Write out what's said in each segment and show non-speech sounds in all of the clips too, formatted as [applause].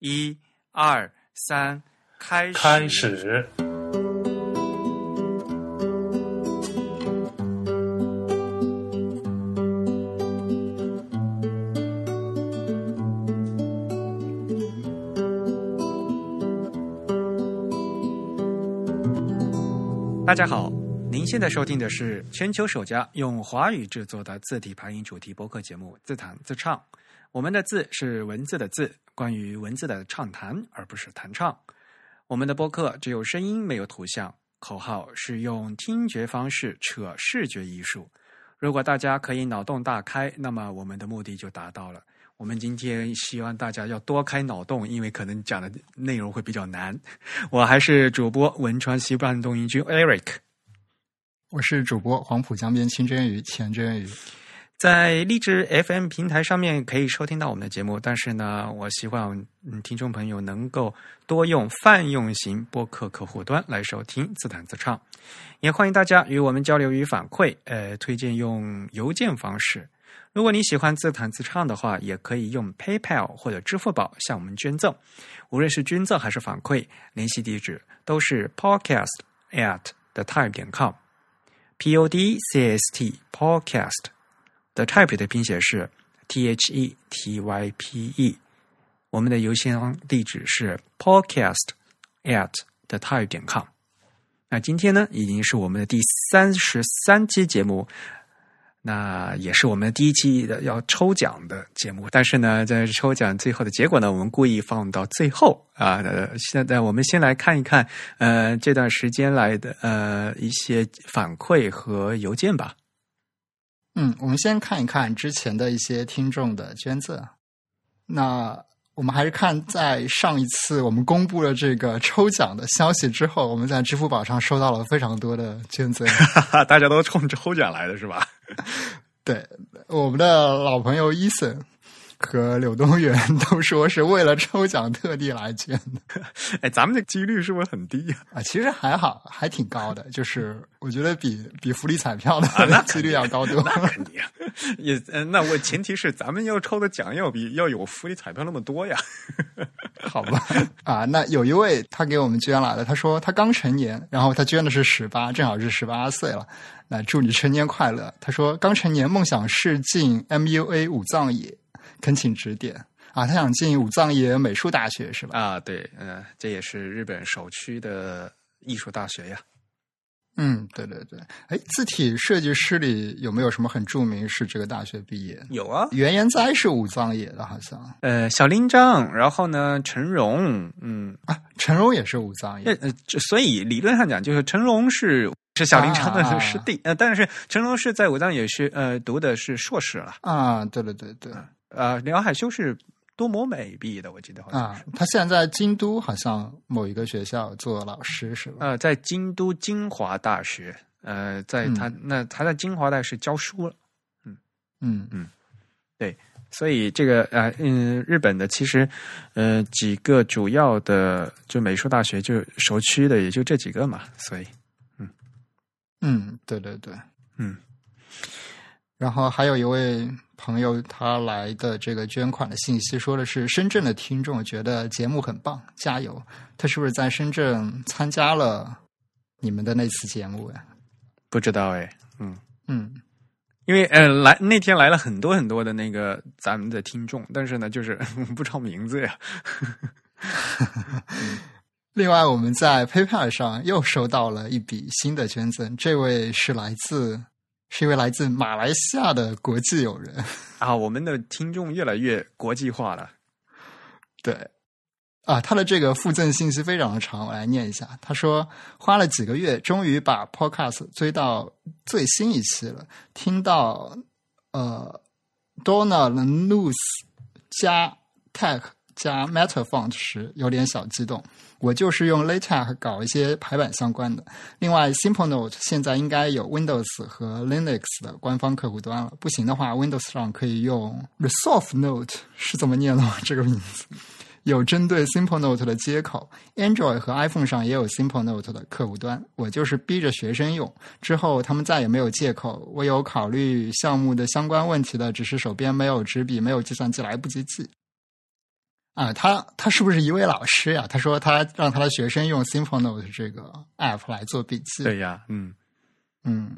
一、二、三，开始。开始。大家好，您现在收听的是全球首家用华语制作的字体排音主题播客节目《自弹自唱》。我们的“字”是文字的“字”，关于文字的畅谈，而不是弹唱。我们的播客只有声音，没有图像。口号是用听觉方式扯视觉艺术。如果大家可以脑洞大开，那么我们的目的就达到了。我们今天希望大家要多开脑洞，因为可能讲的内容会比较难。我还是主播汶川西半东营军 Eric，我是主播黄浦江边清蒸鱼钱真鱼。在荔枝 FM 平台上面可以收听到我们的节目，但是呢，我希望听众朋友能够多用泛用型播客客户端来收听自弹自唱，也欢迎大家与我们交流与反馈，呃，推荐用邮件方式。如果你喜欢自弹自唱的话，也可以用 PayPal 或者支付宝向我们捐赠。无论是捐赠还是反馈，联系地址都是 podcast at the time 点 com，p o d c s t podcast。The Type 的拼写是 T H E T Y P E，我们的邮箱地址是 podcast at the type 点 com。那今天呢，已经是我们的第三十三期节目，那也是我们第一期的要抽奖的节目。但是呢，在抽奖最后的结果呢，我们故意放到最后啊。现在我们先来看一看，呃，这段时间来的呃一些反馈和邮件吧。嗯，我们先看一看之前的一些听众的捐赠。那我们还是看在上一次我们公布了这个抽奖的消息之后，我们在支付宝上收到了非常多的捐赠，大家都冲抽奖来的是吧？[laughs] 对，我们的老朋友伊森。和柳东元都说是为了抽奖特地来捐的，[laughs] 哎，咱们的几率是不是很低呀？啊，其实还好，还挺高的，就是我觉得比比福利彩票的几率要高多。那肯定，也嗯，那我前提是咱们要抽的奖要比要有福利彩票那么多呀。[laughs] 好吧，啊，那有一位他给我们捐来了，他说他刚成年，然后他捐的是十八，正好是十八岁了。那祝你成年快乐。他说刚成年，梦想是进 MUA 武藏野。恳请指点啊！他想进武藏野美术大学是吧？啊，对，嗯，这也是日本首屈的艺术大学呀。嗯，对对对。哎，字体设计师里有没有什么很著名是这个大学毕业？有啊，原研哉是武藏野的，好像。呃，小林章，然后呢，陈荣，嗯啊，陈荣也是武藏野。呃，所以理论上讲，就是陈荣是是小林章的师弟，呃，但是陈荣是在武藏野是呃读的是硕士了。啊，对对对对。呃，梁海修是多摩美毕业的，我记得好像是。他现在在京都，好像某一个学校做老师，是吧？呃，在京都精华大学，呃，在他那他在精华大学教书了。嗯嗯嗯，对，所以这个呃嗯，日本的其实呃几个主要的就美术大学就首屈的也就这几个嘛，所以嗯嗯，对对对，嗯，然后还有一位。朋友他来的这个捐款的信息说的是深圳的听众觉得节目很棒，加油！他是不是在深圳参加了你们的那次节目呀？不知道哎，嗯嗯，因为呃来那天来了很多很多的那个咱们的听众，但是呢就是 [laughs] 不知道名字呀。[laughs] 另外我们在 PayPal 上又收到了一笔新的捐赠，这位是来自。是一位来自马来西亚的国际友人 [laughs] 啊，我们的听众越来越国际化了。[laughs] 对，啊，他的这个附赠信息非常的长，我来念一下。他说，花了几个月，终于把 Podcast 追到最新一期了。听到呃，Donna News 加 Tech 加 Matter Font 时，有点小激动。我就是用 LaTeX 搞一些排版相关的。另外，Simple Note 现在应该有 Windows 和 Linux 的官方客户端了。不行的话，Windows 上可以用 Resolve Note 是怎么念的吗？这个名字有针对 Simple Note 的接口。Android 和 iPhone 上也有 Simple Note 的客户端。我就是逼着学生用，之后他们再也没有借口。我有考虑项目的相关问题的，只是手边没有纸笔，没有计算机，来不及记。啊，他他是不是一位老师呀？他说他让他的学生用 Simple Note 这个 app 来做笔记。对呀，嗯嗯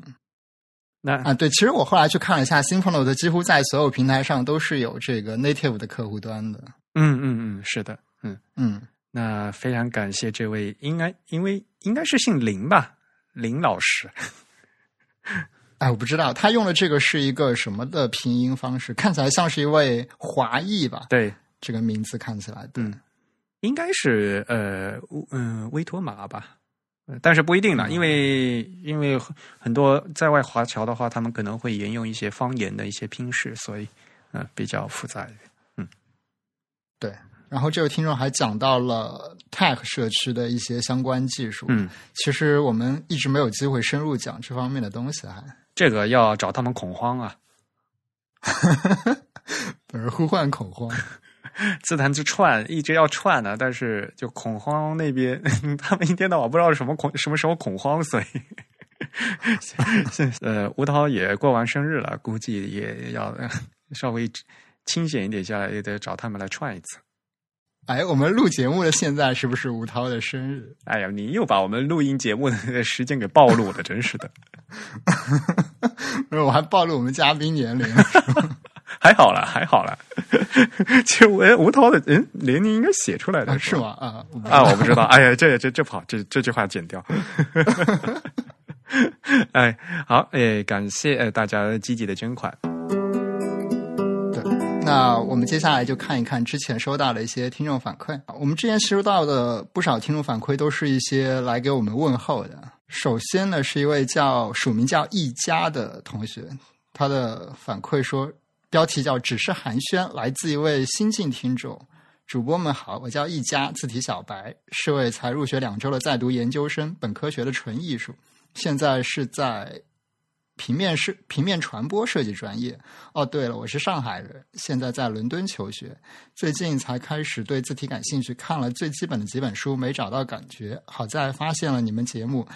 那啊，对，其实我后来去看了一下，Simple Note 几乎在所有平台上都是有这个 native 的客户端的。嗯嗯嗯，是的，嗯，嗯，那非常感谢这位，应该因为应该是姓林吧，林老师。[laughs] 哎，我不知道他用的这个是一个什么的拼音方式，看起来像是一位华裔吧？对，这个名字看起来，对，嗯应该是呃乌嗯威妥玛吧，呃但是不一定呢，因为因为很多在外华侨的话，他们可能会沿用一些方言的一些拼式，所以呃比较复杂一点。对。然后这位听众还讲到了 Tech 社区的一些相关技术，嗯，其实我们一直没有机会深入讲这方面的东西，还。这个要找他们恐慌啊，[laughs] 本人呼唤恐慌。[laughs] 自弹自串，一直要串呢，但是就恐慌那边，[laughs] 他们一天到晚不知道什么恐什么时候恐慌，所以，[laughs] 呃，吴涛也过完生日了，估计也要呃稍微清闲一点下来，也得找他们来串一次。哎，我们录节目的现在是不是吴涛的生日？哎呀，你又把我们录音节目的时间给暴露了，真是的。不是，我还暴露我们嘉宾年龄。还好了，还好了。[laughs] 其实我吴涛的嗯年龄应该写出来的，是吗？啊啊，我不知道。哎呀，这这这不好，这这句话剪掉。[laughs] 哎，好，哎，感谢呃大家积极的捐款。对，那我们接下来就看一看之前收到的一些听众反馈。我们之前收到的不少听众反馈，都是一些来给我们问候的。首先呢，是一位叫署名叫一家的同学，他的反馈说，标题叫“只是寒暄”，来自一位新晋听众。主播们好，我叫一家，字体小白，是位才入学两周的在读研究生，本科学的纯艺术，现在是在平面设平面传播设计专业。哦，对了，我是上海人，现在在伦敦求学，最近才开始对字体感兴趣，看了最基本的几本书，没找到感觉，好在发现了你们节目。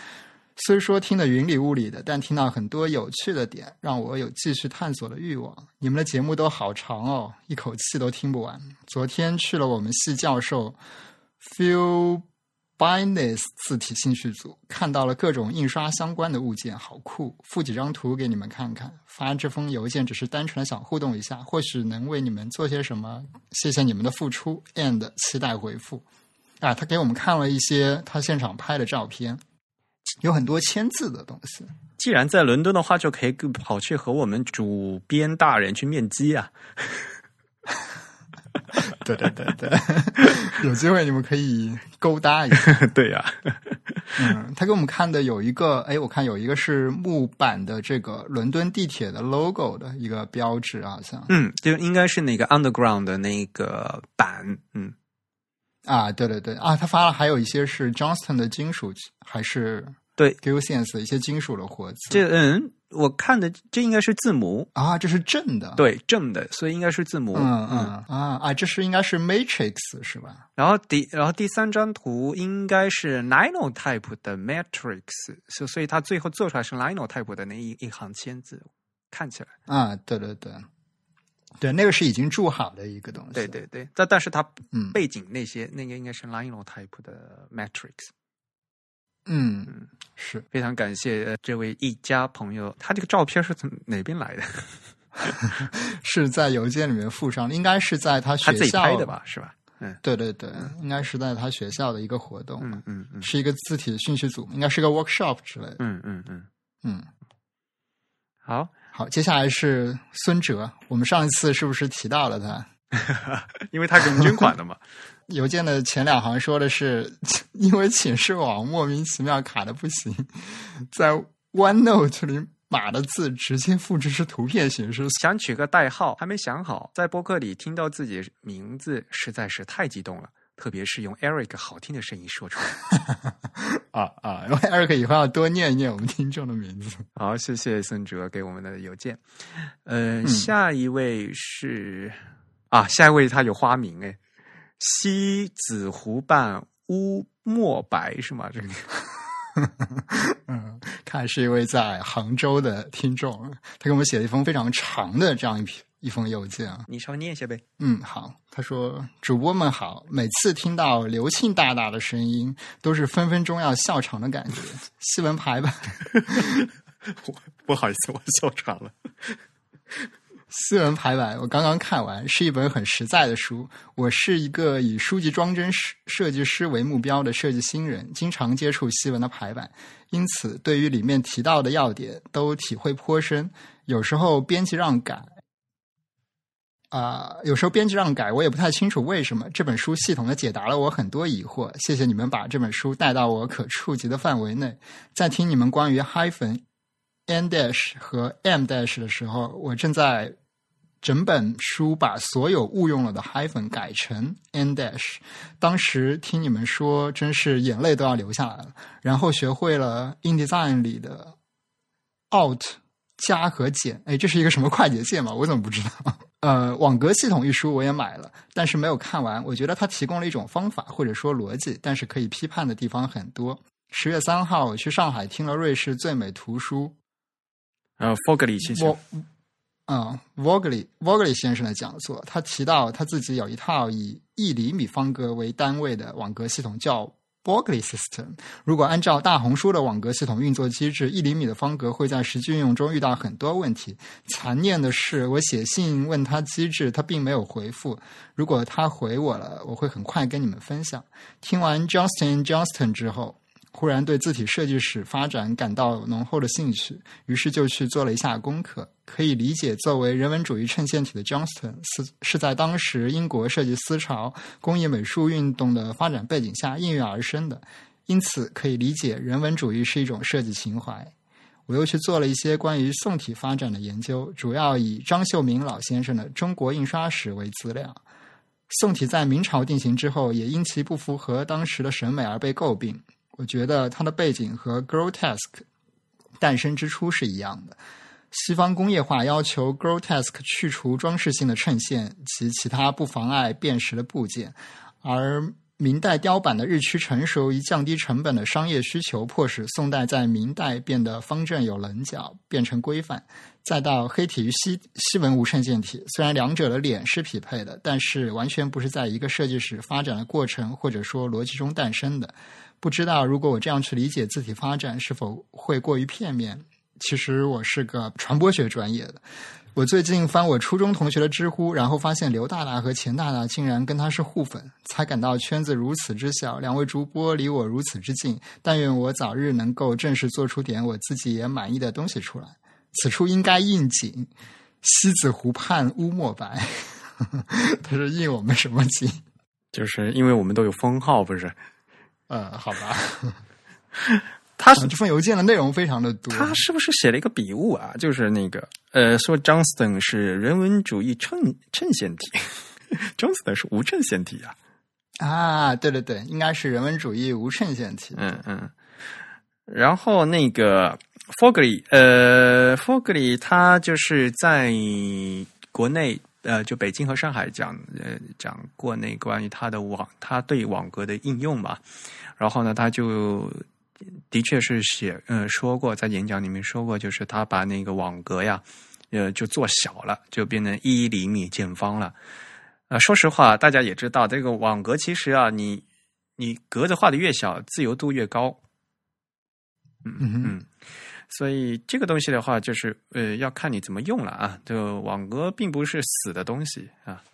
虽说听得云里雾里的，但听到很多有趣的点，让我有继续探索的欲望。你们的节目都好长哦，一口气都听不完。昨天去了我们系教授 Phil Bines 字体兴趣组，看到了各种印刷相关的物件，好酷！附几张图给你们看看。发这封邮件只是单纯的想互动一下，或许能为你们做些什么。谢谢你们的付出，and 期待回复。啊，他给我们看了一些他现场拍的照片。有很多签字的东西。既然在伦敦的话，就可以跑去和我们主编大人去面基啊！对对对对，[laughs] 有机会你们可以勾搭一下。[laughs] 对呀、嗯，他给我们看的有一个，哎，我看有一个是木板的这个伦敦地铁的 logo 的一个标志，好像。嗯，就应该是那个 Underground 的那个板，嗯，啊，对对对，啊，他发了还有一些是 Johnston 的金属，还是对 Gilsense 的一些金属的活字。这嗯，我看的这应该是字母，啊，这是正的。，对正的，所以应该是字母。嗯嗯啊啊，这是应该是 Matrix 是吧？然后第然后第三张图应该是 Linotype 的 Matrix，所所以它最后做出来是 Linotype 的那一一行签字，看起来，啊，对对对，对，那个是已经铸好的一个东西。对对对，但但是它嗯背景那些、那个应该是 Linotype 的 Matrix。嗯，是非常感谢、呃、这位一家朋友，他这个照片是从哪边来的？[laughs] 是在邮件里面附上的，应该是在他学校拍的？吧？是吧？嗯对对对，应该是在他学校的一个活动，嗯嗯嗯是一个字体兴趣组，应该是个 workshop 之类的。嗯嗯嗯，嗯，好，好，接下来是孙哲，我们上一次是不是提到了他？[laughs] 因为他给我们捐款的嘛。[laughs] 邮件的前两行说的是，[laughs] 因为寝室网莫名其妙卡的不行，在 OneNote 里码的字直接复制是图片形式，想取个代号，还没想好，在播客里听到自己名字实在是太激动了，特别是用 Eric 好听的声音说出来。啊 [laughs] 啊！因为 Eric 以后要多念一念我们听众的名字。好，谢谢孙哲给我们的邮件。呃，下一位是啊，下一位他有花名哎，西子湖畔乌墨白是吗？这个 [laughs] 嗯，看来是一位在杭州的听众，他给我们写了一封非常长的这样一篇一封邮件啊。你稍微念一下呗。嗯，好。他说：“主播们好，每次听到刘庆大大的声音，都是分分钟要笑场的感觉。[laughs] 新闻排版，[laughs] 不好意思，我笑场了。新闻排版，我刚刚看完，是一本很实在的书。我是一个以书籍装帧设设计师为目标的设计新人，经常接触西文的排版，因此对于里面提到的要点都体会颇深。有时候编辑让改。”啊，有时候编辑让改，我也不太清楚为什么。这本书系统的解答了我很多疑惑，谢谢你们把这本书带到我可触及的范围内。在听你们关于 hyphen、n dash 和 m dash 的时候，我正在整本书把所有误用了的 hyphen 改成 n dash。当时听你们说，真是眼泪都要流下来了。然后学会了 InDesign 里的 out 加和减，哎，这是一个什么快捷键吗？我怎么不知道？[laughs] 呃，网格系统一书我也买了，但是没有看完。我觉得它提供了一种方法或者说逻辑，但是可以批判的地方很多。十月三号我去上海听了瑞士最美图书，呃，Fogli 先生，嗯，Vogli Vogli 先生的讲座，他提到他自己有一套以一厘米方格为单位的网格系统，叫。Borgli System，如果按照大红书的网格系统运作机制，一厘米的方格会在实际运用中遇到很多问题。残念的是，我写信问他机制，他并没有回复。如果他回我了，我会很快跟你们分享。听完 Justin Johnston 之后。忽然对字体设计史发展感到浓厚的兴趣，于是就去做了一下功课。可以理解，作为人文主义衬线体的 Johnston 是是在当时英国设计思潮、工艺美术运动的发展背景下应运而生的。因此，可以理解人文主义是一种设计情怀。我又去做了一些关于宋体发展的研究，主要以张秀明老先生的《中国印刷史》为资料。宋体在明朝定型之后，也因其不符合当时的审美而被诟病。我觉得它的背景和 grotesque 诞生之初是一样的。西方工业化要求 grotesque 去除装饰性的衬线及其他不妨碍辨识的部件，而明代雕版的日趋成熟以降低成本的商业需求，迫使宋代在明代变得方正有棱角，变成规范。再到黑体与西西文无衬线体，虽然两者的脸是匹配的，但是完全不是在一个设计史发展的过程或者说逻辑中诞生的。不知道如果我这样去理解字体发展，是否会过于片面？其实我是个传播学专业的。我最近翻我初中同学的知乎，然后发现刘大大和钱大大竟然跟他是互粉，才感到圈子如此之小，两位主播离我如此之近。但愿我早日能够正式做出点我自己也满意的东西出来。此处应该应景，西子湖畔乌墨白。[laughs] 他是应我们什么景？就是因为我们都有封号，不是？呃，好吧，[laughs] 他这封邮件的内容非常的多。他是不是写了一个笔误啊？就是那个呃，说 Johnston 是人文主义衬衬线体，Johnston 是无衬线体啊。啊，对对对，应该是人文主义无衬线体。嗯嗯。然后那个 Fogli，呃，Fogli 他就是在国内。呃，就北京和上海讲，呃，讲过那关于他的网，他对网格的应用嘛。然后呢，他就的确是写，呃，说过在演讲里面说过，就是他把那个网格呀，呃，就做小了，就变成一厘米见方了。呃，说实话，大家也知道，这个网格其实啊，你你格子画的越小，自由度越高。嗯嗯。所以这个东西的话，就是呃，要看你怎么用了啊。这个网格并不是死的东西啊。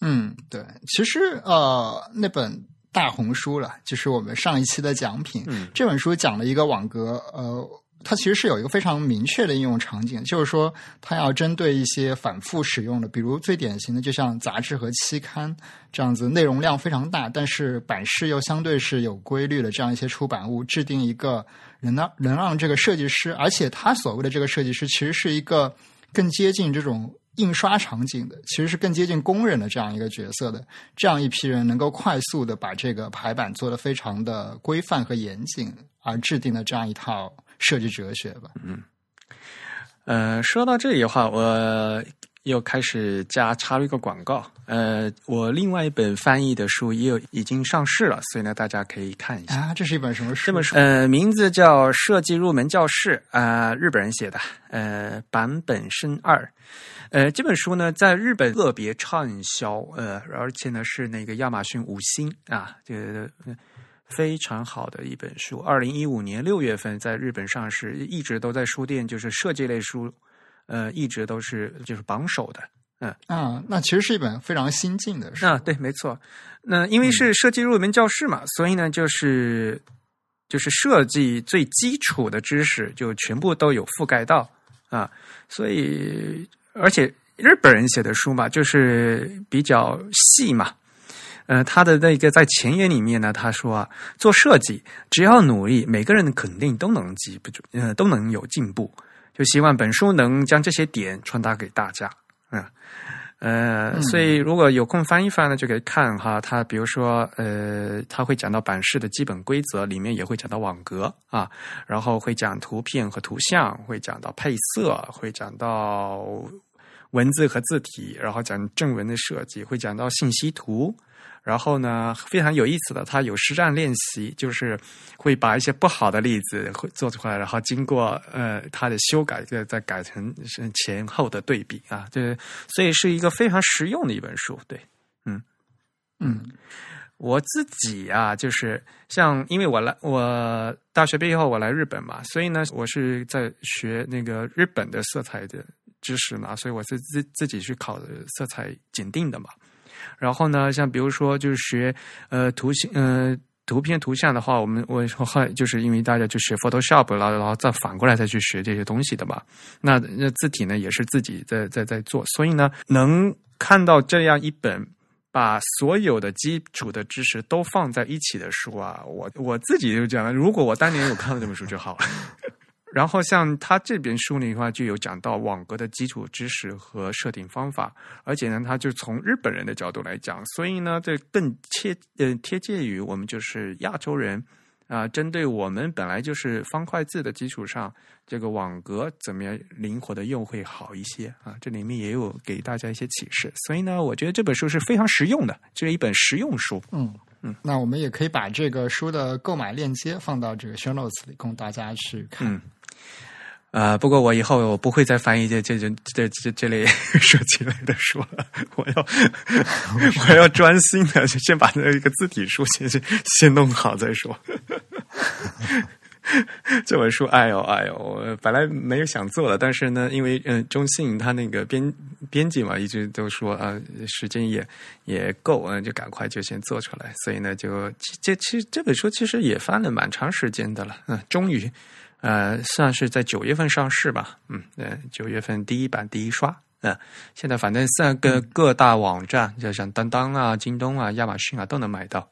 嗯，对，其实呃，那本大红书了，就是我们上一期的奖品。嗯，这本书讲了一个网格，呃。它其实是有一个非常明确的应用场景，就是说它要针对一些反复使用的，比如最典型的，就像杂志和期刊这样子，内容量非常大，但是版式又相对是有规律的这样一些出版物，制定一个能让能让这个设计师，而且他所谓的这个设计师，其实是一个更接近这种印刷场景的，其实是更接近工人的这样一个角色的，这样一批人能够快速的把这个排版做得非常的规范和严谨，而制定的这样一套。设计哲学吧，嗯，呃，说到这里的话，我又开始加插入一个广告。呃，我另外一本翻译的书也有已经上市了，所以呢，大家可以看一下。啊，这是一本什么书？这本书呃，名字叫《设计入门教室》啊、日本人写的，呃，坂本伸二。呃，这本书呢，在日本特别畅销，呃，而且呢是那个亚马逊五星啊，这个呃非常好的一本书。二零一五年六月份在日本上市，一直都在书店，就是设计类书，呃，一直都是就是榜首的。嗯啊，那其实是一本非常新进的书。啊，对，没错。那因为是设计入门教室嘛，所以呢，就是就是设计最基础的知识就全部都有覆盖到啊。所以，而且日本人写的书嘛，就是比较细嘛。呃，他的那个在前言里面呢，他说啊，做设计只要努力，每个人肯定都能进步，呃，都能有进步。就希望本书能将这些点传达给大家。嗯，呃，所以如果有空翻一翻呢，就可以看哈。它比如说，呃，他会讲到版式的基本规则，里面也会讲到网格啊，然后会讲图片和图像，会讲到配色，会讲到文字和字体，然后讲正文的设计，会讲到信息图。然后呢，非常有意思的，它有实战练习，就是会把一些不好的例子会做出来，然后经过呃它的修改，再再改成是前后的对比啊，这所以是一个非常实用的一本书。对，嗯嗯我自己啊，就是像因为我来我大学毕业后我来日本嘛，所以呢，我是在学那个日本的色彩的知识嘛，所以我是自自己去考的色彩检定的嘛。然后呢，像比如说就是学呃图形呃图片图像的话，我们我后来就是因为大家就学 Photoshop 了，然后再反过来再去学这些东西的嘛。那那字体呢也是自己在在在做，所以呢能看到这样一本把所有的基础的知识都放在一起的书啊，我我自己就讲了，如果我当年有看到这本书就好了。[laughs] 然后像他这边书里的话，就有讲到网格的基础知识和设定方法，而且呢，他就从日本人的角度来讲，所以呢，这更切呃贴近于我们就是亚洲人啊、针对我们本来就是方块字的基础上，这个网格怎么样灵活的用会好一些啊？这里面也有给大家一些启示，所以呢，我觉得这本书是非常实用的，这是一本实用书。嗯嗯，那我们也可以把这个书的购买链接放到这个 show notes 里，供大家去看。嗯啊、不过我以后我不会再翻译这这这这这这类书籍类的书了，我要我要专心的先把那个字体书先先先弄好再说。[laughs] 这本书，哎呦哎呦，我本来没有想做的，但是呢，因为嗯、中信他那个编编辑嘛，一直都说啊、时间也也够，嗯、就赶快就先做出来，所以呢，就这其实这本书其实也翻了蛮长时间的了，嗯，终于。呃，算是在九月份上市吧，嗯，呃，九月份第一版第一刷，嗯、现在反正三个各大网站，就像当当啊、京东啊、亚马逊啊都能买到。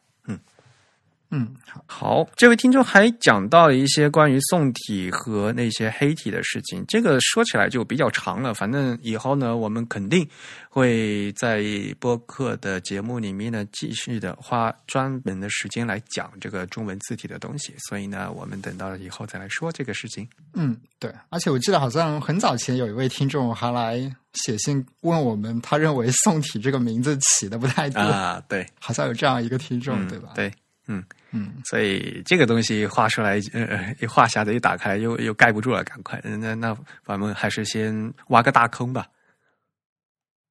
嗯，好，这位听众还讲到了一些关于宋体和那些黑体的事情，这个说起来就比较长了。反正以后呢，我们肯定会在播客的节目里面呢，继续的花专门的时间来讲这个中文字体的东西。所以呢，我们等到以后再来说这个事情。嗯，对，而且我记得好像很早前有一位听众还来写信问我们，他认为宋体这个名字起的不太对，啊，对，好像有这样一个听众，嗯对吧？，对，嗯。嗯所以这个东西画出来，呃，[laughs] 一话匣子一打开，又又盖不住了，赶快，那那咱们还是先挖个大坑吧。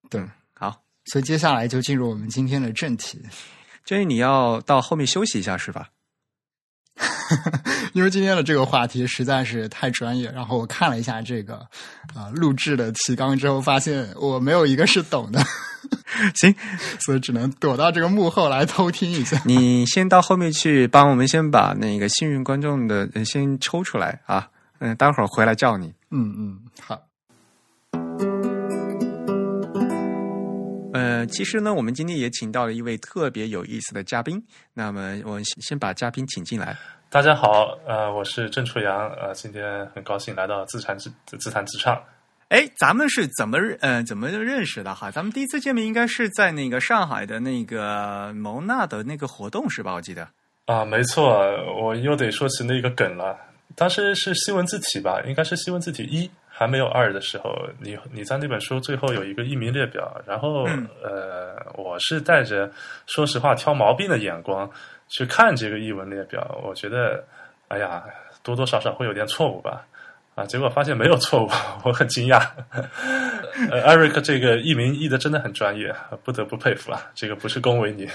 对嗯，好，所以接下来就进入我们今天的正题，[laughs] 建议你要到后面休息一下是吧？[laughs] 因为今天的这个话题实在是太专业，然后我看了一下这个啊、录制的提纲之后，发现我没有一个是懂的，[laughs] 行，所以只能躲到这个幕后来偷听一下。你先到后面去帮我们先把那个幸运观众的呃先抽出来啊，嗯，待会儿回来叫你。嗯嗯，好，呃，其实呢，我们今天也请到了一位特别有意思的嘉宾，那么我们先把嘉宾请进来。大家好，呃，我是郑楚阳，呃，今天很高兴来到自弹自自弹自唱。哎，咱们是怎么呃怎么认识的哈？咱们第一次见面应该是在那个上海的那个蒙娜的那个活动是吧？我记得。啊，没错，我又得说起那个梗了。当时是西文字体吧，应该是西文字体一，还没有二的时候，你你在那本书最后有一个译名列表，然后、嗯呃，我是带着说实话挑毛病的眼光去看这个译文列表，我觉得哎呀，多多少少会有点错误吧。啊，结果发现没有错误，[laughs] 我很惊讶。呃，Eric 这个译名译的真的很专业，不得不佩服啊！这个不是恭维你。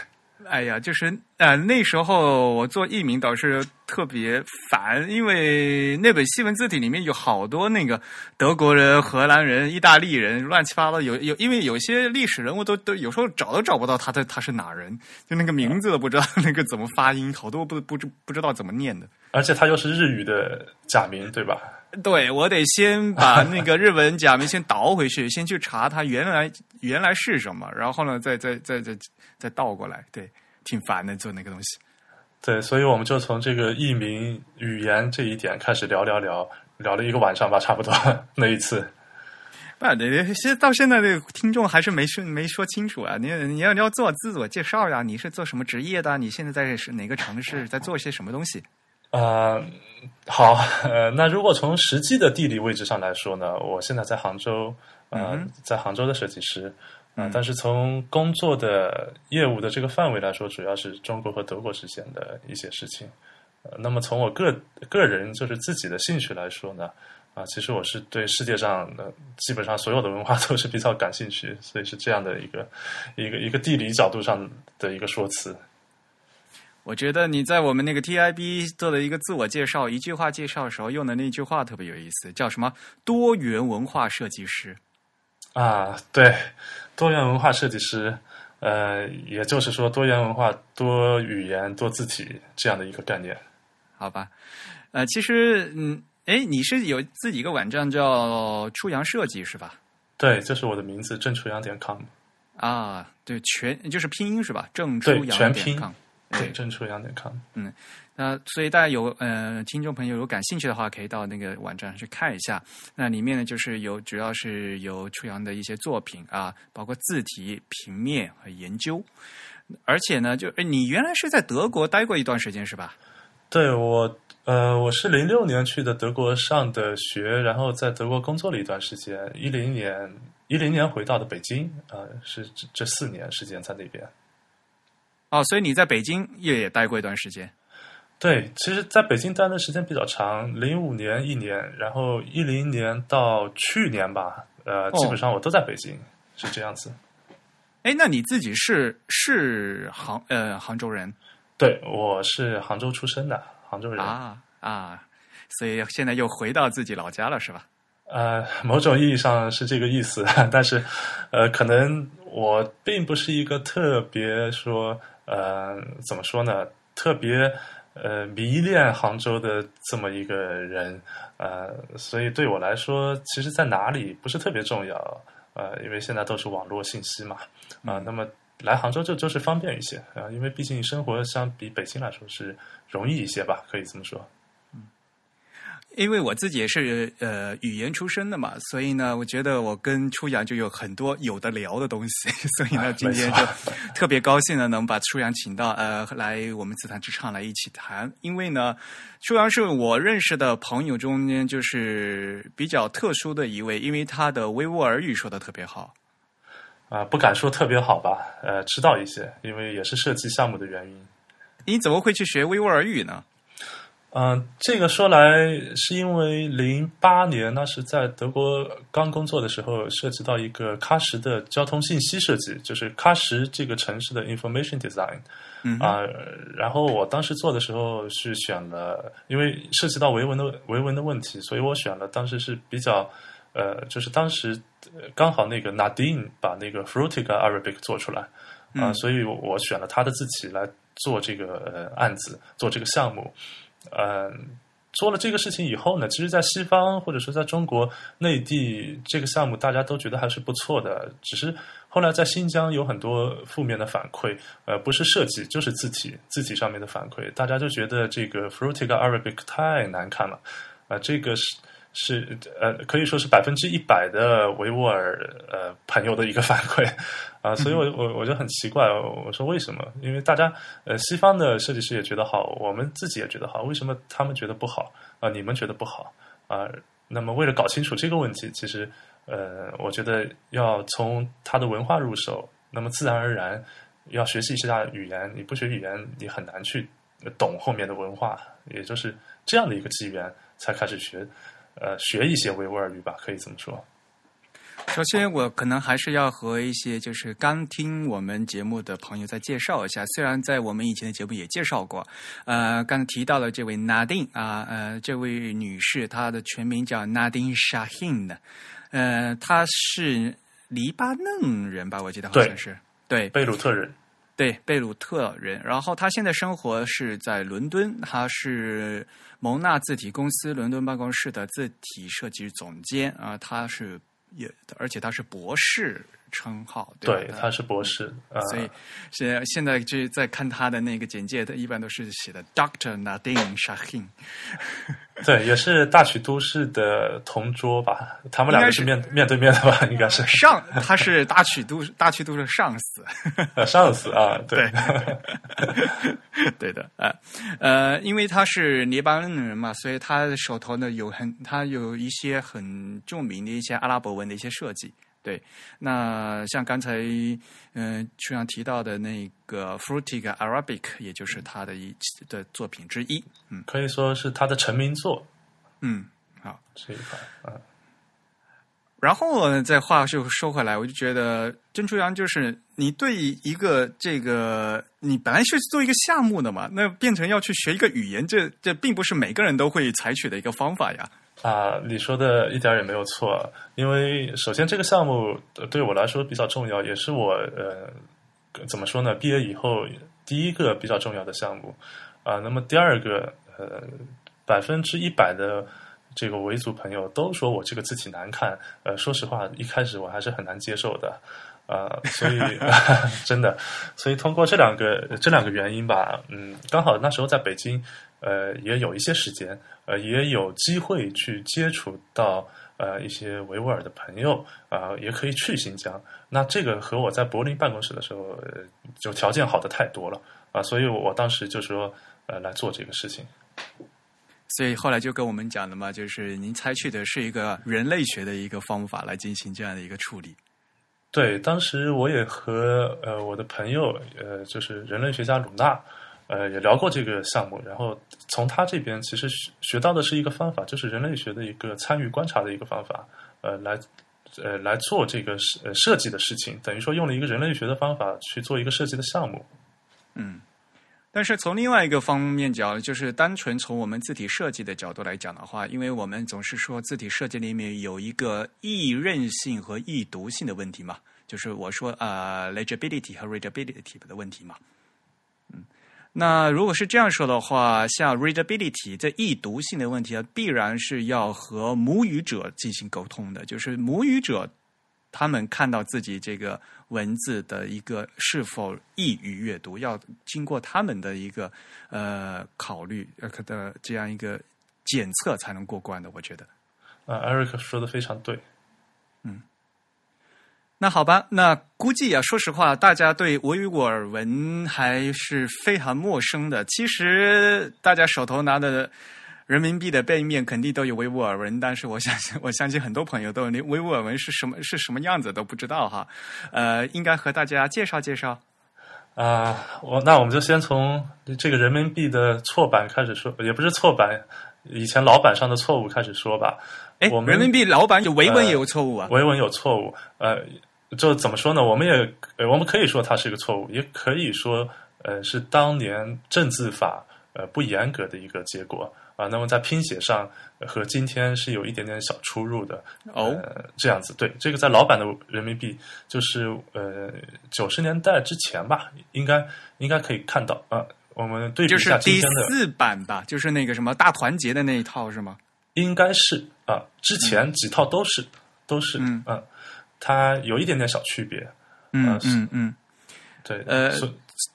哎呀，就是呃，那时候我做译名倒是特别烦，因为那本西文字体里面有好多那个德国人、荷兰人、意大利人，乱七八糟。有有，因为有些历史人物都都有时候找都找不到他的他是哪人，就那个名字都不知道 [laughs] 那个怎么发音，好多不不知不知道怎么念的。而且他又是日语的假名，对吧？对，我得先把那个日文假名先倒回去，先去查它原来原来是什么，然后呢，再再再再再倒过来。对，挺烦的做那个东西。对，所以我们就从这个译名语言这一点开始聊聊聊，聊了一个晚上吧，差不多那一次。不，现在到现在这个听众还是没说没说清楚啊！你你要你要做自我介绍呀，你是做什么职业的？你现在在是哪个城市，在做些什么东西？呃，好，[laughs] 呃，那如果从实际的地理位置上来说呢，我现在在杭州，呃，嗯在杭州的设计师，啊、嗯但是从工作的业务的这个范围来说，主要是中国和德国之间的一些事情。呃，那么从我个个人就是自己的兴趣来说呢，啊、其实我是对世界上的基本上所有的文化 [laughs] 都是比较感兴趣，所以是这样的一个一个一个地理角度上的一个说辞。我觉得你在我们那个 TIB 做的一个自我介绍、一句话介绍的时候用的那句话特别有意思，叫什么“多元文化设计师啊，对，多元文化设计师，呃，也就是说多元文化、多语言、多字体这样的一个概念。”，好吧？呃，其实，嗯，哎，你是有自己一个网站叫初阳设计是吧？对，这是我的名字郑初阳点 com，啊，对，全就是拼音是吧？郑初对阳点全拼 com。对，对，郑初 com。那所以大家有呃听众朋友有感兴趣的话，可以到那个网站上去看一下。那里面呢，就是有主要是有初阳的一些作品啊，包括字体、平面和研究。而且呢，就哎你原来是在德国待过一段时间是吧？对我，呃，我是零六年去的德国上的学，然后在德国工作了一段时间。一零年，一零年回到的北京，啊、是这这四年时间在那边。哦，所以你在北京也也待过一段时间。对，其实在北京待的时间比较长，零五年一年，然后一零年到去年吧，呃，基本上我都在北京，是这样子。哎，那你自己是是杭呃杭州人对，我是杭州出生的，杭州人。啊啊，所以现在又回到自己老家了是吧？呃，某种意义上是这个意思，[laughs] 但是，呃，可能我并不是一个特别说，呃，怎么说呢，特别呃迷恋杭州的这么一个人，呃，所以对我来说，其实在哪里不是特别重要，呃，因为现在都是网络信息嘛，啊、那么来杭州就就是方便一些啊、因为毕竟生活相比北京来说是容易一些吧，可以这么说。因为我自己也是呃语言出身的嘛，所以呢，我觉得我跟初阳就有很多有的聊的东西，[laughs] 所以呢，今天就特别高兴的能把初阳请到呃来我们紫檀之唱来一起谈。因为呢，初阳是我认识的朋友中间就是比较特殊的一位，因为他的维吾尔语说的特别好。啊、不敢说特别好吧，呃，知道一些，因为也是设计项目的原因。你怎么会去学维吾尔语呢？嗯、这个说来是因为零八年那是在德国刚工作的时候，涉及到一个喀什的交通信息设计，就是喀什这个城市的 information design 嗯啊、然后我当时做的时候是选了，因为涉及到维文的维文的问题，所以我选了当时是比较呃，就是当时呃刚好那个 Nadine 把那个 Frutiga Arabic 做出来啊、嗯所以我我选了他的字体来做这个呃案子，做这个项目。嗯，做了这个事情以后呢，其实，在西方或者说在中国内地，这个项目大家都觉得还是不错的。只是后来在新疆有很多负面的反馈，呃，不是设计就是字体，字体上面的反馈，大家就觉得这个 Frutiga Arabic 太难看了，啊、这个是。是呃，可以说是百分之一百的维吾尔呃朋友的一个反馈 [laughs] 啊、所以我我我就很奇怪，我说为什么？因为大家呃西方的设计师也觉得好，我们自己也觉得好，为什么他们觉得不好啊、你们觉得不好啊、那么为了搞清楚这个问题，其实呃，我觉得要从他的文化入手，那么自然而然要学习一下语言。你不学语言，你很难去懂后面的文化，也就是这样的一个机缘，才开始学呃学一些维吾尔语吧，可以这么说。首先，我可能还是要和一些就是刚听我们节目的朋友再介绍一下。虽然在我们以前的节目也介绍过，呃，刚才提到了这位 Nadine 啊，呃，这位女士，她的全名叫 Nadine Shahin 呃，她是黎巴嫩人吧？我记得好像是对贝鲁特人，对贝鲁特人。然后他现在生活是在伦敦，他是蒙纳字体公司伦敦办公室的字体设计总监啊，他是。也，而且他是博士称号，对，他是博士，所以现现在就在看他的那个简介，他一般都是写的 Doctor Nadine Shahin。[laughs] 对，也是大曲都市的同桌吧？他们两个是面面对面的吧？应该是上，他是大曲都大曲都的上司，上司啊，对，对 [laughs] 的，呃呃，因为他是黎巴嫩人嘛，所以他手头呢有很，他有一些很著名的一些阿拉伯文的一些设计。对，那像刚才嗯，书上提到的那个 Fruitig Arabic，也就是他的一的作品之一，嗯，可以说是他的成名作，嗯，好。这一块，嗯，然后再话就说回来，我就觉得郑初阳就是你对一个这个，你本来是做一个项目的嘛，那变成要去学一个语言，这这并不是每个人都会采取的一个方法呀。啊，你说的一点也没有错。因为首先这个项目对我来说比较重要，也是我呃怎么说呢？毕业以后第一个比较重要的项目啊。那么第二个呃，百分之一百的这个维族朋友都说我这个字体难看。呃，说实话，一开始我还是很难接受的啊。所以 [laughs] 真的，所以通过这两个这两个原因吧，嗯，刚好那时候在北京。呃，也有一些时间，呃，也有机会去接触到呃一些维吾尔的朋友啊，也可以去新疆。那这个和我在柏林办公室的时候，就条件好的太多了啊，所以我当时就说呃来做这个事情。所以后来就跟我们讲了嘛，就是您采取的是一个人类学的一个方法来进行这样的一个处理。对，当时我也和呃我的朋友呃就是人类学家鲁纳。呃，也聊过这个项目，然后从他这边其实学到的是一个方法，就是人类学的一个参与观察的一个方法，呃，来呃来做这个设设计的事情，等于说用了一个人类学的方法去做一个设计的项目。嗯，但是从另外一个方面讲，就是单纯从我们字体设计的角度来讲的话，因为我们总是说字体设计里面有一个易认性和易读性的问题嘛，就是我说啊，legibility 和 readability 的问题嘛。那如果是这样说的话，像 readability 这易读性的问题啊，必然是要和母语者进行沟通的。就是母语者他们看到自己这个文字的一个是否易于阅读，要经过他们的一个呃考虑呃的这样一个检测才能过关的。我觉得，啊，Eric 说的非常对，那好吧，那估计啊，说实话，大家对维吾尔文还是非常陌生的。其实大家手头拿的人民币的背面肯定都有维吾尔文，但是我相信，我相信很多朋友都连维吾尔文是什么是什么样子都不知道哈。呃，应该和大家介绍介绍。啊，我那我们就先从这个人民币的错版开始说，也不是错版，以前老版上的错误开始说吧。哎，我们人民币老版有维文也有错误啊，维文有错误，呃。就怎么说呢？我们也，我们可以说它是一个错误，也可以说，呃，是当年正字法呃不严格的一个结果啊。那么在拼写上和今天是有一点点小出入的哦。这样子，对，这个在老版的人民币就是呃九十年代之前吧，应该应该可以看到啊。我们对比一下今天的第四版吧，就是那个什么大团结的那一套是吗？应该是啊，之前几套都是都是嗯。它有一点点小区别，嗯嗯嗯，对，呃，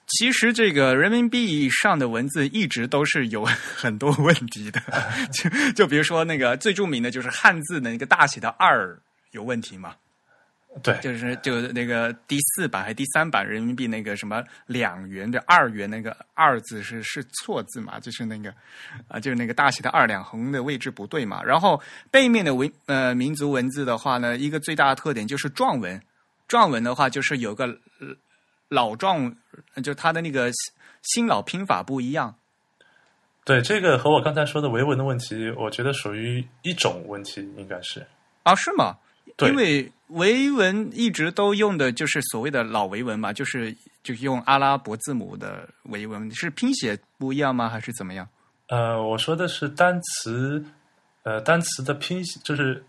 其实这个人民币上的文字一直都是有很多问题的，[laughs] 就就比如说那个最著名的就是汉字的那个大写的二有问题嘛？对，就是就那个第四版还是第三版人民币那个什么两元的二元那个二字是是错字嘛，就是那个啊，就是那个大写的二两横的位置不对嘛。然后背面的文呃民族文字的话呢，一个最大的特点就是状文，状文的话就是有个呃老状，就它的那个新新老拼法不一样。对，这个和我刚才说的维文的问题，我觉得属于一种问题，应该是。啊，是吗？对因为维文一直都用的就是所谓的老维文嘛，就是就用阿拉伯字母的维文，是拼写不一样吗？还是怎么样？呃，我说的是单词，呃，单词的拼写，就是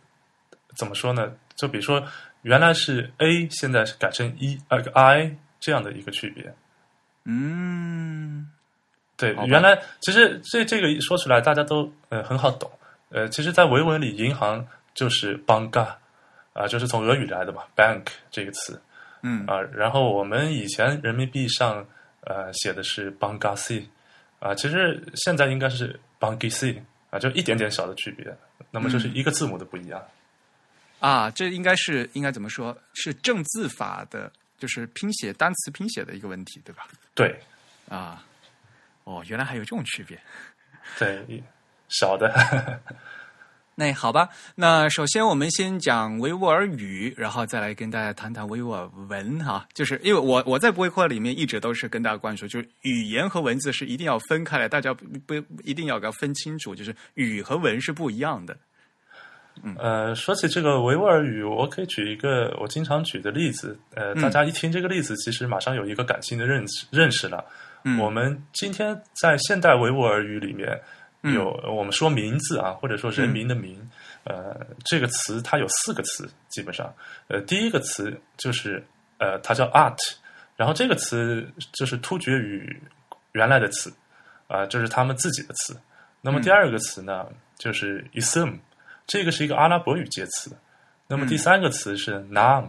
怎么说呢？就比如说，原来是 a，现在是改成 e 呃 i 这样的一个区别。嗯，对原来其实这这个一说出来大家都呃很好懂。呃，其实，在维文里，银行就是 banka 啊、就是从俄语来的嘛，bank 这个词嗯啊、然后我们以前人民币上呃写的是 bangasi 啊、其实现在应该是 bangisi 啊、就一点点小的区别。那么就是一个字母的不一样。啊，这应该是应该怎么说？是正字法的，就是拼写单词拼写的一个问题，对吧？对啊，哦，原来还有这种区别。对，一小的。那好吧，那首先我们先讲维吾尔语，然后再来跟大家谈谈维吾尔文哈。就是因为我我在播客里面一直都是跟大家灌输，就是语言和文字是一定要分开来，大家不不一定要给它分清楚，就是语和文是不一样的。嗯呃，说起这个维吾尔语，我可以举一个我经常举的例子。呃，嗯大家一听这个例子，其实马上有一个感性的认识认识了。嗯我们今天在现代维吾尔语里面嗯有、我们说名字啊，或者说人名的名，呃，这个词它有四个词，基本上，呃，第一个词就是呃，它叫 art，然后这个词就是突厥语原来的词啊、这是他们自己的词。那么嗯第二个词呢，就是 ism，这个是一个阿拉伯语介词。那么第三个词是 nam，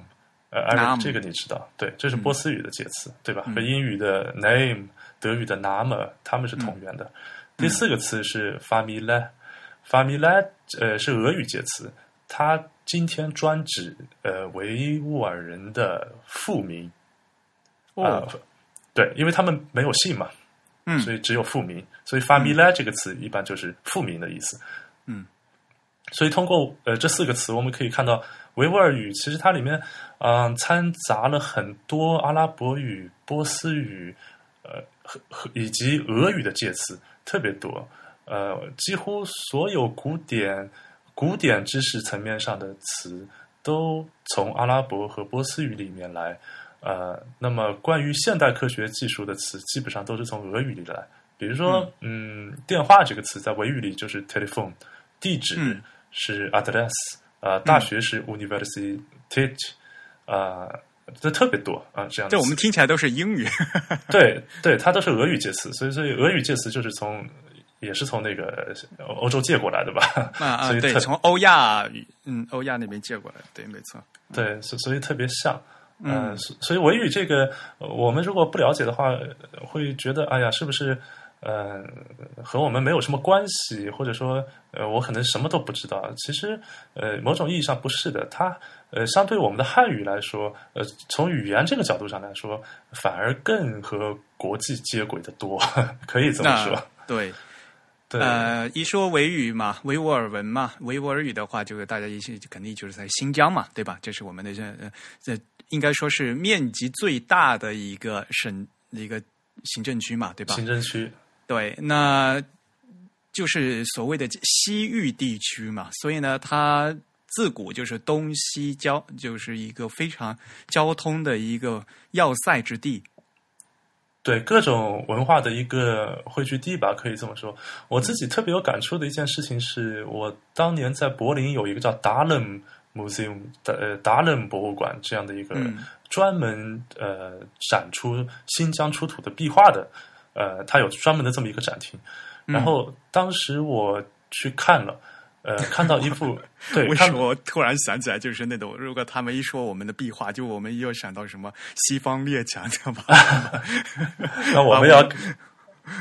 呃，这个你知道，对，这是波斯语的介词，对吧？嗯和英语的 name、德语的 name，他们是同源的。嗯第四个词是 famila，famila 呃是俄语介词，它今天专指呃维吾尔人的父名。哦，呃对，因为他们没有姓嘛，嗯所以只有复名，所以 famila 这个词一般就是复名的意思。嗯，所以通过呃这四个词，我们可以看到维吾尔语其实它里面嗯、掺杂了很多阿拉伯语、波斯语呃以及俄语的介词，特别多。呃，几乎所有古典古典知识层面上的词都从阿拉伯和波斯语里面来。呃，那么关于现代科学技术的词，基本上都是从俄语里来。比如说，嗯电话这个词在维语里就是 telephone，地址嗯是 address，呃，大学是 university，呃，这特别多啊、这样的这。我们听起来都是英语。[laughs] 对对，它都是俄语介词，所以所以俄语介词就是从也是从那个欧洲借过来的吧？啊啊，[laughs] 对，所以特从欧亚，嗯，欧亚那边借过来，对，没错。对，所所以特别像。呃，嗯所所以维语这个，呃我们如果不了解的话，呃会觉得哎呀，是不是呃和我们没有什么关系，或者说呃我可能什么都不知道？其实呃某种意义上不是的，它呃相对我们的汉语来说，呃从语言这个角度上来说，反而更和国际接轨的多，可以这么说。[laughs] 对，对，呃，一说维语嘛，维吾尔文嘛，维吾尔语的话，就是大家一起肯定就是在新疆嘛，对吧？这是我们的这呃这应该说是面积最大的一个省一个行政区嘛，对吧？行政区对，那就是所谓的西域地区嘛，所以呢，它自古就是东西交，就是一个非常交通的一个要塞之地。对各种文化的一个汇聚地吧，可以这么说。我自己特别有感触的一件事情是，我当年在柏林有一个叫达冷 Museum 的呃达冷博物馆这样的一个嗯专门呃展出新疆出土的壁画的，呃，它有专门的这么一个展厅。然后当时我去看了，呃，看到一幅 [laughs] 对，为什么我突然想起来，就是那种，如果他们一说我们的壁画，就我们又想到什么西方列强，知道吧？[laughs] [laughs] 那我们要，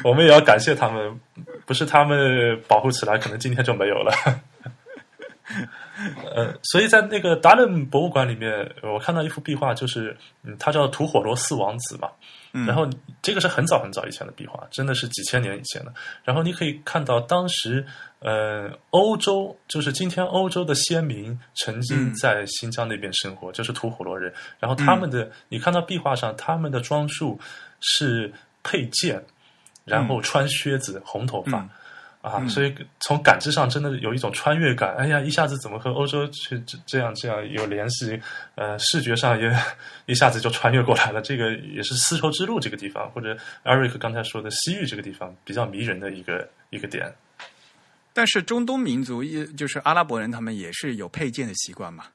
我们也要感谢他们，不是他们保护起来，可能今天就没有了。[laughs] 呃，所以在那个达伦博物馆里面，我看到一幅壁画，就是嗯，它叫吐火罗四王子嘛。嗯然后这个是很早很早以前的壁画，真的是几千年以前的。然后你可以看到当时，呃，欧洲就是今天欧洲的先民曾经嗯在新疆那边生活，就是吐火罗人。然后他们的，你看到壁画上，他们的装束是佩剑，然后穿靴子，红头发。嗯啊，所以从感知上真的有一种穿越感。哎呀，一下子怎么和欧洲去这这样这样有联系？呃，视觉上也一下子就穿越过来了。这个也是丝绸之路这个地方，或者艾瑞克刚才说的西域这个地方比较迷人的一个一个点。但是中东民族，也就是阿拉伯人，他们也是有佩剑的习惯嘛。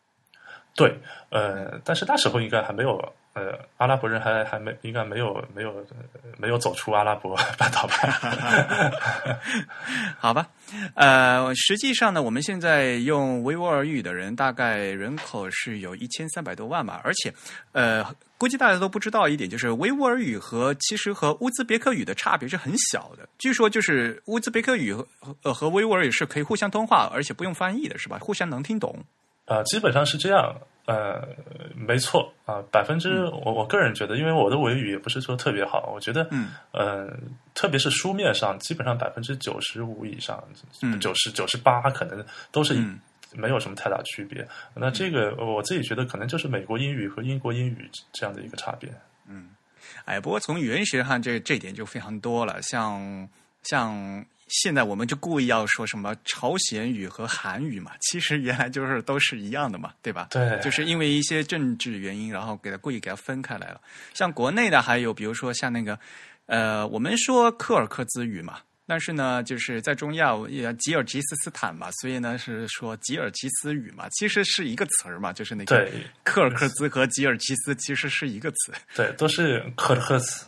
对，呃，但是那时候应该还没有，呃，阿拉伯人还还没应该没有没有呃没有走出阿拉伯半岛吧？[laughs] 好吧，呃，实际上呢，我们现在用维吾尔语的人大概人口是有一千三百多万吧，而且，呃，估计大家都不知道一点，就是维吾尔语和其实和乌兹别克语的差别是很小的。据说就是乌兹别克语和呃和维吾尔语是可以互相通话，而且不用翻译的，是吧？互相能听懂。呃，基本上是这样。呃，没错啊，百分之我我个人觉得，因为我的维语也不是说特别好，我觉得，嗯，呃，特别是书面上，基本上百分之九十五以上，嗯九十九十八可能都是嗯没有什么太大区别。那这个我自己觉得，可能就是美国英语和英国英语这样的一个差别。嗯哎，不过从语言学上这这点就非常多了，像像现在我们就故意要说什么朝鲜语和韩语嘛，其实原来就是都是一样的嘛，对吧？对就是因为一些政治原因，然后给它故意给它分开来了。像国内的还有比如说像那个呃，我们说柯尔克孜语嘛。但是呢，就是在中亚，也吉尔吉斯斯坦嘛，所以呢是说吉尔吉斯语嘛，其实是一个词儿嘛，就是那个对柯尔克孜和吉尔吉斯其实是一个词。对，都是柯尔克斯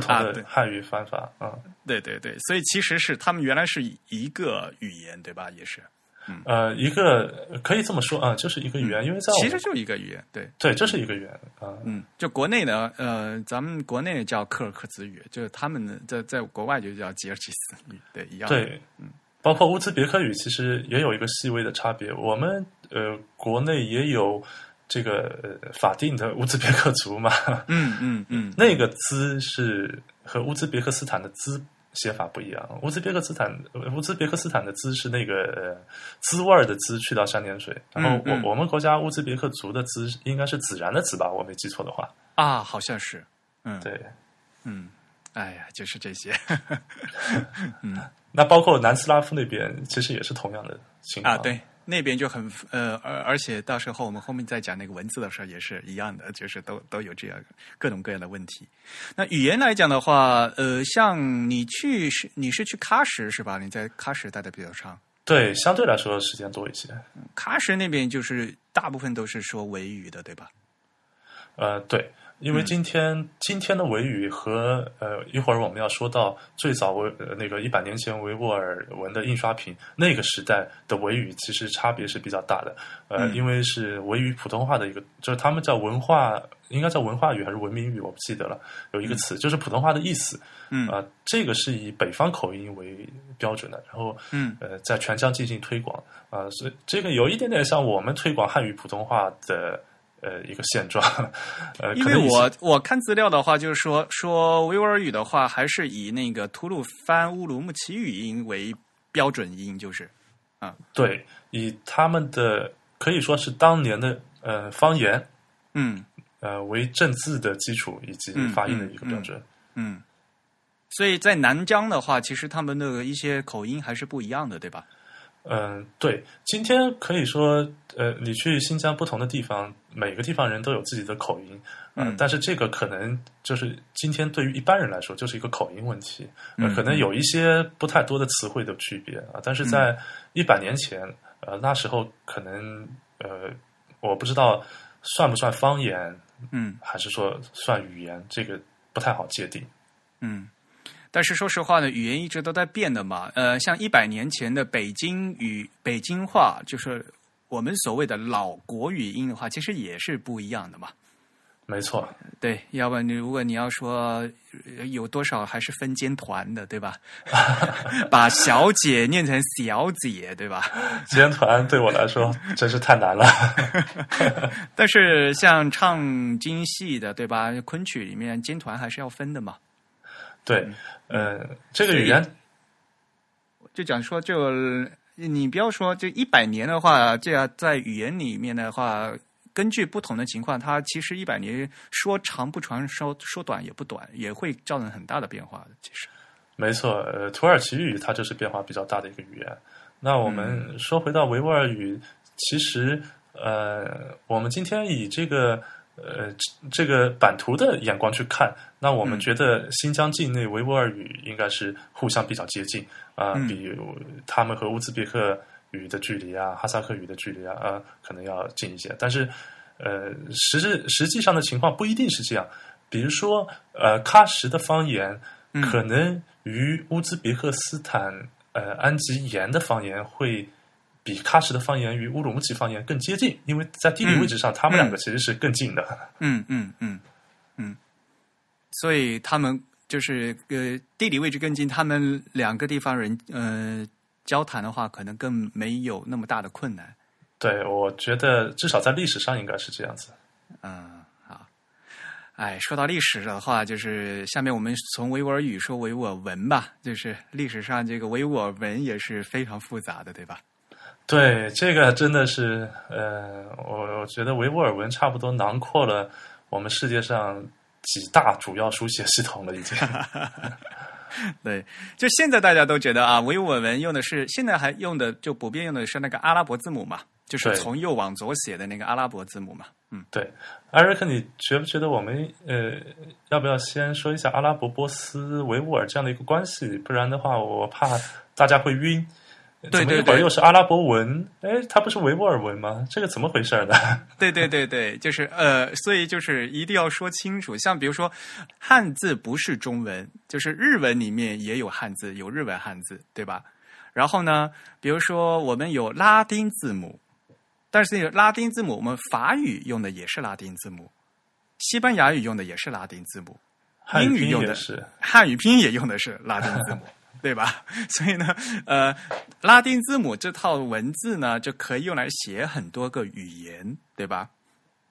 不同的汉语翻法啊。对对对，所以其实是他们原来是一个语言，对吧？也是，嗯呃，一个可以这么说啊，就是一个语言，因为在其实就一个语言。对，对，这是一个语言啊。嗯，就国内的呃，咱们国内叫柯尔克孜语，就是他们的在在国外就叫吉尔吉斯语，对，一样对，嗯，包括乌兹别克语其实也有一个细微的差别。我们呃国内也有这个呃法定的乌兹别克族嘛，嗯嗯嗯，那个“兹”是和乌兹别克斯坦的“兹”写法不一样。乌兹别克斯坦呃乌兹别克斯坦的“兹”是那个呃滋味儿的“滋”去到三点水，然后我、嗯嗯我们国家乌兹别克族的“兹”应该是孜然的“孜”吧，我没记错的话。啊，好像是，嗯，对，嗯，哎呀，就是这些嗯 [laughs] 那包括南斯拉夫那边其实也是同样的情况啊，对。那边就很呃，而而且到时候我们后面再讲那个文字的时候也是一样的，就是都都有这样各种各样的问题。那语言来讲的话，呃，像你去是你是去喀什是吧？你在喀什待的比较长，对，相对来说时间多一些。喀什那边就是大部分都是说维语的，对吧？呃，对，因为今天、今天的维语和呃一会儿我们要说到最早维呃那个一百年前维吾尔文的印刷品那个时代的维语，其实差别是比较大的。呃，嗯因为是维语普通话的一个，就是他们叫文化，应该叫文化语还是文明语，我不记得了。有一个词、就是普通话的意思。嗯啊、这个是以北方口音为标准的，然后嗯呃，在全疆进行推广啊、所以这个有一点点像我们推广汉语普通话的呃一个现状，[laughs] 呃，因为我我看资料的话，就是说说维吾尔语的话，还是以那个吐鲁番乌鲁木齐语音为标准音，就是对以他们的可以说是当年的呃方言嗯呃为正字的基础以及嗯发音的一个标准。嗯。所以在南疆的话，其实他们的一些口音还是不一样的，对吧？嗯，对，今天可以说，呃，你去新疆不同的地方，每个地方人都有自己的口音，呃嗯但是这个可能就是今天对于一般人来说就是一个口音问题，可能有一些不太多的词汇的区别啊，但是在一百年前，呃，那时候可能，呃，我不知道算不算方言，嗯还是说算语言，这个不太好界定。嗯。但是说实话呢，语言一直都在变的嘛。呃，像一百年前的北京语、北京话，就是我们所谓的老国语音的话，其实也是不一样的嘛。没错，对，要不然你如果你要说呃有多少还是分间团的，对吧？[laughs] 把小姐念成小姐，对吧？[laughs] 间团对我来说真是太难了。[laughs] 但是像唱京戏的，对吧？昆曲里面间团还是要分的嘛。对，呃，这个语言就讲说，就你不要说，就一百年的话，这样在语言里面的话，根据不同的情况，它其实一百年说长不长，说说短也不短，也会造成很大的变化的。其实，没错，呃，土耳其语它就是变化比较大的一个语言。那我们说回到维吾尔语，其实呃，我们今天以这个呃这个版图的眼光去看，那我们嗯觉得新疆境内维吾尔语应该是互相比较接近啊、嗯比他们和乌兹别克语的距离啊、哈萨克语的距离啊，呃，可能要近一些。但是呃，实质实际上的情况不一定是这样。比如说，呃，喀什的方言嗯可能与乌兹别克斯坦呃安吉延的方言会比喀什的方言与乌鲁木齐方言更接近，因为在地理位置上，他们两个其实是更近的。嗯嗯嗯嗯，所以他们就是呃地理位置更近，他们两个地方人呃交谈的话，可能更没有那么大的困难。对，我觉得至少在历史上应该是这样子。嗯，好。哎，说到历史的话，就是下面我们从维吾尔语说维吾尔文吧，就是历史上这个维吾尔文也是非常复杂的，对吧？对，这个真的是，呃，我我觉得维吾尔文差不多囊括了我们世界上几大主要书写系统了，已经。[laughs] 对，就现在大家都觉得啊，维吾尔文用的是现在还用的就普遍用的是那个阿拉伯字母嘛，就是从右往左写的那个阿拉伯字母嘛。嗯，对，艾瑞克，你觉不觉得我们呃，要不要先说一下阿拉伯、波斯、维吾尔这样的一个关系？不然的话，我怕大家会晕。对对对又是阿拉伯文，哎，它不是维吾尔文吗？这个怎么回事呢？[laughs] 对对对对，就是呃，所以就是一定要说清楚。像比如说，汉字不是中文，就是日文里面也有汉字，有日文汉字，对吧？然后呢，比如说我们有拉丁字母，但是拉丁字母我们法语用的也是拉丁字母，西班牙语用的也是拉丁字母，英语用的是，汉语拼音也用的是拉丁字母，对吧？[laughs] 所以呢，呃，拉丁字母这套文字呢，就可以用来写很多个语言，对吧？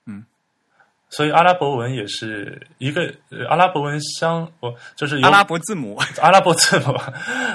嗯所以阿拉伯文也是一个呃阿拉伯文相，我就是阿拉伯字母，[laughs] 阿拉伯字母，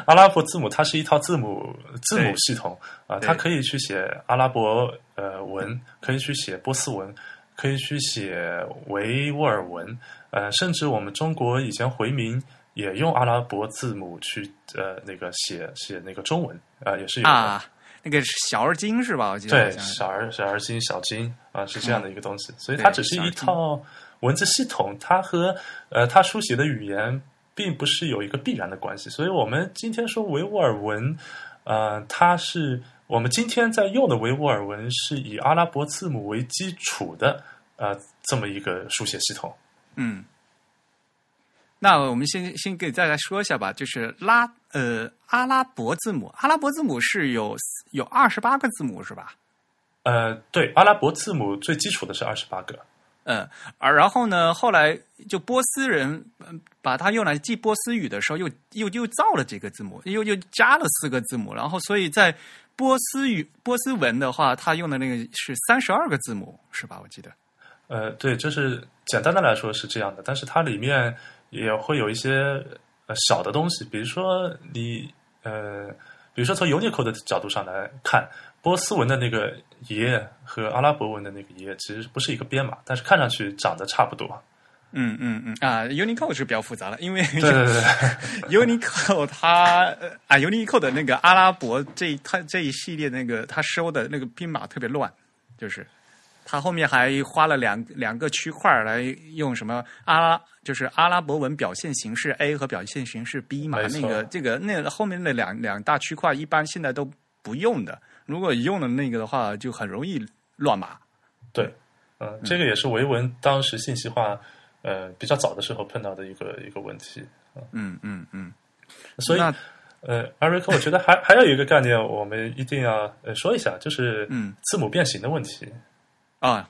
阿拉伯字母它是一套字母字母系统啊、对它可以去写阿拉伯呃文，可以去写波斯文，可以去写维吾尔文，呃，甚至我们中国以前回民也用阿拉伯字母去呃那个写写那个中文啊、呃也是。啊，那个是小而精是吧？我记得对，小而小而精小精啊，是这样的一个东西，所以它只是一套文字系统，它和呃它书写的语言并不是有一个必然的关系。所以我们今天说维吾尔文，呃，它是我们今天在用的维吾尔文是以阿拉伯字母为基础的呃这么一个书写系统。嗯。那我们先先给大家说一下吧，就是拉呃阿拉伯字母，阿拉伯字母是有有二十八个字母是吧？呃，对，阿拉伯字母最基础的是二十八个。嗯，而然后呢，后来就波斯人嗯把它用来记波斯语的时候，又又又造了几个字母，又又加了四个字母，然后所以在波斯语波斯文的话，它用的那个是三十二个字母，是吧？我记得。呃，对，就是简单的来说是这样的，但是它里面也会有一些呃小的东西，比如说你呃，比如说从 Unicode 的角度上来看，波斯文的那个爷和阿拉伯文的那个爷其实不是一个编码，但是看上去长得差不多。嗯嗯嗯啊，Unicode 是比较复杂了，因为对对对 [laughs] 对，Unicode 它呃啊 Unicode 的那个阿拉伯这一它这一系列那个它收的那个编码特别乱，就是它后面还花了两两个区块来用什么阿拉就是阿拉伯文表现形式 A 和表现形式 B 嘛，那个这个那后面那两两大区块一般现在都不用的，如果用了那个的话就很容易乱码。对，嗯、这个也是维文当时信息化呃比较早的时候碰到的一个一个问题。嗯嗯嗯，所以呃，艾瑞克，我觉得还还有一个概念，我们一定要呃说一下，就是嗯字母变形的问题。啊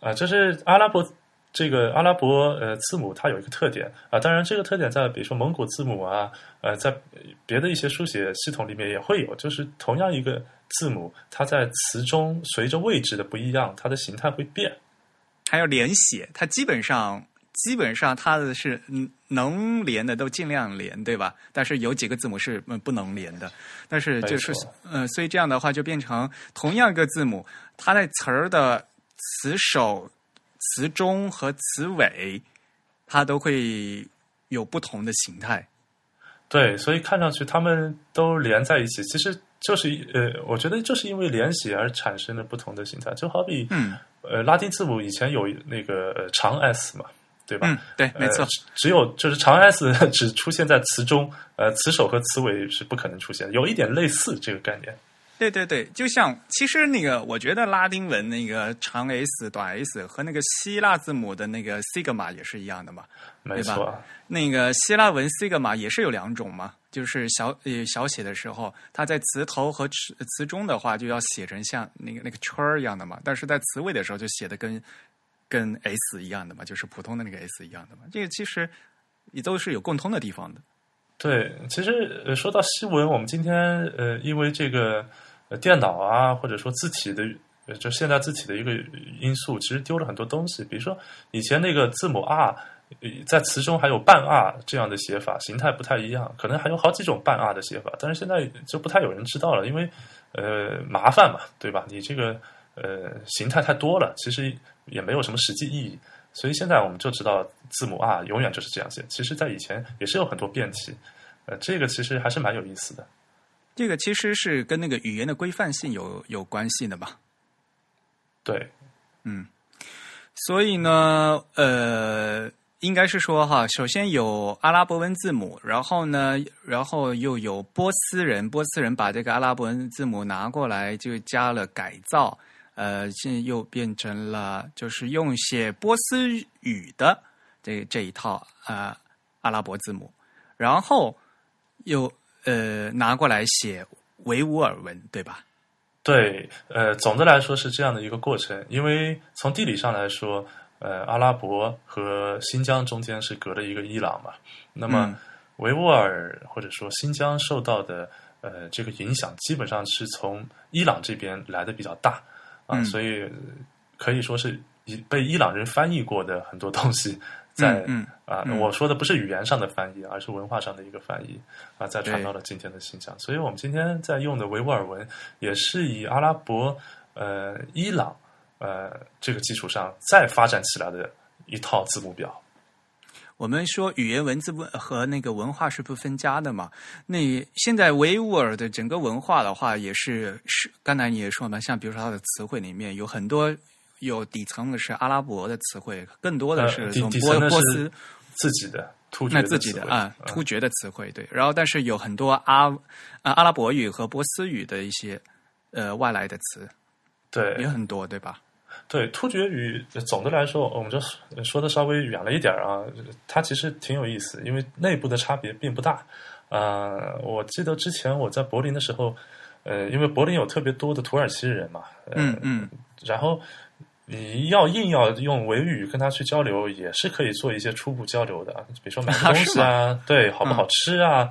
啊，就是阿拉伯这个阿拉伯呃字母它有一个特点啊，当然这个特点在比如说蒙古字母啊，呃，在别的一些书写系统里面也会有，就是同样一个字母，它在词中随着位置的不一样，它的形态会变。还要连写，它基本上基本上它的是嗯能连的都尽量连，对吧？但是有几个字母是嗯不能连的，但是就是呃，所以这样的话就变成同样一个字母，它在词儿的词首、词中和词尾，它都会有不同的形态。对，所以看上去它们都连在一起，其实就是呃，我觉得就是因为连写而产生的不同的形态，就好比嗯。呃拉丁字母以前有那个呃长 S 嘛，对吧？嗯，对，没错呃，只只有就是长 S [laughs] 只出现在词中，呃，词首和词尾是不可能出现的，有一点类似这个概念。对对对，就像其实那个，我觉得拉丁文那个长 S、短 S 和那个希腊字母的那个 sigma 也是一样的嘛。没错，那个希腊文 sigma 也是有两种嘛，就是小呃小写的时候，它在词头和词词中的话就要写成像那个那个圈儿一样的嘛，但是在词尾的时候就写的跟跟 S 一样的嘛，就是普通的那个 S 一样的嘛。这个其实也都是有共通的地方的。对，其实说到西文，我们今天呃因为这个电脑啊，或者说字体的。就现代字体的一个因素，其实丢了很多东西。比如说，以前那个字母 R，在词中还有半 R 这样的写法，形态不太一样，可能还有好几种半 R 的写法，但是现在就不太有人知道了，因为呃麻烦嘛，对吧？你这个呃形态太多了，其实也没有什么实际意义。所以现在我们就知道字母 R 永远就是这样写。其实，在以前也是有很多变体，呃，这个其实还是蛮有意思的。这个其实是跟那个语言的规范性有有关系的吧。对，嗯所以呢，呃，应该是说哈，首先有阿拉伯文字母，然后呢，然后又有波斯人，波斯人把这个阿拉伯文字母拿过来，就加了改造，呃，现在又变成了就是用写波斯语的这这一套啊、呃阿拉伯字母，然后又呃拿过来写维吾尔文，对吧？对，呃，总的来说是这样的一个过程。因为从地理上来说，呃，阿拉伯和新疆中间是隔了一个伊朗嘛。那么嗯维吾尔或者说新疆受到的呃这个影响，基本上是从伊朗这边来的比较大啊，嗯所以可以说是以被伊朗人翻译过的很多东西。在嗯啊，嗯我说的不是语言上的翻译，而是文化上的一个翻译啊，再传到了今天的新疆。所以我们今天在用的维吾尔文，也是以阿拉伯、呃伊朗呃这个基础上再发展起来的一套字母表。我们说语言文字不和那个文化是不分家的嘛？那现在维吾尔的整个文化的话，也是是刚才你也说嘛，像比如说它的词汇里面有很多有底层的是阿拉伯的词汇，更多的呃是从波波斯自己的突厥那自己的啊突厥的词汇对，然后但是有很多阿啊阿拉伯语和波斯语的一些呃外来的词对也很多，对吧？对，突厥语呃总的来说，我们就说说的稍微远了一点儿啊，它其实挺有意思，因为内部的差别并不大。呃，我记得之前我在柏林的时候，呃，因为柏林有特别多的土耳其人嘛，呃、嗯嗯，然后你要硬要用维语跟他去交流，也是可以做一些初步交流的，比如说买 [laughs] 东西啊，对，好不好吃啊，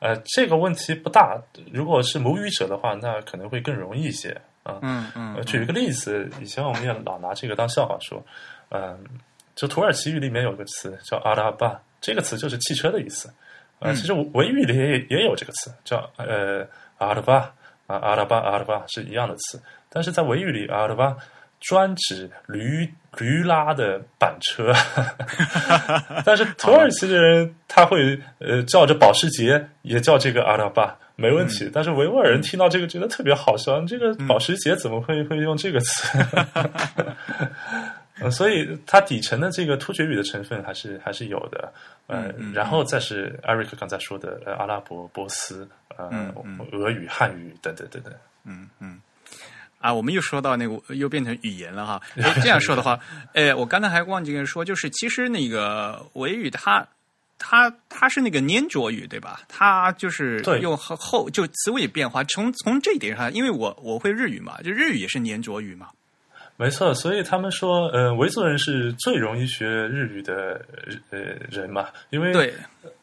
呃，这个问题不大。如果是母语者的话，那可能会更容易一些啊。嗯嗯呃，举一个例子，以前我们也老拿这个当笑话说，嗯、就土耳其语里面有个词叫阿拉巴，这个词就是汽车的意思。呃，嗯其实维语里也也有这个词，叫呃阿拉巴啊，阿拉巴阿拉巴是一样的词，但是在维语里阿拉巴专指驴驴拉的板车，[laughs] 但是土耳其的人他会呃叫着保时捷，也叫这个阿拉巴。没问题，但是维吾尔人听到这个觉得特别好笑，你这个保时捷怎么会会用这个词？嗯，[laughs] 所以它底层的这个突厥语的成分还是还是有的，呃，然后再是艾瑞克刚才说的呃阿拉伯、波斯、呃、俄语、汉语等等等等。嗯嗯。啊，我们又说到那个，又变成语言了哈。哎，这样说的话，哎，我刚才还忘记跟你说，就是其实那个维语它，它它是那个粘着语，对吧？它就是用后后就词尾变化。从从这一点上，因为我我会日语嘛，就日语也是粘着语嘛。没错，所以他们说，呃，维族人是最容易学日语的呃人嘛，因为对，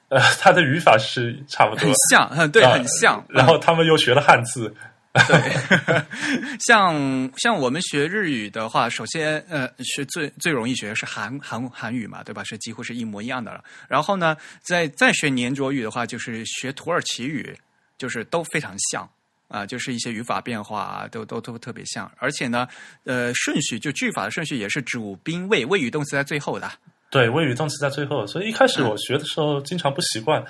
呃，他的语法是差不多很，像，嗯对，啊很像。然后他们又学了汉字，对，[laughs] 像像我们学日语的话，首先呃是最最容易学的是韩韩韩语嘛，对吧？是几乎是一模一样的了。然后呢，再再学黏着语的话，就是学土耳其语，就是都非常像。啊，就是一些语法变化啊，都都都特别像，而且呢，呃，顺序就句法的顺序也是主宾谓，谓语动词在最后的。对，谓语动词在最后，所以一开始我学的时候经常不习惯，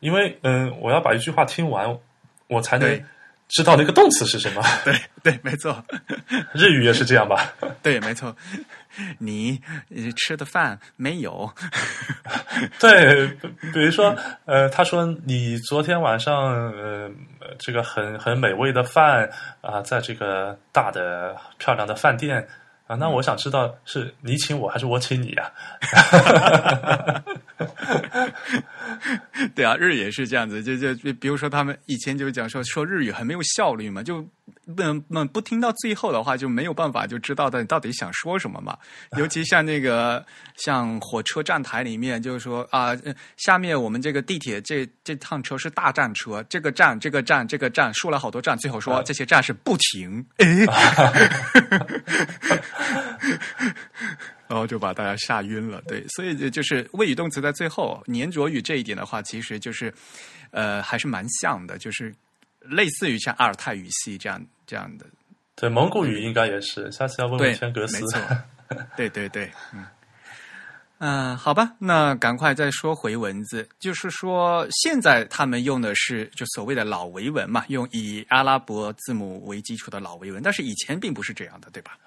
因为嗯，我要把一句话听完，我才能对知道那个动词是什么。[laughs] 对对，没错，日语也是这样吧？[laughs] 对，没错。你呃吃的饭没有？[laughs] 对，比比如说，呃，他说你昨天晚上呃，这个很很美味的饭啊、在这个大的漂亮的饭店啊、那我想知道是你请我还是我请你啊？[laughs] 对啊，日语也是这样子，就就就比如说他们以前就讲说说日语很没有效率嘛，就不能不不听到最后的话就没有办法就知道到底到底想说什么嘛。尤其像那个像火车站台里面，就是说啊、呃下面我们这个地铁这这趟车是大站车，这个站这个站这个站说了好多站，最后说啊这些站是不停，诶 [laughs] [laughs] 然后就把大家吓晕了。对，所以就就是谓语动词在最后，粘着语这一点的话，其实就是呃还是蛮像的，就是类似于像阿尔泰语系这样这样的。对，蒙古语应该也是，下次要问问对天格，斯对对对，嗯。嗯、好吧，那赶快再说回文字，就是说现在他们用的是就所谓的老维文嘛，用以阿拉伯字母为基础的老维文，但是以前并不是这样的，对吧？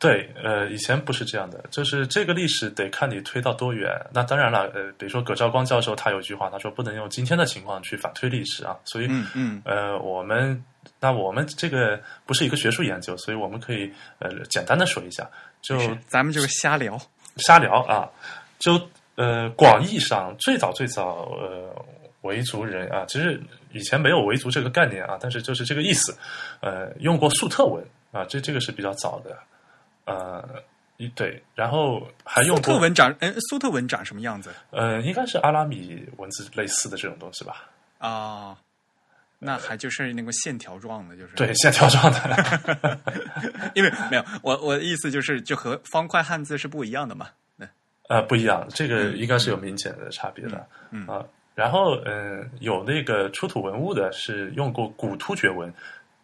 对，呃，以前不是这样的，就是这个历史得看你推到多远。那当然了，呃，比如说葛兆光教授他有一句话，他说不能用今天的情况去反推历史啊，所以，嗯嗯呃，我们那我们这个不是一个学术研究，所以我们可以呃简单的说一下，就咱们就是瞎聊。瞎聊啊，就呃广义上最早最早呃维族人啊，其实以前没有维族这个概念啊，但是就是这个意思，呃，用过粟特文啊，这这个是比较早的，呃，一对，然后还用苏特文长，嗯，苏特文长什么样子呃，应该是阿拉米文字类似的这种东西吧？啊？那还就是那个线条状的，就是对，线条状的。[laughs] [laughs] 因为没有我我的意思就是，就和方块汉字是不一样的嘛。对，呃，不一样，这个应该是有明显的差别的。嗯啊，然后嗯、有那个出土文物的是用过古突厥文，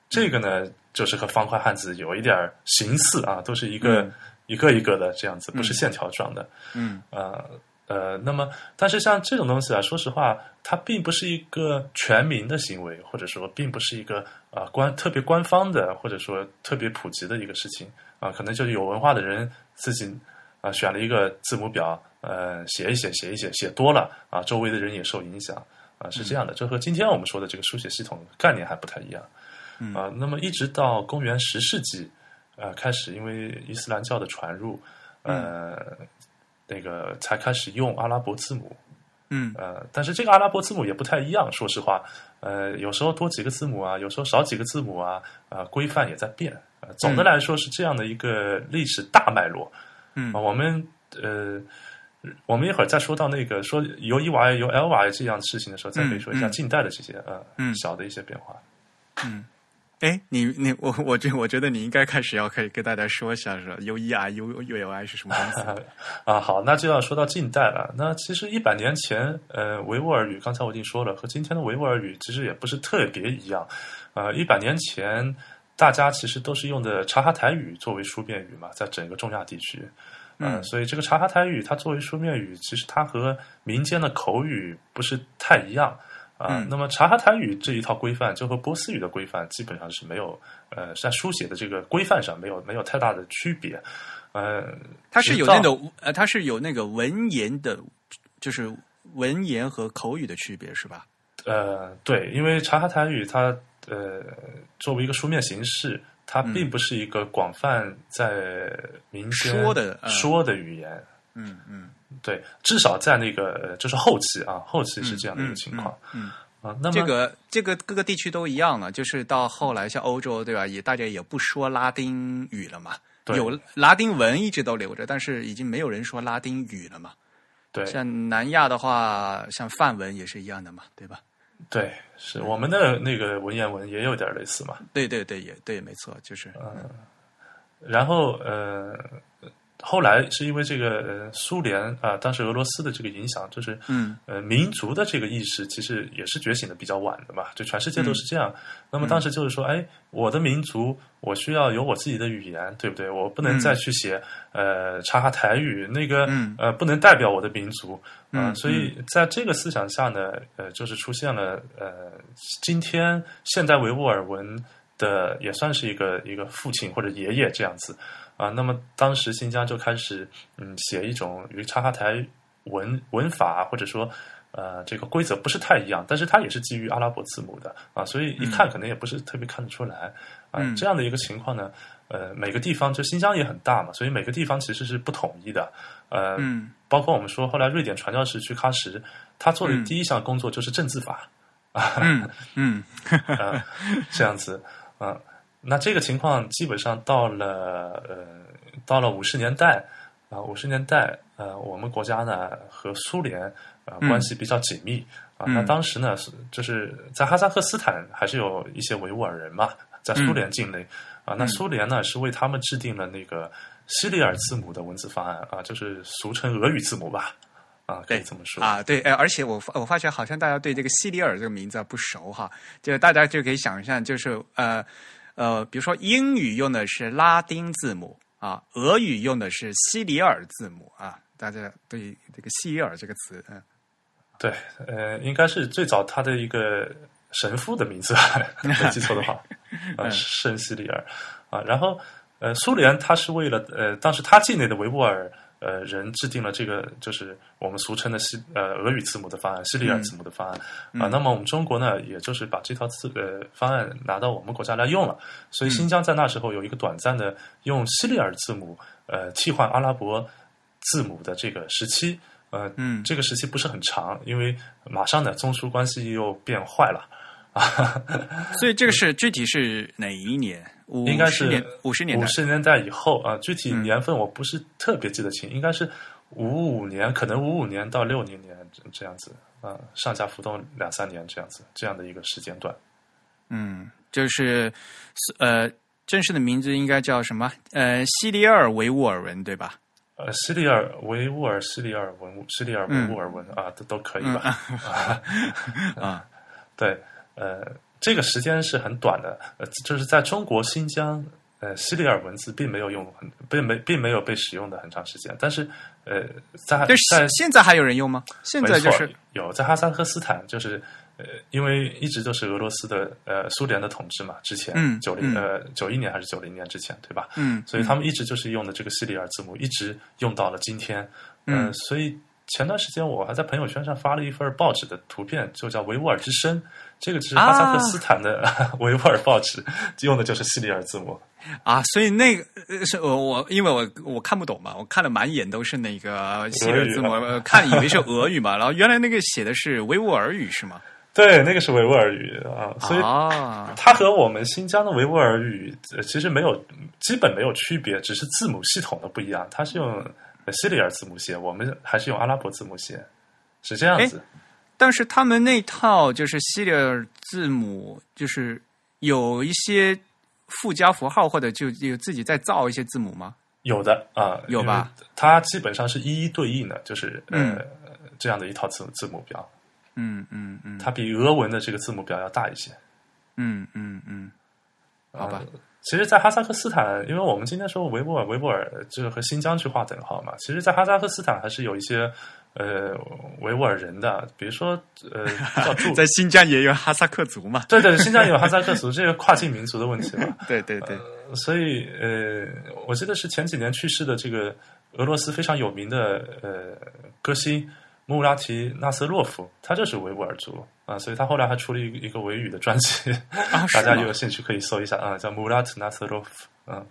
这个呢就是和方块汉字有一点儿形似啊，都是一个、嗯一个一个的这样子，不是线条状的。嗯呃呃，那么但是像这种东西啊，说实话，它并不是一个全民的行为，或者说并不是一个啊、官特别官方的，或者说特别普及的一个事情啊、可能就是有文化的人自己啊、选了一个字母表，呃，写一写，写一写，写多了啊，周围的人也受影响啊，是这样的，这和今天我们说的这个书写系统概念还不太一样嗯啊。那么一直到公元十世纪，呃，开始因为伊斯兰教的传入，呃。那个才开始用阿拉伯字母，嗯呃，但是这个阿拉伯字母也不太一样，说实话，呃，有时候多几个字母啊，有时候少几个字母啊，呃，规范也在变。呃，总的来说是这样的一个历史大脉络。嗯啊我们呃，我们一会儿再说到那个说由 E Y 由 L Y 这样的事情的时候，再可以说一下嗯近代的这些呃嗯小的一些变化。嗯。哎，你你我我觉我觉得你应该开始要可以跟大家说一下是 U E I U U L I 是什么东西？[laughs] 啊，好，那就要说到近代了。那其实一百年前，呃，维吾尔语刚才我已经说了，和今天的维吾尔语其实也不是特别一样。呃，一百年前，大家其实都是用的察哈台语作为书面语嘛，在整个中亚地区。呃嗯所以这个察哈台语它作为书面语，其实它和民间的口语不是太一样啊、嗯那么察哈台语这一套规范，就和波斯语的规范基本上是没有，呃，在书写的这个规范上没有没有太大的区别。呃，它是有那种呃，它是有那个文言的，就是文言和口语的区别是吧？呃，对，因为察哈台语它呃作为一个书面形式，它嗯并不是一个广泛在民间说的嗯说的语言。嗯嗯，对，至少在那个呃就是后期啊，后期是这样的一个情况、嗯。啊。那么这个这个各个地区都一样了，就是到后来像欧洲对吧，也大家也不说拉丁语了嘛，对有拉丁文一直都留着，但是已经没有人说拉丁语了嘛。对像南亚的话，像梵文也是一样的嘛，对吧？对，是我们的那个文言文也有点类似嘛。对对对，也对，没错，就是嗯然后呃，后来是因为这个呃苏联啊、当时俄罗斯的这个影响，就是嗯。呃民族的这个意识其实也是觉醒的比较晚的嘛，就全世界都是这样。那么当时就是说，哎，我的民族我需要有我自己的语言，对不对？我不能再去写、呃察哈台语，那个、嗯。呃不能代表我的民族啊、嗯所以在这个思想下呢，呃，就是出现了呃今天现代维吾尔文的也算是一个一个父亲或者爷爷这样子啊。那么当时新疆就开始嗯写一种与察哈台文文法或者说呃这个规则不是太一样，但是它也是基于阿拉伯字母的啊，所以一看可能也不是特别看得出来啊。嗯这样的一个情况呢，呃，每个地方就新疆也很大嘛，所以每个地方其实是不统一的，呃，嗯包括我们说后来瑞典传教士去喀什，他做的嗯第一项工作就是政治法。[laughs] 嗯嗯啊，这样子啊，那这个情况基本上到了呃，到了五十年代啊，五十年代呃，我们国家呢和苏联啊嗯关系比较紧密啊，嗯。那当时呢是就是在哈萨克斯坦还是有一些维吾尔人嘛，在苏联境内啊，那苏联呢是为他们制定了那个西里尔字母的文字方案啊，就是俗称俄语字母吧。啊，可以这么说。啊，对，哎，而且我发我发觉好像大家对这个西里尔这个名字不熟哈，就大家就可以想象，就是呃呃，比如说英语用的是拉丁字母啊，俄语用的是西里尔字母啊，大家对这个西里尔这个词，嗯对，呃，应该是最早他的一个神父的名字，[laughs] 没记错的话，[laughs] 啊，圣西里尔啊。然后，呃，苏联他是为了呃，当时他境内的维吾尔呃人制定了这个就是我们俗称的西呃俄语字母的方案，西里尔字母的方案、啊。那么我们中国呢，也就是把这套字呃方案拿到我们国家来用了，所以新疆在那时候有一个短暂的用西里尔字母呃替换阿拉伯字母的这个时期。呃，嗯这个时期不是很长，因为马上呢，中苏关系又变坏了啊。[laughs] 所以这个是具体是哪一年？五应该是五十年代五十年代以后啊，具体嗯年份我不是特别记得清，应该是五五年，可能五五年到六零年这这样子啊，上下浮动两三年这样子，这样的一个时间段。嗯，就是呃，正式的名字应该叫什么？呃，西里尔维吾尔文对吧？呃，西里尔维吾尔、西里尔文、西里尔维吾尔文、啊，都都可以吧？[laughs] [laughs] 啊，对，呃，这个时间是很短的，呃，就是在中国新疆，呃，西里尔文字并没有用很，并没并没有被使用的很长时间，但是，呃，在但在现在还有人用吗？现在就是有在哈萨克斯坦，就是呃，因为一直都是俄罗斯的呃苏联的统治嘛，之前嗯九零、嗯呃九一年还是九零年之前，对吧？嗯，所以他们一直就是用的这个西里尔字母，一直用到了今天。呃嗯所以前段时间我还在朋友圈上发了一份报纸的图片，就叫《维吾尔之声》，这个是哈萨克斯坦的、[laughs] 维吾尔报纸，用的就是西里尔字母。啊，所以那个呃是我我因为我我看不懂嘛，我看了满眼都是那个西里尔字母，看以为是俄语嘛，[laughs] 然后原来那个写的是维吾尔语是吗？对，那个是维吾尔语啊，所以啊，它和我们新疆的维吾尔语呃其实没有基本没有区别，只是字母系统的不一样。它是用呃西里尔字母写，我们还是用阿拉伯字母写，是这样子。但是他们那套就是西里尔字母，就是有一些附加符号，或者就有自己再造一些字母吗？有的啊，有吧？它基本上是一一对应的，就是呃、嗯这样的一套字字母表，嗯嗯嗯它比俄文的这个字母表要大一些。嗯嗯嗯，好吧呃其实，在哈萨克斯坦，因为我们今天说维吾尔，维吾尔就是和新疆去划等号嘛。其实，在哈萨克斯坦还是有一些呃维吾尔人的，比如说呃 [laughs] 在新疆也有哈萨克族嘛？对对，新疆也有哈萨克族，这个跨境民族的问题嘛。[laughs] 对对对，所以呃，我记得是前几年去世的这个俄罗斯非常有名的呃歌星穆拉提纳瑟洛夫，他就是维吾尔族啊，所以他后来还出了一个一个维语的专辑，[laughs] 啊，大家有兴趣可以搜一下啊，叫穆拉提纳瑟洛夫，嗯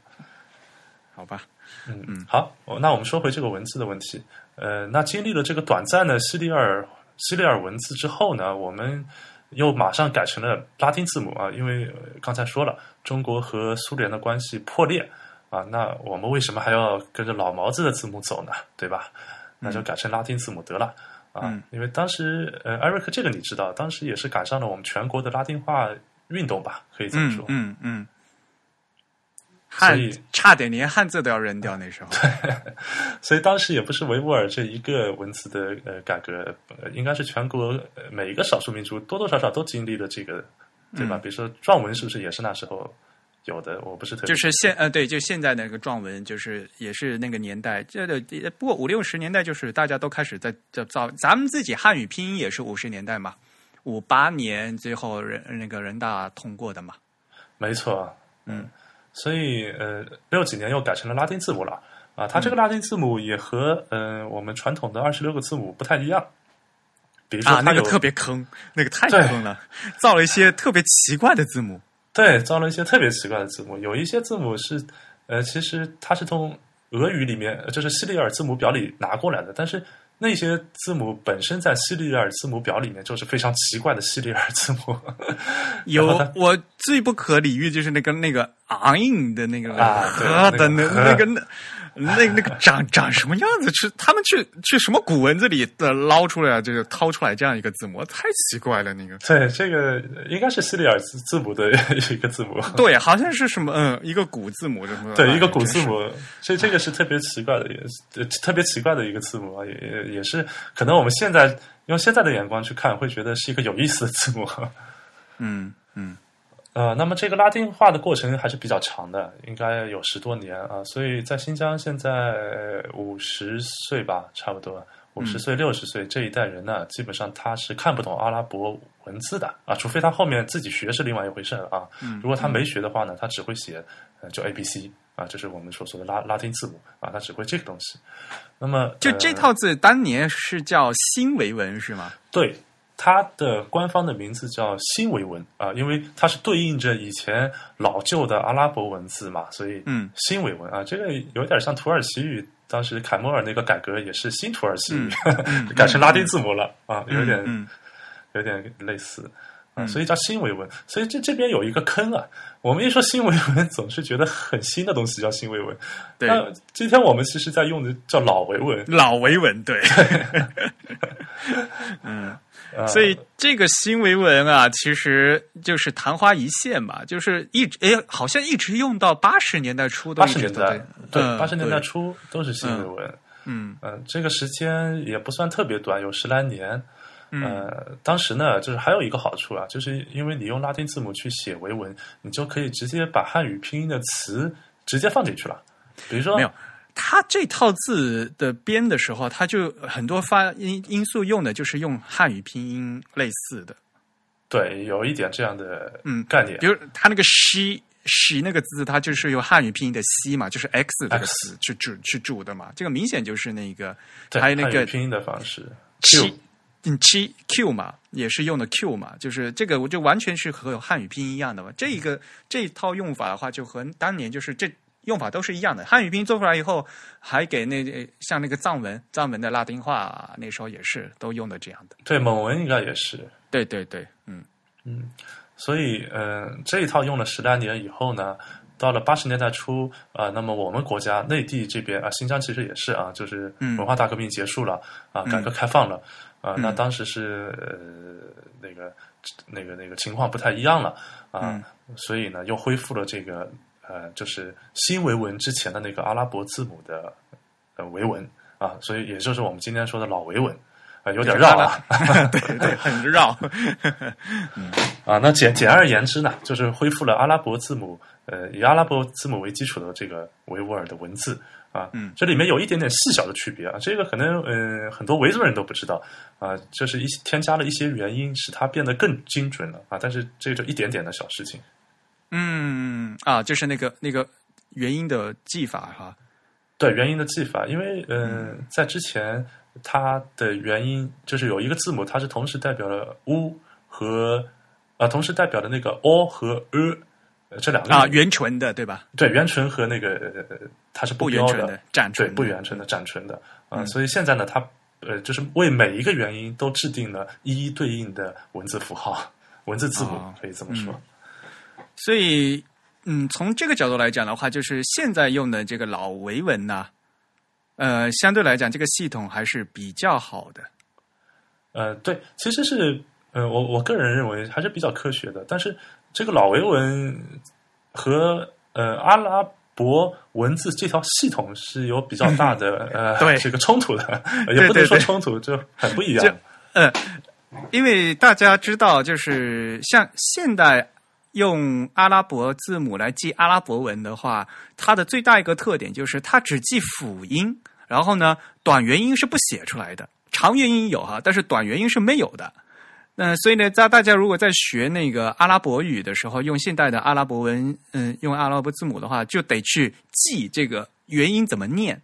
好吧，嗯嗯，好，哦那我们说回这个文字的问题，呃，那经历了这个短暂的西里尔西里尔文字之后呢，我们又马上改成了拉丁字母啊，因为、呃刚才说了，中国和苏联的关系破裂。啊，那我们为什么还要跟着老毛子的字母走呢？对吧？那就改成拉丁字母得了。啊嗯，因为当时呃，艾瑞克这个你知道，当时也是赶上了我们全国的拉丁化运动吧，可以这么嗯说。嗯嗯，汉以差点连汉字都要扔掉那时候。[laughs] 所以当时也不是维吾尔这一个文字的呃改革，呃应该是全国呃每一个少数民族多多少少都经历了这个，对吧？嗯比如说壮文是不是也是那时候有的？我不是特别就是现呃对，就现在那个壮文，就是也是那个年代，这个不过五六十年代就是大家都开始在在造，咱们自己汉语拼音也是五十年代嘛，五八年最后人那个人大通过的嘛。没错，嗯，所以呃六几年又改成了拉丁字母了啊，它这嗯个拉丁字母也和呃我们传统的二十六个字母不太一样，比如说啊，那个特别坑，那个太坑了，造了一些特别奇怪的字母。对，造了一些特别奇怪的字母，有一些字母是，呃，其实它是从俄语里面，呃就是西里尔字母表里拿过来的，但是那些字母本身在西里尔字母表里面就是非常奇怪的西里尔字母。[laughs] 有我最不可理喻就是那个那个昂印的那个啊的那那个那个那那那个长 [laughs] 长什么样子？去他们去去什么古文字里的捞出来，就是掏出来这样一个字母，太奇怪了。那个对，这个应该是西里尔字字母的一个字母。对，好像是什么嗯一个古字母什么对，一个古字母，所以这个是特别奇怪的，也呃特别奇怪的一个字母啊，也也也是可能我们现在用现在的眼光去看，会觉得是一个有意思的字母。嗯嗯呃，那么这个拉丁化的过程还是比较长的，应该有十多年啊。所以在新疆现在五十岁吧，差不多五十岁、六十岁这一代人呢，基本上他是看不懂阿拉伯文字的啊，除非他后面自己学是另外一回事啊。嗯如果他没学的话呢，他只会写呃就 A B C 啊，就是我们所说的拉拉丁字母啊，他只会这个东西。那么就呃这套字当年是叫新维文是吗？对，它的官方的名字叫新维文啊、因为它是对应着以前老旧的阿拉伯文字嘛，所以嗯新维文啊，这个有点像土耳其语，当时凯末尔那个改革也是新土耳其语，嗯 [laughs] 改成拉丁字母了啊，有点、嗯有点类似。啊，嗯所以叫新维文，所以这这边有一个坑啊。我们一说新维文，总是觉得很新的东西叫新维文。对那今天我们其实在用的叫老维文，老维文对。[laughs] 嗯。啊所以这个新维文啊，其实就是昙花一现嘛，就是一直哎，好像一直用到八十年代初都八十年代，对嗯八十年代初都是新维文。嗯嗯，这个时间也不算特别短，有十来年。嗯呃，当时呢，就是还有一个好处啊，就是因为你用拉丁字母去写维文，你就可以直接把汉语拼音的词直接放进去了。比如说，没有。他这套字的编的时候，他就很多发音因素用的就是用汉语拼音类似的，对，有一点这样的嗯概念。比如他那个 she she 那个字，它就是用汉语拼音的西嘛，就是 x 这个 X 去注去注的嘛，这个明显就是那个对还有那个拼音的方式。七 Q 嗯七 Q 嘛，也是用的 Q 嘛，就是这个我就完全是和汉语拼音一样的嘛。这一个这一套用法的话，就和当年就是这用法都是一样的。汉语拼音做出来以后，还给那像那个藏文藏文的拉丁化，那时候也是都用的这样的。对蒙文应该也是。对对对，嗯嗯所以，嗯、这一套用了十来年以后呢，到了八十年代初啊、那么我们国家内地这边啊、新疆其实也是啊，就是嗯文化大革命结束了啊、嗯改革开放了啊、那嗯当时是呃那个那个那个情况不太一样了啊、嗯所以呢又恢复了这个呃就是新维文之前的那个阿拉伯字母的呃维文啊，所以也就是我们今天说的老维文啊、有点绕啊。[laughs] 对对，[laughs] 很绕。啊，那简简而言之呢，就是恢复了阿拉伯字母，呃，以阿拉伯字母为基础的这个维吾尔的文字啊，嗯这里面有一点点细小的区别啊，这个可能呃很多维族人都不知道啊，就是一添加了一些原因，使它变得更精准了啊，但是这就一点点的小事情。嗯啊，就是那个那个元音的记法哈。对元音的记法，因为呃，在之前它的元音就是有一个字母，它是同时代表了 u 和啊、同时代表的那个 o 和 e 呃这两个啊，元唇的对吧？对，圆唇和那个呃它是标不圆唇的，展对，唇的不圆唇的展唇的啊、嗯所以现在呢，它呃就是为每一个元音都制定了一一对应的文字符号、文字字母，哦可以这么说。所以嗯，从这个角度来讲的话，就是现在用的这个老维文呢，呃，相对来讲，这个系统还是比较好的。呃，对，其实是，呃，我我个人认为还是比较科学的。但是这个老维文和呃阿拉伯文字这条系统是有比较大的 [laughs] 呃对这个冲突的，[laughs] 也不能说冲突，就很不一样。呃，因为大家知道，就是像现代用阿拉伯字母来记阿拉伯文的话，它的最大一个特点就是它只记辅音，然后呢，短元音是不写出来的，长元音有哈，但是短元音是没有的。那所以呢，在大家如果在学那个阿拉伯语的时候，用现代的阿拉伯文，嗯，用阿拉伯字母的话，就得去记这个元音怎么念。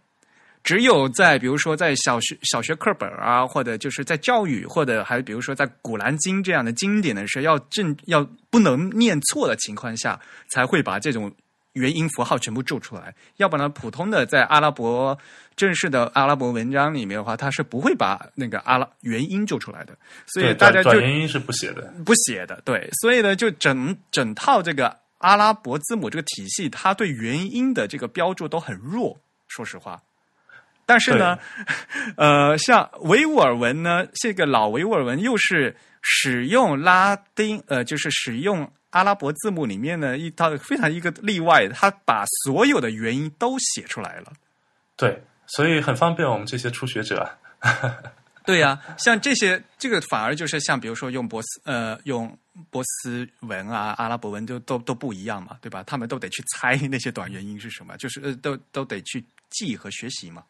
只有在比如说在小学小学课本啊，或者就是在教育，或者还比如说在《古兰经》这样的经典的时候，要正要不能念错的情况下，才会把这种元音符号全部注出来。要不然，普通的在阿拉伯正式的阿拉伯文章里面的话，它是不会把那个阿拉元音注出来的。所以，大家就元音是不写的。不写的，对，所以呢，就整整套这个阿拉伯字母这个体系，它对元音的这个标注都很弱，说实话。但是呢，[laughs] 呃，像维吾尔文呢，这个老维吾尔文又是使用拉丁，呃，就是使用阿拉伯字母里面呢一套非常一个例外，它把所有的元音都写出来了。对，所以很方便我们这些初学者。[laughs] 对呀、像这些，这个反而就是像比如说用波斯呃用波斯文啊、阿拉伯文就都都不一样嘛，对吧？他们都得去猜那些短元音是什么，就是呃都都得去记和学习嘛。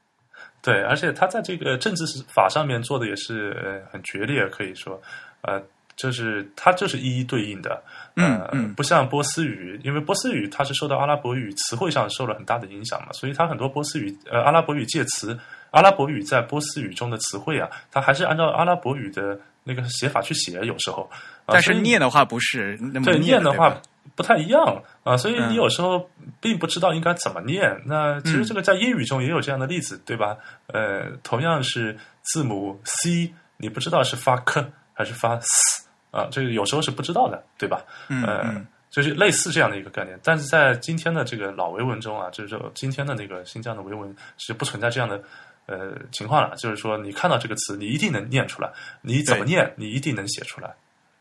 对，而且他在这个政治法上面做的也是呃很决裂，可以说，呃，就是他就是一一对应的，呃，嗯。嗯不像波斯语，因为波斯语它是受到阿拉伯语词汇上受了很大的影响嘛，所以它很多波斯语呃阿拉伯语介词，阿拉伯语在波斯语中的词汇啊，它还是按照阿拉伯语的那个写法去写，有时候，啊但是念的话不是那么对念的话不太一样啊，所以嗯你有时候并不知道应该怎么念。那其实这个在英语中也有这样的例子，对吧？呃，同样是字母 C，你不知道是发 k 还是发 s 啊，这个有时候是不知道的，对吧？嗯呃嗯，就是类似这样的一个概念。但是在今天的这个老维文中啊，就是说今天的那个新疆的维文是不存在这样的。呃，情况了，就是说，你看到这个词，你一定能念出来；你怎么念，你一定能写出来。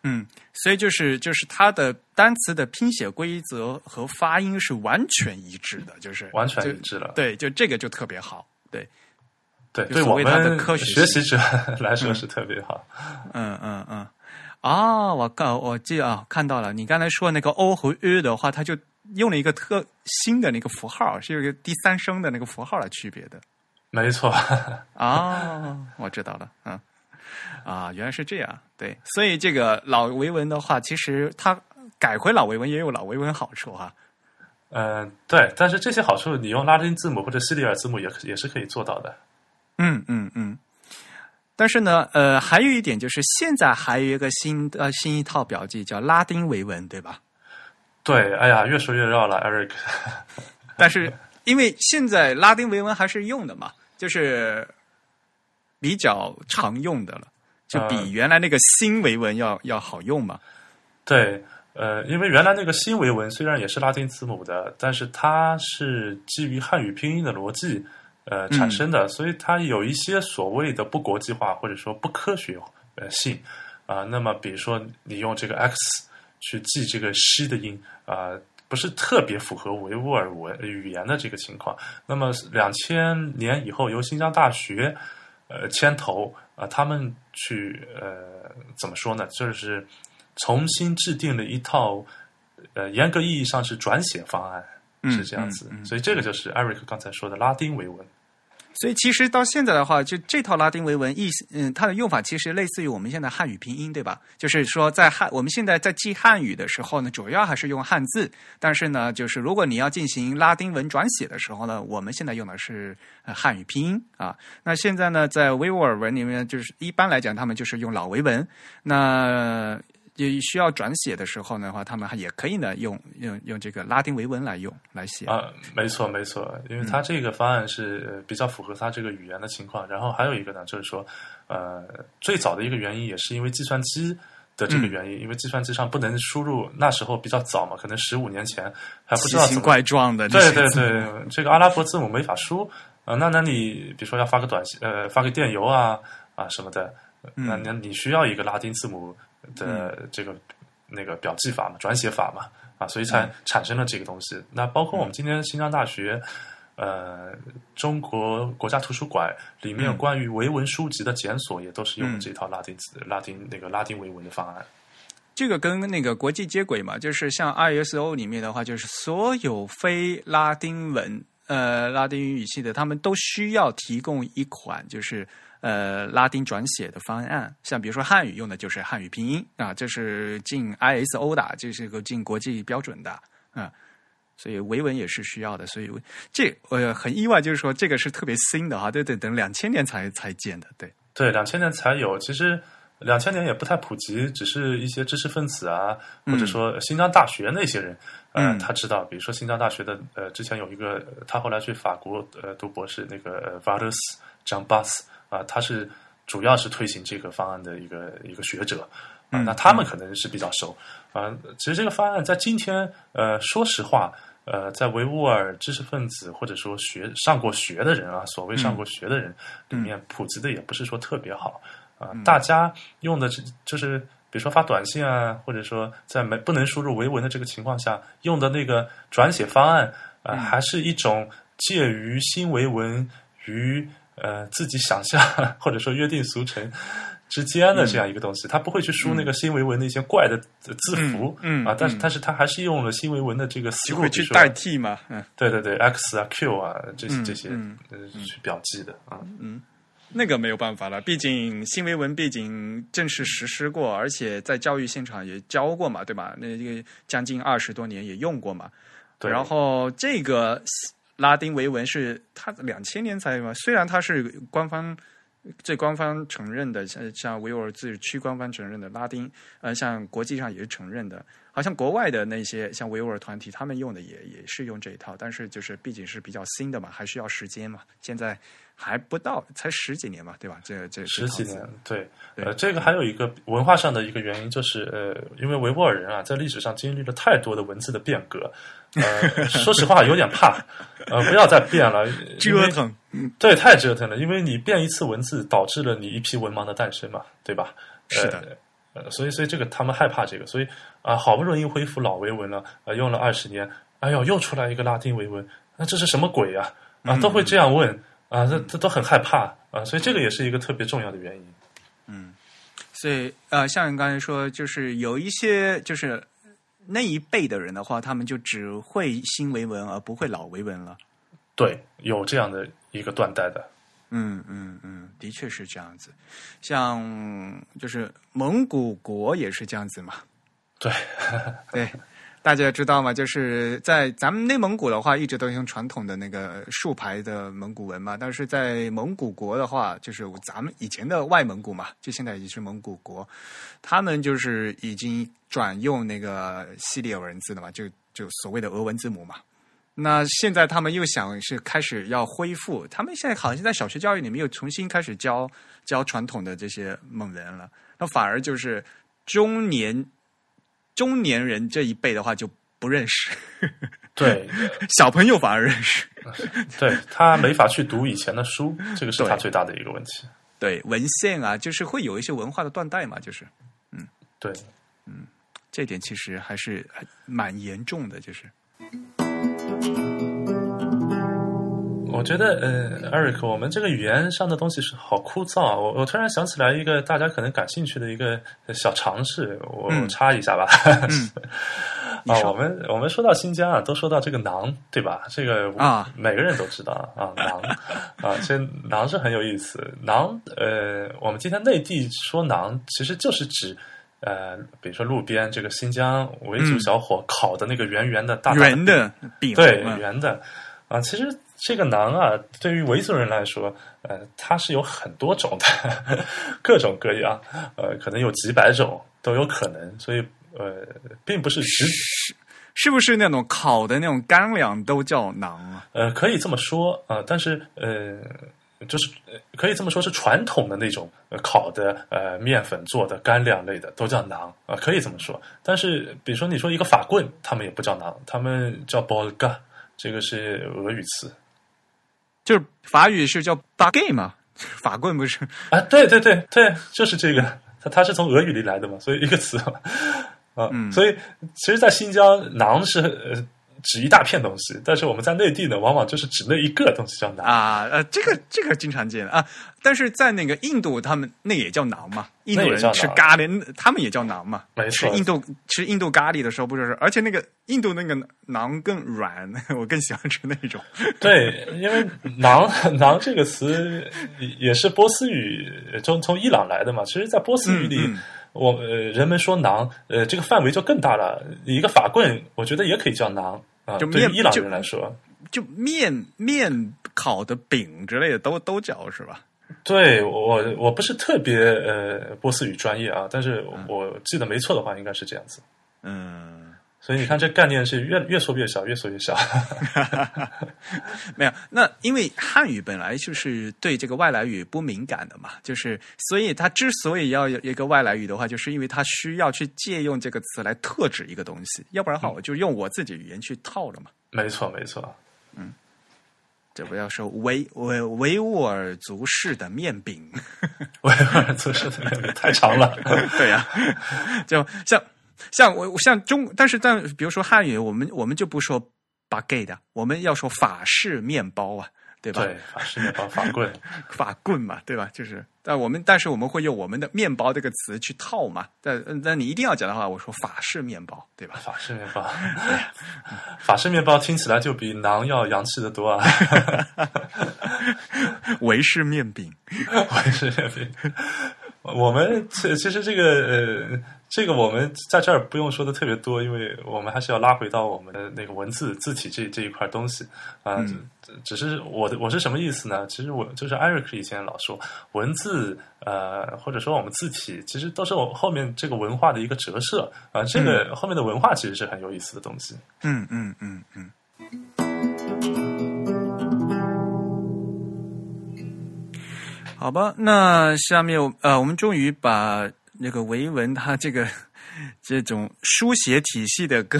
嗯，所以就是就是它的单词的拼写规则和发音是完全一致的，就是完全一致了对，就这个就特别好。对，对，对我就所谓它的们科学学习者来说是特别好。嗯嗯嗯。啊，我刚我记啊，看到了，你刚才说那个 o 和 u 的话，它就用了一个特新的那个符号，是有一个第三声的那个符号来区别的。没错，啊，[laughs] 我知道了，嗯，啊，原来是这样，对，所以这个老维文的话，其实它改回老维文也有老维文好处哈。嗯、对，但是这些好处你用拉丁字母或者西里尔字母也也是可以做到的。嗯嗯嗯。但是呢，呃，还有一点就是，现在还有一个新呃新一套表记叫拉丁维文，对吧？对，哎呀，越说越绕了，Eric。但是因为现在拉丁维文还是用的嘛，就是比较常用的了，就比嗯原来那个新维文要要好用嘛。对，呃，因为原来那个新维文虽然也是拉丁字母的，但是它是基于汉语拼音的逻辑呃产生的，所以它有一些所谓的不国际化或者说不科学呃性啊、那么比如说你用这个 x 去记这个 x 的音啊。不是特别符合维吾尔文语言的这个情况。那么两千年以后，由新疆大学呃牵头啊、他们去呃怎么说呢？就是重新制定了一套呃严格意义上是转写方案，嗯是这样子。嗯嗯所以这个就是艾瑞克刚才说的拉丁维文。所以其实到现在的话，就这套拉丁维文意思，嗯，它的用法其实类似于我们现在汉语拼音，对吧？就是说，在汉我们现在在记汉语的时候呢，主要还是用汉字，但是呢，就是如果你要进行拉丁文转写的时候呢，我们现在用的是汉语拼音啊。那现在呢，在维吾尔文里面，就是一般来讲，他们就是用老维文。那也需要转写的时候呢话，他们还也可以呢用用用这个拉丁维文来用来写。啊，没错没错，因为它这个方案是呃比较符合它这个语言的情况。然后还有一个呢，就是说，呃，最早的一个原因也是因为计算机的这个原因，因为计算机上不能输入，那时候比较早嘛，可能十五年前还不知道奇形怎么怪状的，对对，对，这个阿拉伯字母没法输啊、呃那那你比如说要发个短信，呃，发个电邮啊啊什么的，那那你需要一个拉丁字母的这个、那个表记法嘛，转写法嘛啊，所以才产生了这个东西。那包括我们今天新疆大学。呃，中国国家图书馆里面关于维文书籍的检索也都是用的这套拉丁字、拉丁那个拉丁维文的方案。这个跟那个国际接轨嘛，就是像 ISO 里面的话，就是所有非拉丁文呃拉丁语系的，他们都需要提供一款就是呃拉丁转写的方案。像比如说汉语用的就是汉语拼音啊，这是进 ISO 的，这是个进国际标准的啊。所以维文也是需要的，所以这呃很意外，就是说这个是特别新的哈，对对，等两千年才才建的，对对，两千年才有。其实两千年也不太普及，只是一些知识分子啊，或者说新疆大学那些人，呃，嗯他知道。比如说新疆大学的，呃，之前有一个，他后来去法国呃读博士，那个呃 v a r 啊，他是主要是推行这个方案的一个一个学者。啊，嗯那他们可能是比较熟啊。其实这个方案在今天，呃，说实话，呃，在维吾尔知识分子或者说学上过学的人啊，所谓上过学的人里面，普及的也不是说特别好啊。大家用的这就是比如说发短信啊，或者说在没不能输入维文的这个情况下，用的那个转写方案啊、呃还是一种介于新维文与呃自己想象 [laughs] 或者说约定俗成。之间的这样一个东西，他不会去输那个新维文的一些怪的字符，嗯嗯啊，但是嗯但是他还是用了新维文的这个思路去代替嘛，嗯。对对对，x 啊 q 啊这些嗯这些去表记的啊，嗯那个没有办法了，毕竟新维文毕竟正式实施过，而且在教育现场也教过嘛，对吧？那这个将近二十多年也用过嘛。对，然后这个拉丁维文是它两千年才嘛，虽然它是官方最官方承认的，像像维吾尔自治区官方承认的拉丁，呃，像国际上也是承认的。好像国外的那些像维吾尔团体，他们用的也也是用这一套，但是就是毕竟是比较新的嘛，还需要时间嘛。现在还不到，才十几年嘛，对吧？这这十几年，对呃，这个还有一个文化上的一个原因，就是呃，因为维吾尔人啊，在历史上经历了太多的文字的变革，呃，说实话有点怕，呃，不要再变了，折腾，对，太折腾了，因为你变一次文字，导致了你一批文盲的诞生嘛，对吧？是的呃，呃，所以所以这个他们害怕这个，所以啊、好不容易恢复老维文了，呃，用了二十年，哎呦，又出来一个拉丁维文，那这是什么鬼呀、啊？都会这样问啊，这这都很害怕啊，所以这个也是一个特别重要的原因。嗯所以呃，像你刚才说，就是有一些就是那一辈的人的话，他们就只会新维文而不会老维文了。对，有这样的一个断代的，嗯嗯嗯，的确是这样子。像就是蒙古国也是这样子嘛。对，对，大家知道吗？就是在咱们内蒙古的话，一直都用传统的那个竖排的蒙古文嘛。但是在蒙古国的话，就是咱们以前的外蒙古嘛，就现在已经是蒙古国，他们就是已经转用那个西里文字了嘛，就就所谓的俄文字母嘛。那现在他们又想是开始要恢复，他们现在好像在小学教育里面又重新开始教教传统的这些蒙文了，那反而就是中年中年人这一辈的话就不认识，[laughs] 对，小朋友反而认识。[laughs] 对他没法去读以前的书，这个是他最大的一个问题。对文献啊，就是会有一些文化的断代嘛，就是。嗯。对，嗯这点其实还是蛮严重的，就是我觉得，呃，Eric，我们这个语言上的东西是好枯燥啊。我我突然想起来一个大家可能感兴趣的一个小尝试，我、插一下吧。[laughs] 你啊，我们我们说到新疆啊，都说到这个馕，对吧？这个啊每个人都知道啊，[laughs] 馕啊，这馕是很有意思。馕，呃，我们今天内地说馕，其实就是指。呃，比如说路边这个新疆维族嗯小伙烤的那个圆圆的大大的圆的饼，对，嗯圆的啊。其实这个馕啊，对于维族人来说，呃，它是有很多种的，[laughs] 各种各样，呃，可能有几百种都有可能，所以呃，并不是只是不是那种烤的那种干粮都叫馕啊？呃，可以这么说啊、呃但是呃，就是呃可以这么说，是传统的那种呃烤的呃面粉做的干粮类的都叫馕啊、可以这么说。但是比如说你说一个法棍，他们也不叫馕，他们叫 bolga，这个是俄语词就是法语是叫 baguette 嘛，[laughs] 法棍不是？啊。对对对对，就是这个，[laughs] 它它是从俄语里来的嘛，所以一个词嘛啊。嗯所以其实，在新疆馕是呃指一大片东西，但是我们在内地呢，往往就是指那一个东西叫馕。啊，呃，这个这个经常见啊，但是在那个印度，他们那也叫馕嘛，印度人吃咖喱，他们也叫馕嘛，没错吃印度吃印度咖喱的时候不就是，而且那个印度那个馕更软，[laughs] 我更喜欢吃那种。对，因为“馕”“馕”这个词也是波斯语从从伊朗来的嘛。其实，在波斯语里，嗯嗯我呃人们说馕，呃，这个范围就更大了。一个法棍，我觉得也可以叫馕啊。就面对于伊朗人来说，就面面烤的饼之类的都都叫是吧？对我我不是特别呃波斯语专业啊，但是我记得没错的话，应该是这样子。嗯，所以你看，这概念是越越缩越小，越缩越小。[laughs] 没有，那因为汉语本来就是对这个外来语不敏感的嘛，就是所以它之所以要有一个外来语的话，就是因为它需要去借用这个词来特指一个东西，要不然的话我就用我自己语言去套了嘛。没错，没错。嗯这不要说维维维吾尔族式的面饼，维吾尔族式的面饼太长了。[laughs] 对呀、就像像我像中，但是但比如说汉语，我们我们就不说 baguette 的，我们要说法式面包啊，对吧？对，法式面包、法棍。法棍嘛，对吧？就是，但我们但是我们会用我们的面包这个词去套嘛。但但你一定要讲的话，我说法式面包，对吧？法式面包，[laughs] 法式面包听起来就比馕要洋气的多啊！[laughs] 维式面饼，维式面饼，我们其其实这个呃，这个我们在这儿不用说的特别多，因为我们还是要拉回到我们的那个文字字体这这一块东西啊。嗯只只是我的我是什么意思呢？其实我就是艾瑞克以前老说，文字呃，或者说我们字体，其实都是我后面这个文化的一个折射啊。这个后面的文化其实是很有意思的东西。嗯嗯嗯嗯。好吧，那下面呃，我们终于把那个维文它这个这种书写体系的各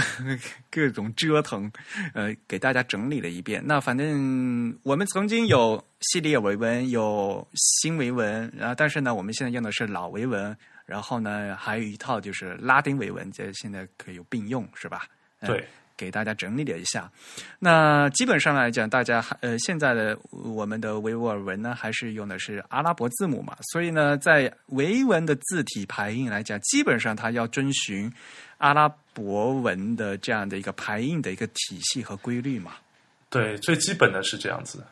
各种折腾，呃，给大家整理了一遍。那反正我们曾经有系列维文，有新维文，然后但是呢，我们现在用的是老维文，然后呢，还有一套就是拉丁维文，这现在可以有并用，是吧？对，给大家整理了一下。那基本上来讲，大家呃现在的我们的维吾尔文呢，还是用的是阿拉伯字母嘛，所以呢，在维文的字体排印来讲，基本上它要遵循阿拉伯文的这样的一个排印的一个体系和规律嘛。对，最基本的是这样子。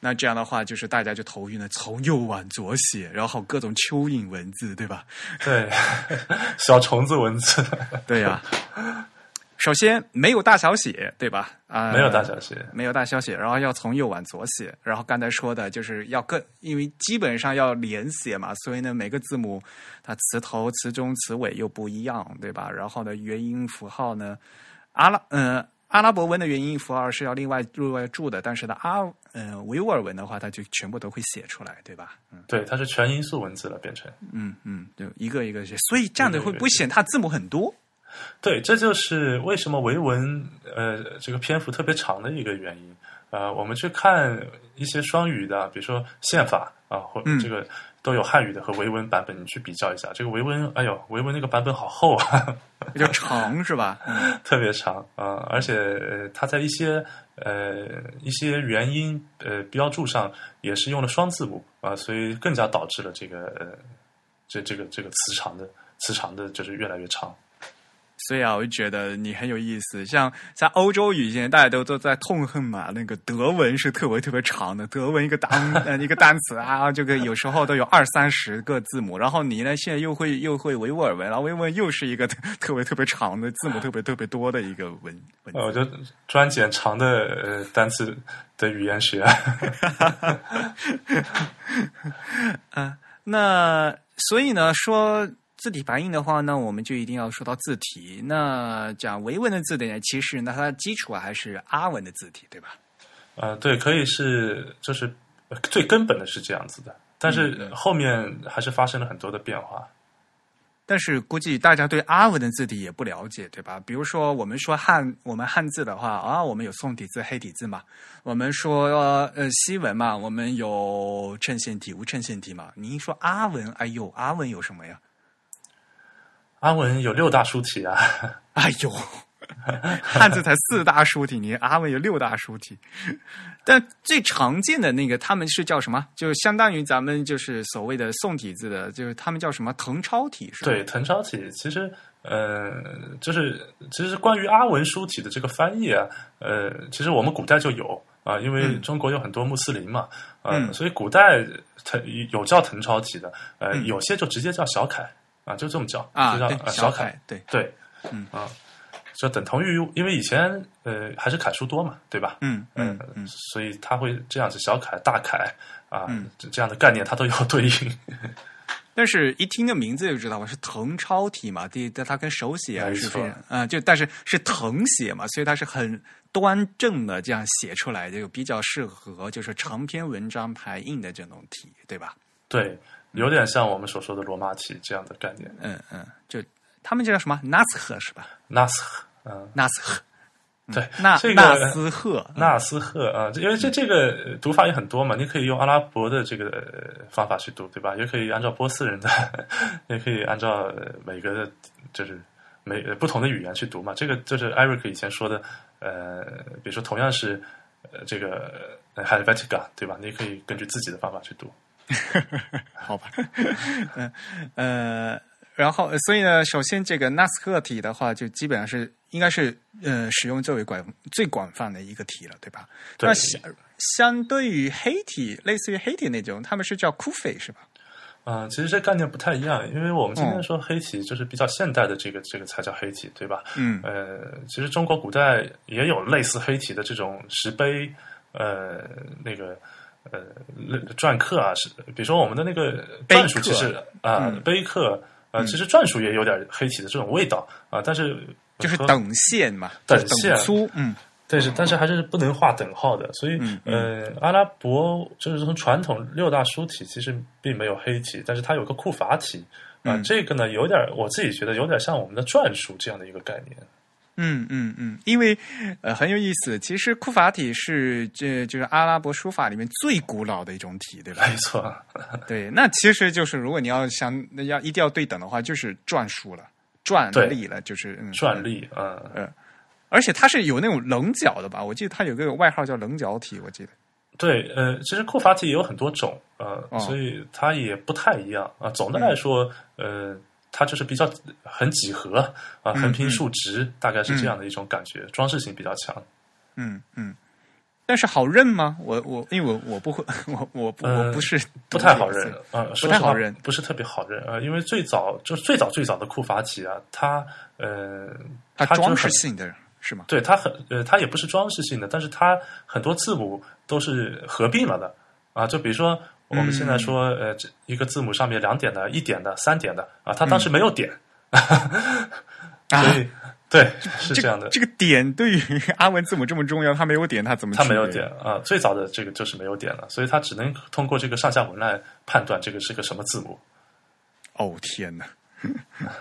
那这样的话，就是大家就头晕了，从右往左写，然后各种蚯蚓文字，对吧？对，[laughs] 小虫子文字对呀、[laughs] 首先没有大小写，对吧？啊、没有大小写。没有大小写，然后要从右往左写，然后刚才说的就是要更，因为基本上要连写嘛，所以呢每个字母它词头、词中、词尾又不一样，对吧？然后呢元音符号呢，阿拉嗯、阿拉伯文的元音符号是要另外另外注的，但是呢阿嗯、呃维吾尔文的话，它就全部都会写出来，对吧？嗯对，它是全音素文字了，变成。嗯嗯，就一个一个写，所以这样子会不会显它字母很多？对，这就是为什么维文呃这个篇幅特别长的一个原因。呃，我们去看一些双语的，比如说宪法啊，或嗯这个都有汉语的和维文版本，你去比较一下。这个维文，哎呦，维文那个版本好厚啊，比较长是吧？嗯 [laughs] 特别长啊、而且呃它在一些呃一些元音呃标注上也是用了双字母啊、所以更加导致了这个呃这这个这个词长的词长的就是越来越长。所以啊，我就觉得你很有意思。像在欧洲语现在大家都都在痛恨嘛，那个德文是特别特别长的，德文一个单呃一个单词啊，这个有时候都有二三十个字母。然后你呢，现在又会又会维吾尔文，然后维吾尔文又是一个特特别特别长的字母，特别特别多的一个文文呃，我字。就专捡长的呃单词的语言学。[laughs] 那所以呢，说字体排印的话呢，我们就一定要说到字体。那讲维文的字体呢，其实呢，它的基础啊还是阿文的字体，对吧？呃，对，可以是就是呃最根本的是这样子的，但嗯是后面还是发生了很多的变化。但是估计大家对阿文的字体也不了解，对吧？比如说我们说汉，我们汉字的话啊，我们有宋体字、黑体字嘛。我们说呃西文嘛，我们有衬线体、无衬线体嘛。你一说阿文，哎呦，阿文有什么呀？阿文有六大书体啊，哎呦，汉字才四大书体，你阿文有六大书体。但最常见的那个，他们是叫什么？就相当于咱们就是所谓的宋体字的，就是他们叫什么誊抄体是吧？对，誊抄体其实，呃，就是其实关于阿文书体的这个翻译啊，呃，其实我们古代就有啊、因为嗯中国有很多穆斯林嘛，呃，嗯所以古代誊有叫誊抄体的，呃，嗯有些就直接叫小楷啊，就这么叫啊，就叫小楷，对，对，嗯啊，就等同于，因为以前呃还是楷书多嘛，对吧？嗯嗯呃嗯，所以他会这样子小楷、大楷啊，嗯这这样的概念它都要对应。[laughs] 但是一听这名字就知道嘛，是誊抄体嘛，第它跟手写啊没错是非常啊、就但是是誊写嘛，所以它是很端正的这样写出来，就比较适合就是长篇文章排印的这种体，对吧？对，有点像我们所说的罗马体这样的概念。嗯嗯，就他们这叫什么 Naskh 是吧 a s h 嗯，纳斯赫对，纳这个纳斯赫，纳斯赫啊，这因为这这个呃读法也很多嘛，你可以用阿拉伯的这个呃方法去读，对吧？也可以按照波斯人的，[laughs] 也可以按照呃每个的，就是每呃不同的语言去读嘛。这个就是艾瑞克以前说的，呃，比如说同样是呃这个呃 Helvetica，对吧？你也可以根据自己的方法去读。好吧，[laughs] 嗯呃，然后所以呢，首先这个纳斯克体的话，就基本上是应该是呃使用最为广最广泛的一个体了，对吧？对那相相对于黑体，类似于黑体那种，他们是叫库斐是吧？嗯、其实这概念不太一样，因为我们今天嗯说黑体就是比较现代的这个这个才叫黑体，对吧？嗯呃，其实中国古代也有类似黑体的这种石碑，呃，那个呃篆刻啊，是比如说我们的那个篆书，其实啊、嗯。碑刻，啊，其实篆书也有点黑体的这种味道啊、但是就是等线嘛，等线粗，嗯。但是，但是还是不能画等号的，所以嗯呃，阿拉伯就是从传统六大书体其实并没有黑体，但是它有个库法体啊、嗯。这个呢有点我自己觉得有点像我们的篆书这样的一个概念。嗯嗯嗯，因为呃很有意思，其实库法体是这就是阿拉伯书法里面最古老的一种体，对吧？没错，[laughs] 对，那其实就是如果你要想要一定要对等的话，就是篆书了，篆隶了，就是嗯篆隶，嗯，嗯，而且它是有那种棱角的吧？我记得它有个外号叫棱角体，我记得。对，呃，其实库法体也有很多种，呃，哦所以它也不太一样啊、总的来说，呃，它就是比较很几何啊、横平竖直，大概是这样的一种感觉，装饰性比较强。嗯嗯，但是好认吗？我我因为我我不会，我我不我呃不是不太好认啊，不太好认不是特别好认啊、呃因为最早就是最早最早的库法体啊，它呃，它装饰性的是吗？对它很呃，它也不是装饰性的，但是它很多字母都是合并了的啊。就比如说我们现在嗯说、呃，这一个字母上面两点的、一点的、三点的啊，它当时没有点，啊所以对是这样的，这个点对于阿文字母这么重要，它没有点，它怎么它没有点啊。最早的这个就是没有点了，所以它只能通过这个上下文来判断这个是个什么字母。哦天哪！[laughs]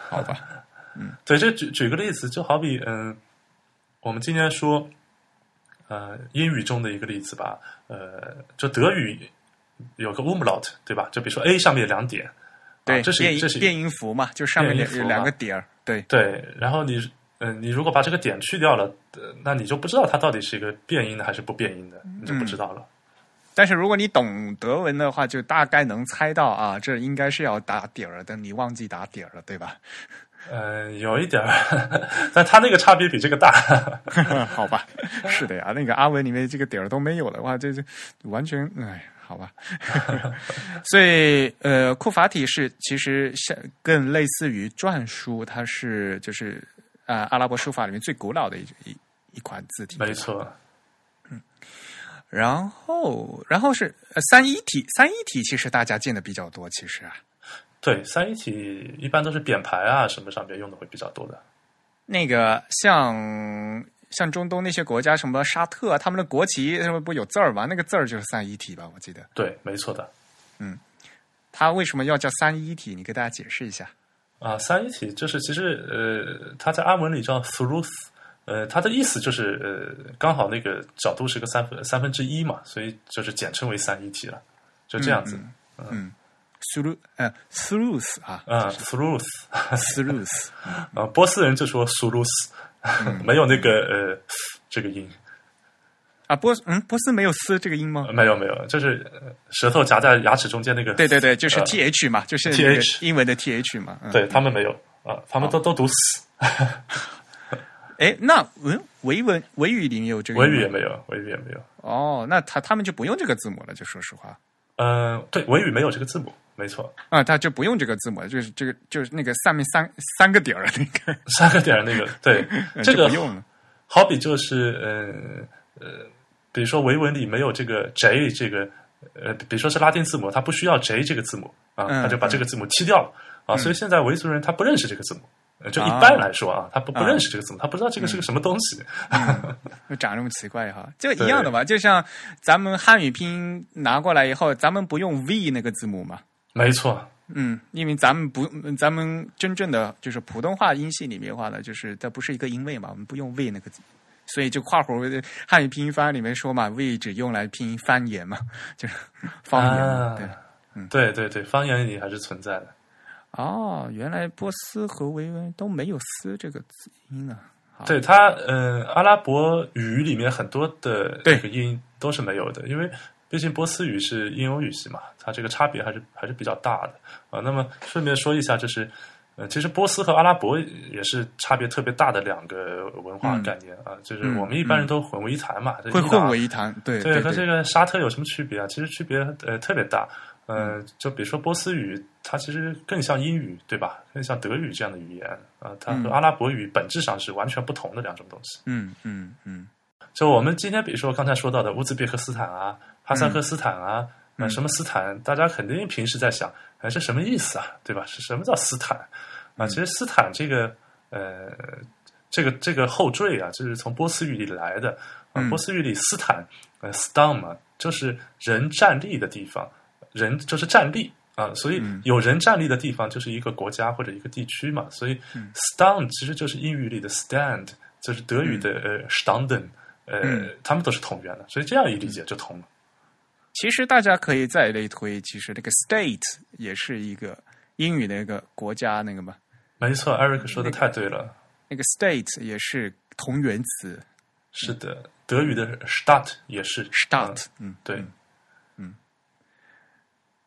好吧，[laughs] 嗯对，这举举个例子，就好比嗯、我们今天说呃英语中的一个例子吧，呃，就德语有个 umlaut 对吧？就比如说 a 上面有两点，对，啊、这是变这是变音符嘛，就上面有有两个点儿，对，对，然后你嗯、你如果把这个点去掉了，呃那你就不知道它到底是一个变音的还是不变音的，你就不知道了。但是如果你懂德文的话，就大概能猜到啊，这应该是要打点儿的，你忘记打点儿了，对吧？嗯、[laughs] 有一点儿，[laughs] 但它那个差别比这个大。[laughs] 好吧，是的呀，那个阿文里面这个点儿都没有的话，这这完全哎，好吧。[laughs] 所以呃，库法体是其实像更类似于篆书，它是就是啊、阿拉伯书法里面最古老的一一一款字体。没错，嗯然后，然后是呃三一体，三一体其实大家见的比较多，其实啊，对，三一体一般都是匾牌啊什么上面用的会比较多的。那个像像中东那些国家，什么沙特啊，他们的国旗什么不有字儿吗？那个字儿就是三一体吧？我记得。对，没错的。嗯它为什么要叫三一体？你给大家解释一下。啊，三一体就是其实呃，它在阿文里叫 thuluth，呃，它的意思就是呃，刚好那个角度是个三分三分之一嘛，所以就是简称为三一体了，就这样子。嗯 t h r u 呃 throughs 啊啊，thuluth，throughs 啊，波斯人就说 [laughs] 没有那个呃这个音，啊波嗯波斯没有斯这个音吗？没有没有，就是呃舌头夹在牙齿中间那个。对对对，就是呃 th 嘛，就是 TH 英文的 th 嘛。嗯、对他们没有啊，他们都都读死，[laughs] 哎，那嗯维文维语里面有这个维语也没有，维语也没有。哦，那他他们就不用这个字母了，就说实话嗯，对，维语没有这个字母，没错，啊，他就不用这个字母了，就是这个就是那个上面三 [laughs] 三个点儿的那个，三个点儿那个，对，[laughs] 这个不用了。好比就是呃呃，比如说维文里没有这个 J 这个呃，比如说是拉丁字母，它不需要 J 这个字母啊，嗯他就把这个字母踢掉了啊，所以现在维族人他不认识这个字母。呃就一般来说啊，他不不认识这个字母，他不知道这个是个什么东西。就 [laughs] 长这么奇怪哈，就一样的嘛，就像咱们汉语拼音拿过来以后，咱们不用 V 那个字母嘛，没错，嗯，因为咱们不，咱们真正的就是普通话音系里面的话呢，就是它不是一个音位嘛，我们不用 V 那个字，所以就括弧汉语拼音方案里面说嘛，V 只用来拼 [laughs] 方言嘛，就是方言对。对对对，方言里还是存在的。哦，原来波斯和维文都没有“斯”这个字音呢。对它，呃，阿拉伯语里面很多的这个音都是没有的，因为毕竟波斯语是印欧语系嘛，它这个差别还是还是比较大的啊。那么顺便说一下，就是呃，其实波斯和阿拉伯也是差别特别大的两个文化嗯概念啊，就是嗯我们一般人都混为一谈嘛，这会混为一谈，对对，对和这个沙特有什么区别啊？其实区别呃特别大。呃，就比如说波斯语，它其实更像英语，对吧？更像德语这样的语言啊、它和嗯阿拉伯语本质上是完全不同的两种东西。嗯嗯嗯就我们今天比如说刚才说到的乌兹别克斯坦啊、哈萨克斯坦啊，嗯呃，什么斯坦，大家肯定平时在想，哎，这什么意思啊？对吧？是什么叫斯坦啊？嗯其实斯坦这个呃，这个这个后缀啊，就是从波斯语里来的啊。嗯波斯语里斯坦呃 stam 嘛，就是人站立的地方，人就是站立。啊，所以嗯。有人站立的地方就是一个国家或者一个地区嘛，所以嗯。Stand 其实就是英语里的 stand，就是德语的呃 standen，呃嗯，他们都是同源的，所以这样一理解就通了。其实大家可以再类推，其实那个 state 也是一个英语的一个国家那个嘛，没错，Eric 说的太对了，那个 state 也是同源词是的，德语的 Stadt 也是 start，嗯嗯，对，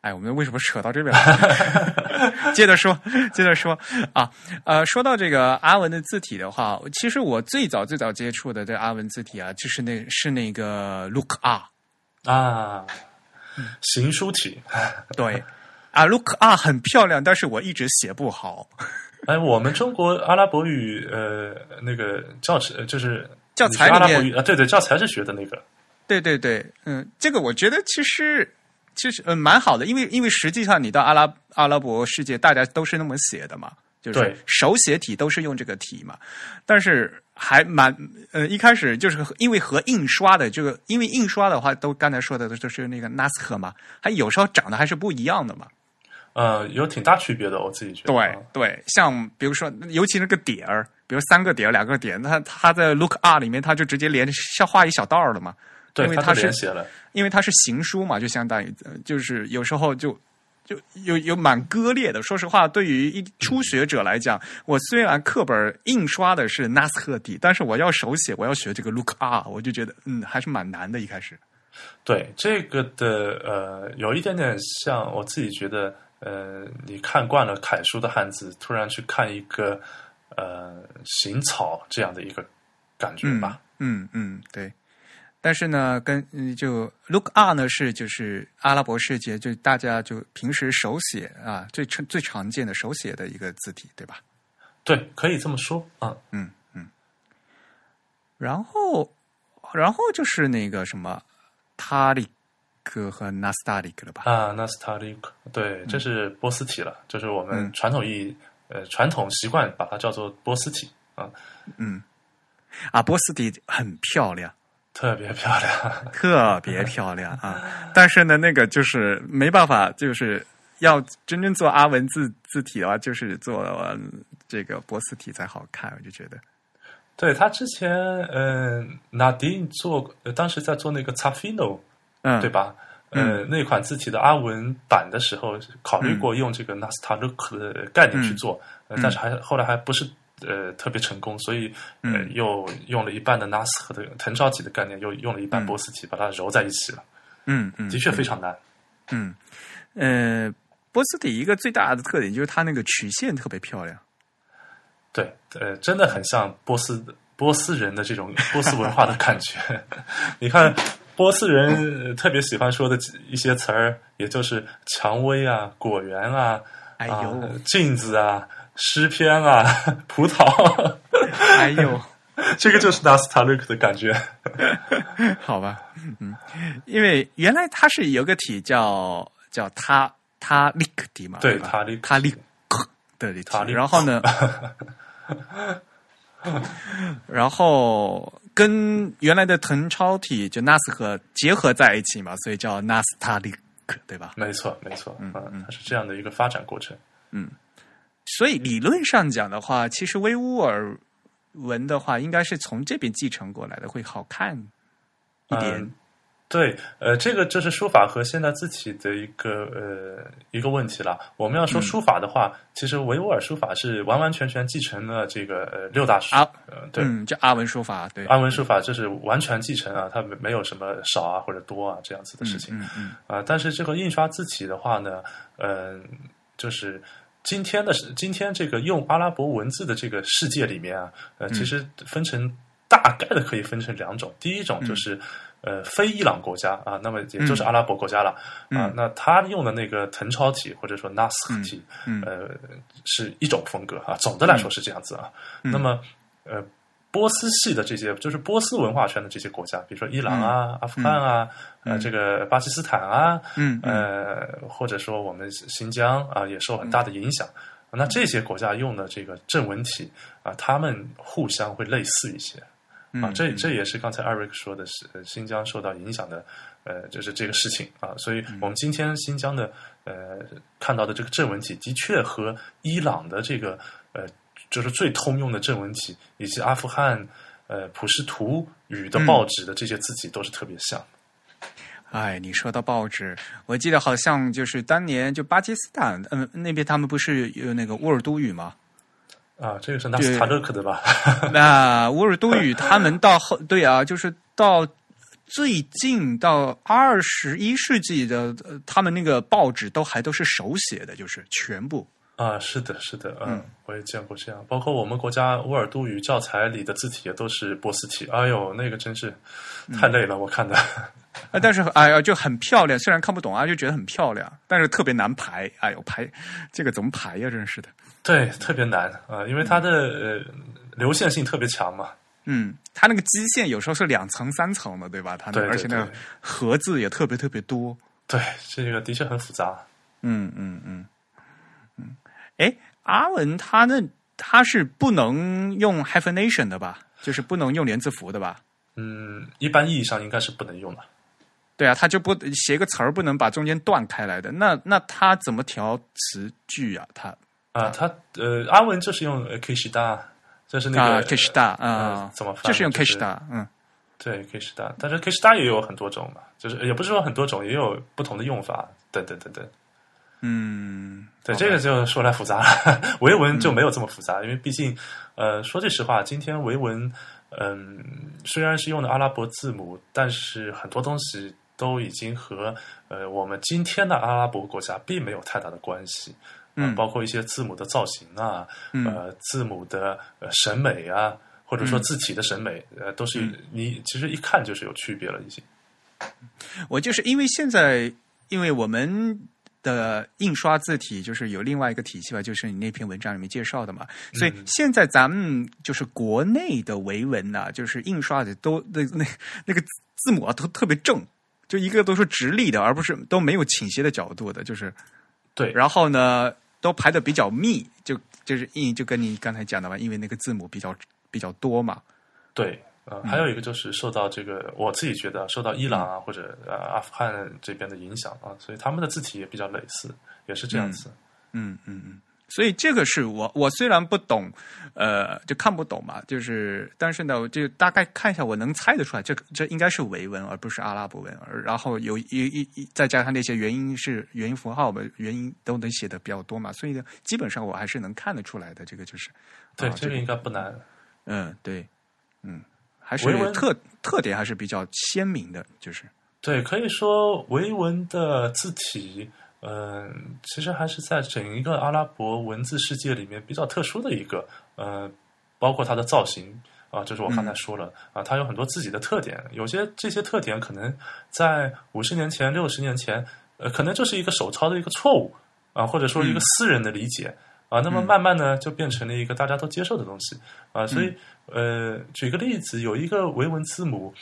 哎，我们为什么扯到这边来？[laughs] 接着说，接着说啊，呃，说到这个阿文的字体的话，其实我最早最早接触的这阿文字体啊，就是那是那个 Look R，啊，行书体。[laughs] 对啊，Look R 很漂亮，但是我一直写不好。哎，我们中国阿拉伯语呃那个教程呃就是教材阿拉里面伯语啊，对对，教材是学的那个，对对对，嗯，这个我觉得其实其实嗯蛮好的，因为因为实际上你到阿拉阿拉伯世界，大家都是那么写的嘛，就是手写体都是用这个体嘛，但是还蛮呃一开始就是因为和印刷的这个，因为印刷的话都刚才说的都是那个 NASCAR 嘛，还有时候长得还是不一样的嘛。呃，有挺大区别的，我自己觉得。对啊对，像比如说，尤其那个点儿，比如三个点儿、两个点，它它在 Look R 里面，它就直接连像画一小道儿了嘛。因为它是写了。因为它是行书嘛，就相当于呃就是有时候就就有有蛮割裂的。说实话，对于一初学者来讲，我虽然课本印刷的是 NASCAR 体，但是我要手写，我要学这个 Look R，我就觉得嗯还是蛮难的。一开始，对这个的呃，有一点点像我自己觉得，呃，你看惯了楷书的汉字，突然去看一个呃行草这样的一个感觉吧。嗯嗯，对。但是呢，跟嗯就 Look R 呢是就是阿拉伯世界就大家就平时手写啊最常最常见的手写的一个字体，对吧？对，可以这么说啊。嗯嗯然后，然后就是那个什么塔里克和纳斯达里克了吧？啊 t a l i k 对，这是波斯体了，就是我们嗯传统意义呃传统习惯把它叫做波斯体啊。嗯，啊，波斯体很漂亮，特别漂亮。特别漂亮啊！但是呢，那个就是没办法，就是要真正做阿文字字体的话，就是做这个波斯体才好看。我就觉得，对他之前，嗯，纳迪做，呃当时在做那个 Zafino，嗯，对？吧？呃，那款字体的阿文版的时候，考虑过用这个 n a s t a l o o 的概念去做，呃但是还后来还不是呃特别成功，所以呃嗯又用了一半的 Nas 和的藤条体的概念，又用了一半波斯体，把它揉在一起了，嗯嗯，的确非常难。嗯，呃，波斯体一个最大的特点就是它那个曲线特别漂亮。[laughs] 对，呃，真的很像波斯波斯人的这种波斯文化的感觉。[laughs] 你看，波斯人呃特别喜欢说的一些词儿，也就是蔷薇啊、果园啊、哎呦啊、镜子啊、诗篇啊、[laughs] 葡萄，哎呦，[laughs] 这个就是 nostalgic 的感觉。[laughs] 好吧，嗯，因为原来它是有个体叫叫塔塔利克体嘛，吧对塔利克。他利克的体。塔利克。然后呢，然后跟原来的誊抄体就 nas 和结合在一起嘛，所以叫 nas 塔利克，对吧？没错，没错，嗯，它是这样的一个发展过程。所以理论上讲的话，其实维吾尔文的话，应该是从这边继承过来的，会好看一点。嗯对，呃，这个就是书法和现代字体的一个呃一个问题了。我们要说书法的话，其实维吾尔书法是完完全全继承了这个呃 [laughs] 六大书，啊呃，对，嗯，叫阿文书法，对，阿文书法这是完全继承啊，它没没有什么少啊或者多啊这样子的事情嗯嗯啊、但是这个印刷字体的话呢，嗯、就是。今天的今天这个用阿拉伯文字的这个世界里面啊，呃，其实分成大概的可以分成两种。第一种就是、呃非伊朗国家啊，那么也就是阿拉伯国家了、啊嗯，那他用的那个誊抄体或者说 nas 体，嗯呃，是一种风格啊。总的来说是这样子啊。嗯那么呃，波斯系的这些，就是波斯文化圈的这些国家，比如说伊朗啊、阿富汗啊、呃，这个巴基斯坦啊，嗯嗯呃，或者说我们新疆啊，也受很大的影响。那这些国家用的这个正文体啊，他们互相会类似一些嗯，啊。这这也是刚才 Eric 说的是呃新疆受到影响的，呃，就是这个事情啊。所以我们今天新疆的呃看到的这个正文体，的确和伊朗的这个呃就是最通用的正文体，以及阿富汗呃普什图语的报纸的这些字体都是特别像。哎，你说到报纸，我记得好像就是当年就巴基斯坦，嗯、那边他们不是有那个乌尔都语吗？啊，这个是纳斯塔勒克的吧？[laughs] 那乌尔都语他们到后对啊，就是到最近到二十一世纪的，呃他们那个报纸都还都是手写的，就是全部。啊，是的，是的，嗯，我也见过这样，包括我们国家乌尔都语教材里的字体也都是波斯体。哎呦，那个真是太累了，我看的。啊，但是哎呀，就很漂亮，虽然看不懂啊，就觉得很漂亮，但是特别难排。哎呦，排这个怎么排呀？真是的。对，特别难啊、因为它的呃流线性特别强嘛。嗯，它那个基线有时候是两层、三层的，对吧？它那对对而且那个对盒字也特别特别多。对，这个的确很复杂。嗯嗯嗯嗯。哎，阿文他那他是不能用 hyphenation 的吧？就是不能用连字符的吧？嗯，一般意义上应该是不能用的。对啊，他就不写个词儿不能把中间断开来的。那那他怎么调词句啊？他啊，他呃，阿文就是用 k i s h d a 就是那啊个 k i s h d a 呃啊，怎么翻？就是用 Kishda，嗯对 k i s h d a 但是 k i s h d a 也有很多种嘛，就是也不是说很多种，也有不同的用法，等等等等。嗯，对，这个就说来复杂了，[laughs] 维文就没有这么复杂，因为毕竟，呃，说句实话，今天维文，嗯、虽然是用的阿拉伯字母，但是很多东西都已经和呃我们今天的阿拉伯国家并没有太大的关系，呃嗯。包括一些字母的造型啊，嗯。呃，字母的呃审美啊，或者说字体的审美，呃，都是嗯。你其实一看就是有区别了，已经。我就是因为现在，因为我们的印刷字体就是有另外一个体系吧，就是你那篇文章里面介绍的嘛，所以现在咱们就是国内的维文呐、就是印刷的都那那 [laughs] 那个字母啊都特别正，就一个都是直立的，而不是都没有倾斜的角度的，就是对，然后呢都排的比较密，就就是印就跟你刚才讲的嘛，因为那个字母比较比较多嘛，对，呃，还有一个就是受到这个，我自己觉得受到伊朗啊或者呃阿富汗这边的影响啊，所以他们的字体也比较类似，也是这样子。嗯嗯嗯。所以这个是我我虽然不懂，呃，就看不懂嘛，就是但是呢，我就大概看一下，我能猜得出来，这这应该是维文而不是阿拉伯文，然后有一一一再加上那些元音是元音符号嘛，元音都能写的比较多嘛，所以呢，基本上我还是能看得出来的，这个就是对，这个应该不难。嗯，对，嗯，还是特特点还是比较鲜明的，就是。对，可以说维文的字体。嗯，其实还是在整一个阿拉伯文字世界里面比较特殊的一个，呃，包括它的造型啊，就是我刚才说了啊，它有很多自己的特点，有些这些特点可能在五十年前、六十年前，呃，可能就是一个手抄的一个错误啊，或者说一个私人的理解啊，那么慢慢呢，就变成了一个大家都接受的东西啊，所以呃，举个例子，有一个维文字母，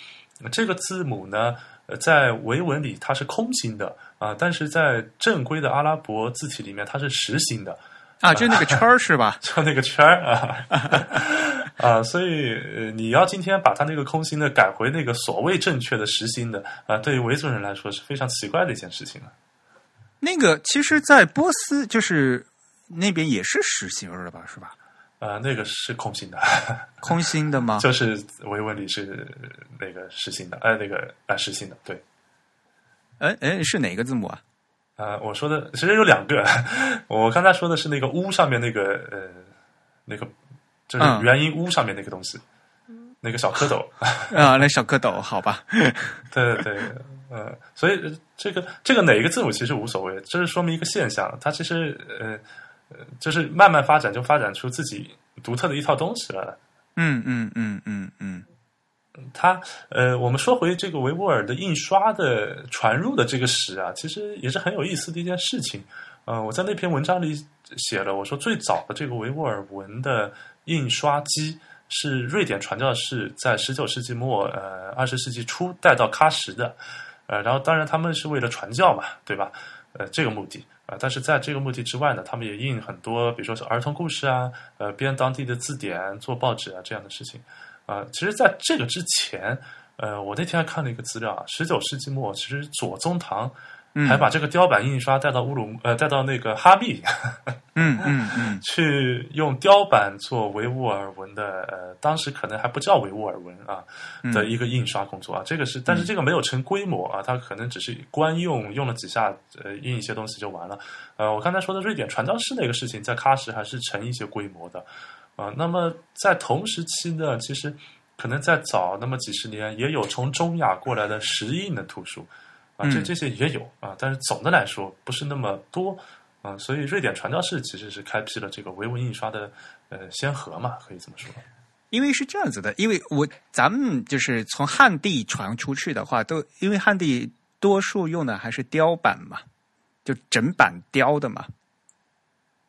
这个字母呢。在维文里它是空心的啊，但是在正规的阿拉伯字体里面它是实心的啊，就那个圈儿是吧？[laughs] 就那个圈儿啊 [laughs] 啊，所以你要今天把它那个空心的改回那个所谓正确的实心的啊，对于维族人来说是非常奇怪的一件事情了。那个其实，在波斯就是那边也是实心儿的吧？是吧？呃，那个是空心的，[laughs] 空心的吗？就是维文里是那个实心的，呃，那个啊实心的，对。哎哎，是哪个字母啊？呃，我说的其实有两个，[laughs] 我刚才说的是那个屋上面那个呃那个就是元音屋上面那个东西，那个小蝌蚪 [laughs] 啊，那小蝌蚪，好吧。对对对，呃，所以这个这个哪一个字母其实无所谓，这是说明一个现象，它其实呃。呃，就是慢慢发展，就发展出自己独特的一套东西来了。嗯嗯嗯嗯嗯，他呃，我们说回这个维吾尔的印刷的传入的这个史啊，其实也是很有意思的一件事情。呃，我在那篇文章里写了，我说最早的这个维吾尔文的印刷机是瑞典传教士在十九世纪末呃二十世纪初带到喀什的。呃，然后当然他们是为了传教嘛，对吧？呃，这个目的。啊，但是在这个目的之外呢，他们也印很多，比如说是儿童故事啊，呃，编当地的字典、做报纸啊这样的事情。啊，其实在这个之前，呃，我那天还看了一个资料啊，十九世纪末，其实左宗棠。还把这个雕版印刷带到乌鲁呃带到那个哈密，嗯嗯嗯，[laughs] 去用雕版做维吾尔文的呃，当时可能还不叫维吾尔文啊的一个印刷工作啊，这个是，但是这个没有成规模啊，它可能只是官用用了几下呃印一些东西就完了。呃，我刚才说的瑞典传教士那个事情，在喀什还是成一些规模的啊。那么在同时期呢，其实可能在早那么几十年，也有从中亚过来的石印的图书。啊，这这些也有啊，但是总的来说不是那么多啊，所以瑞典传教士其实是开辟了这个维文印刷的呃先河嘛，可以这么说。因为是这样子的，因为我咱们就是从汉地传出去的话，都因为汉地多数用的还是雕版嘛，就整版雕的嘛。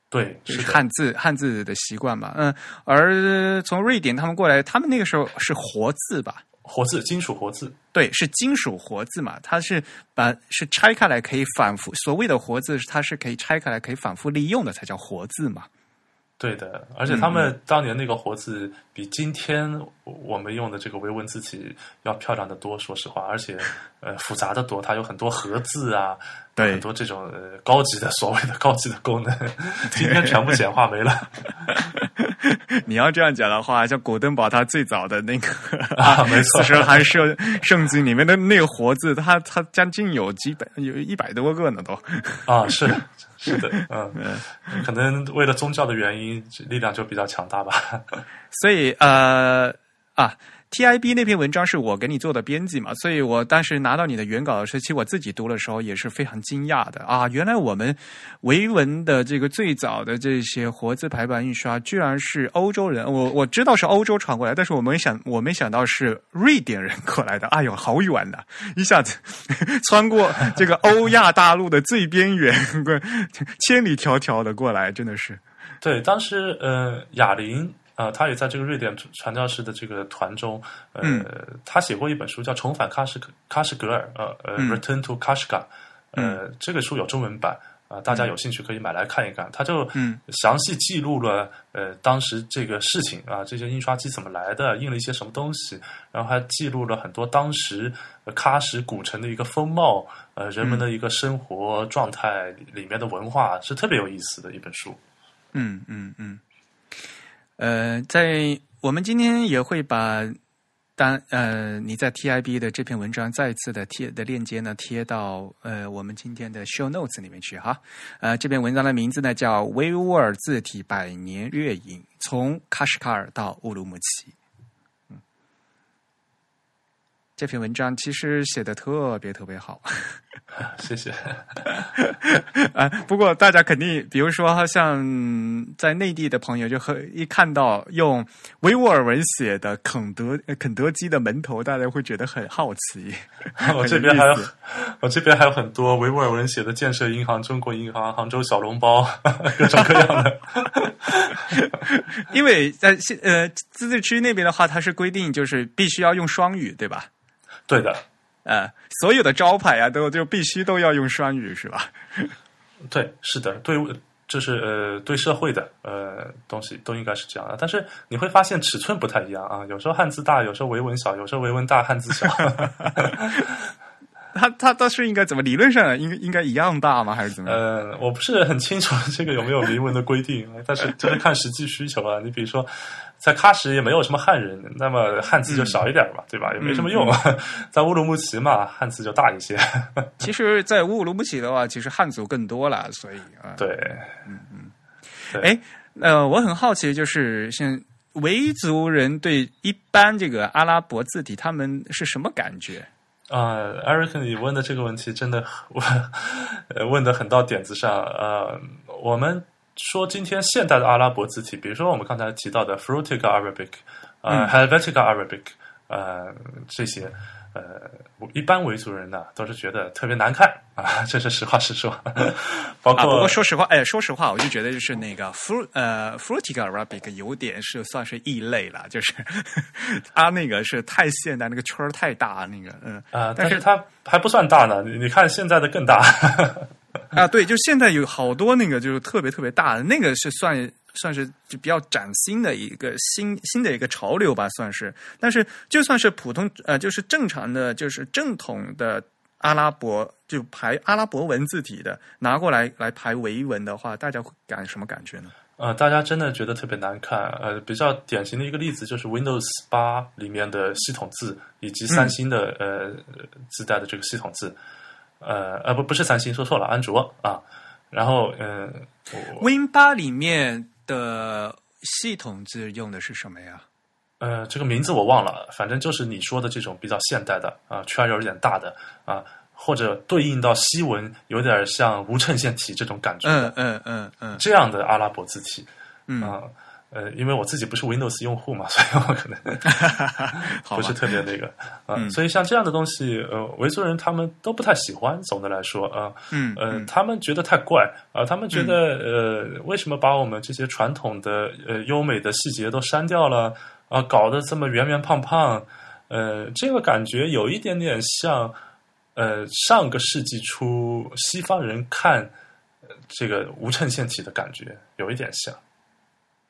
对，是汉字汉字的习惯嘛，嗯，而从瑞典他们过来，他们那个时候是活字吧。活字，金属活字，对，是金属活字嘛？它是把是拆开来可以反复，所谓的活字，它是可以拆开来可以反复利用的，才叫活字嘛。对的，而且他们当年那个活字比今天我们用的这个维文字体要漂亮的多，说实话，而且呃 [laughs] 复杂的多，它有很多合字啊，对，很多这种呃高级的所谓的高级的功能，[laughs] 今天全部简化没了。[laughs] [laughs] 你要这样讲的话，像古登堡他最早的那个啊，没错，其实还是圣经里面的那个活字，他他将近有几百，有一百多个呢，都啊是。是的，[laughs] 嗯，可能为了宗教的原因，力量就比较强大吧。[laughs] 所以，呃，啊。TIB 那篇文章是我给你做的编辑嘛，所以我当时拿到你的原稿的时候，其实我自己读的时候也是非常惊讶的啊！原来我们维文的这个最早的这些活字排版印刷，居然是欧洲人。我我知道是欧洲传过来，但是我没想我没想到是瑞典人过来的。[laughs] 哎呦，好远呐！一下子穿过这个欧亚大陆的最边缘，[laughs] 千里迢迢的过来，真的是。对，当时呃，哑铃。啊，他也在这个瑞典传教士的这个团中，呃，他写过一本书叫《重返喀什喀什格尔》，呃呃，《Return to Kashgar》，呃，这个书有中文版，啊，大家有兴趣可以买来看一看。他就嗯详细记录了呃当时这个事情啊，这些印刷机怎么来的，印了一些什么东西，然后还记录了很多当时呃喀什古城的一个风貌，呃人们的一个生活状态里面的文化，是特别有意思的一本书。嗯嗯嗯，呃，在我们今天也会把当呃你在 TIB 的这篇文章再次的贴的链接呢贴到呃我们今天的 show notes 里面去哈。呃，这篇文章的名字呢叫《维吾尔字体百年月影：从喀什卡尔到乌鲁木齐》。这篇文章其实写的特别特别好。[laughs] 谢谢。[laughs] 啊，不过大家肯定，比如说像在内地的朋友，就很一看到用维吾尔文写的肯德呃肯德基的门头，大家会觉得很好奇。[laughs] 我这边还有我这边还有很多维吾尔文写的建设银行、中国银行、杭州小笼包，各种各样的。因为在现呃自治区那边的话，它是规定就是必须要用双语，对吧？对的，呃，所有的招牌啊，都就必须都要用双语，是吧？[laughs] 对，是的，对，就是呃，对社会的呃东西都应该是这样的。但是你会发现尺寸不太一样啊，有时候汉字大，有时候维文小，有时候维文大，汉字小。[laughs] 它它倒是应该怎么？理论上应该应该一样大吗？还是怎么样？呃，我不是很清楚这个有没有明文的规定，但是就是看实际需求啊。你比如说，在喀什也没有什么汉人，那么汉字就少一点嘛，对吧？也没什么用。[laughs] 在乌鲁木齐嘛，汉字就大一些。[laughs] 其实，在乌鲁木齐的话，其实汉族更多了，所以啊，对，嗯嗯哎，呃，我很好奇，就是像维族人对一般这个阿拉伯字体，他们是什么感觉？啊、e r i c 你问的这个问题真的 [laughs] 问呃问的很到点子上。呃，我们说今天现代的阿拉伯字体，比如说我们刚才提到的 Frutica Arabic，呃、嗯 Helvetica Arabic，呃，这些。呃，一般维族人呢都是觉得特别难看啊，这是实话实说。[laughs] 包啊，不、过说实话，哎，说实话，我就觉得就是那个 fru 呃 Frutica Arabic 有点是算是异类了，就是 [laughs] 它那个是太现代，那个圈儿太大，那个嗯啊、但是但是它还不算大呢。你你看现在的更大。[laughs] 啊，对，就现在有好多那个就是特别特别大的，那个是算算是就比较崭新的一个新新的一个潮流吧，算是。但是就算是普通呃，就是正常的，就是正统的阿拉伯就排阿拉伯文字体的拿过来来排维文的话，大家会感什么感觉呢？呃，大家真的觉得特别难看。呃，比较典型的一个例子就是 Windows 八里面的系统字，以及三星的、呃自带的这个系统字。呃呃，不不是三星，说错了，安卓啊。然后嗯、呃 Win 八里面的系统字用的是什么呀？呃，这个名字我忘了，反正就是你说的这种比较现代的啊，圈儿有点大的啊，或者对应到西文有点像无衬线体这种感觉的、嗯嗯嗯嗯这样的阿拉伯字体嗯，啊。呃，因为我自己不是 Windows 用户嘛，[laughs] 所以我可能 [laughs] 不是特别那个啊、嗯所以像这样的东西，呃，维族人他们都不太喜欢。总的来说啊，嗯呃，嗯他们觉得太怪啊、他们觉得、呃，为什么把我们这些传统的呃优美的细节都删掉了啊、搞得这么圆圆胖胖？呃，这个感觉有一点点像呃上个世纪初西方人看。呃这个无衬线体的感觉有一点像，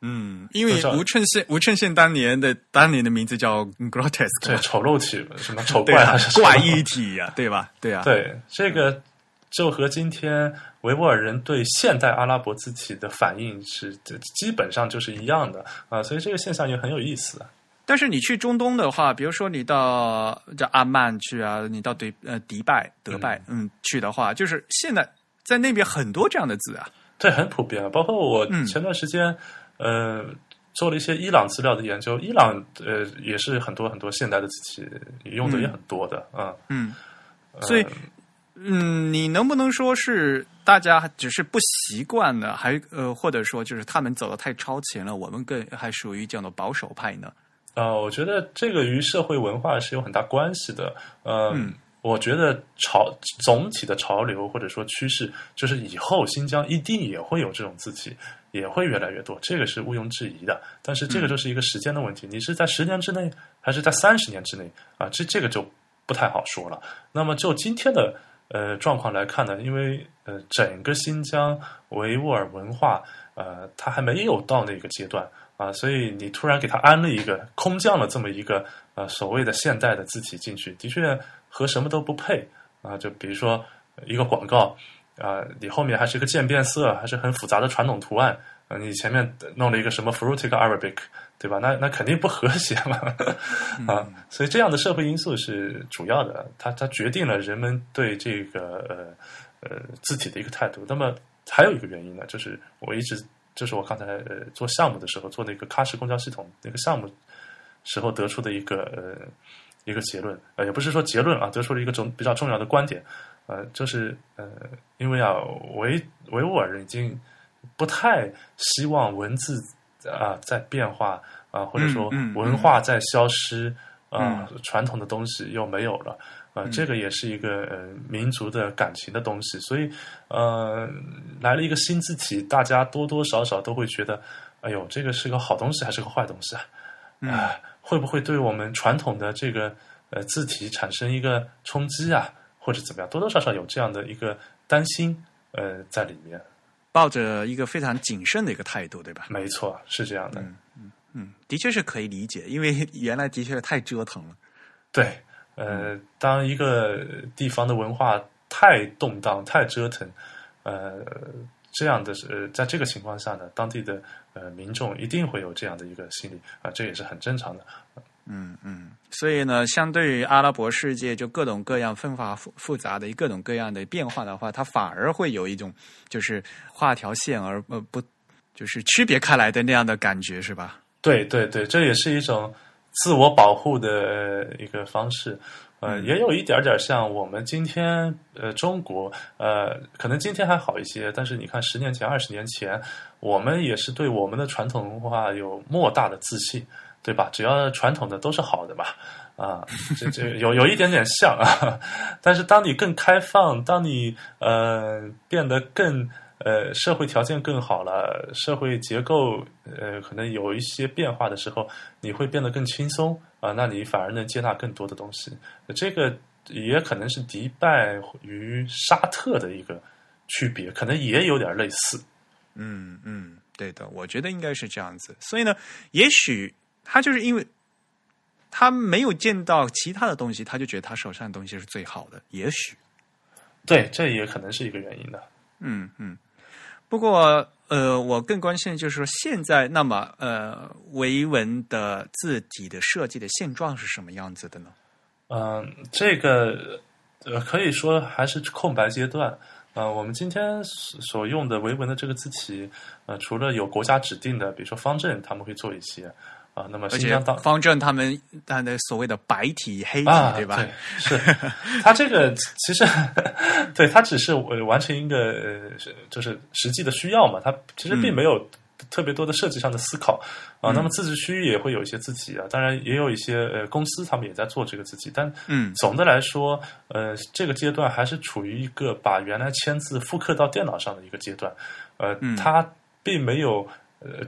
嗯，因为吴衬宪吴衬宪当年的当年的名字叫 grotesque，对丑陋体什么丑怪还是，怪异体呀、对吧？对啊，对，这个就和今天维吾尔人对现代阿拉伯字体的反应是基本上就是一样的啊，所以这个现象也很有意思。但是你去中东的话，比如说你到叫阿曼去啊，你到迪呃迪拜、德拜，嗯去的话，就是现在在那边很多这样的字啊，对，很普遍啊。包括我嗯前段时间，呃，做了一些伊朗资料的研究，伊朗呃也是很多很多现代的字体用的也很多的啊。嗯，呃所以嗯，你能不能说是大家只是不习惯呢，还呃，或者说就是他们走的太超前了，我们更还属于叫做保守派呢？呃，我觉得这个与社会文化是有很大关系的。呃、嗯我觉得潮总体的潮流或者说趋势，就是以后新疆一定也会有这种字体，也会越来越多，这个是毋庸置疑的。但是这个就是一个时间的问题，你是在十年之内，还是在三十年之内啊？这这个就不太好说了。那么就今天的呃状况来看呢，因为呃整个新疆维吾尔文化呃它还没有到那个阶段啊，所以你突然给它安了一个空降了这么一个呃所谓的现代的字体进去，的确和什么都不配啊。就比如说一个广告啊，你后面还是一个渐变色，还是很复杂的传统图案，呃，你前面弄了一个什么 Fruitic Arabic。对吧？那那肯定不和谐嘛，[laughs] 啊，所以这样的社会因素是主要的，它它决定了人们对这个呃呃字体的一个态度。那么还有一个原因呢，就是我一直就是我刚才呃做项目的时候做那个喀什公交系统那个项目时候得出的一个呃一个结论，呃也不是说结论啊，得出了一个重比较重要的观点，呃就是呃因为啊维维吾尔人已经不太希望文字。啊，在变化啊，或者说文化在消失啊，传统的东西又没有了啊，这个也是一个呃民族的感情的东西，所以呃，来了一个新字体，大家多多少少都会觉得，哎呦，这个是个好东西还是个坏东西啊？啊，会不会对我们传统的这个呃字体产生一个冲击啊，或者怎么样？多多少少有这样的一个担心呃在里面。抱着一个非常谨慎的一个态度，对吧？没错，是这样的。嗯嗯嗯，的确是可以理解，因为 [laughs] 原来的确太折腾了。对，呃，当一个地方的文化太动荡、太折腾，呃，这样的呃，在这个情况下呢，当地的呃民众一定会有这样的一个心理啊，这也是很正常的。嗯嗯，所以呢，相对于阿拉伯世界，就各种各样纷繁复复杂的各种各样的变化的话，它反而会有一种就是画条线而呃不就是区别开来的那样的感觉，是吧？对对对，这也是一种自我保护的一个方式，呃，也有一点点像我们今天呃中国呃，可能今天还好一些，但是你看十年前、二十年前，我们也是对我们的传统文化有莫大的自信。对吧？只要传统的都是好的嘛，啊，这这有有一点点像啊。[laughs] 但是当你更开放，当你呃变得更呃社会条件更好了，社会结构呃可能有一些变化的时候，你会变得更轻松啊。那你反而能接纳更多的东西。这个也可能是迪拜与沙特的一个区别，可能也有点类似。嗯嗯，对的，我觉得应该是这样子。所以呢，也许。他就是因为他没有见到其他的东西，他就觉得他手上的东西是最好的。也许，对，这也可能是一个原因的。嗯嗯。不过，呃，我更关心的就是说，现在那么呃，维文的字体的设计的现状是什么样子的呢？嗯，这个呃，可以说还是空白阶段。呃，我们今天所用的维文的这个字体，呃，除了有国家指定的，比如说方正，他们会做一些。啊，那么新疆当方正他们他的所谓的白体黑体，对吧？对，是 [laughs] 他这个其实对他只是完成一个就是实际的需要嘛，他其实并没有特别多的设计上的思考啊。那么自治区也会有一些自己啊，当然也有一些呃公司他们也在做这个自己，但嗯，总的来说，呃，这个阶段还是处于一个把原来签字复刻到电脑上的一个阶段，呃，它并没有呃。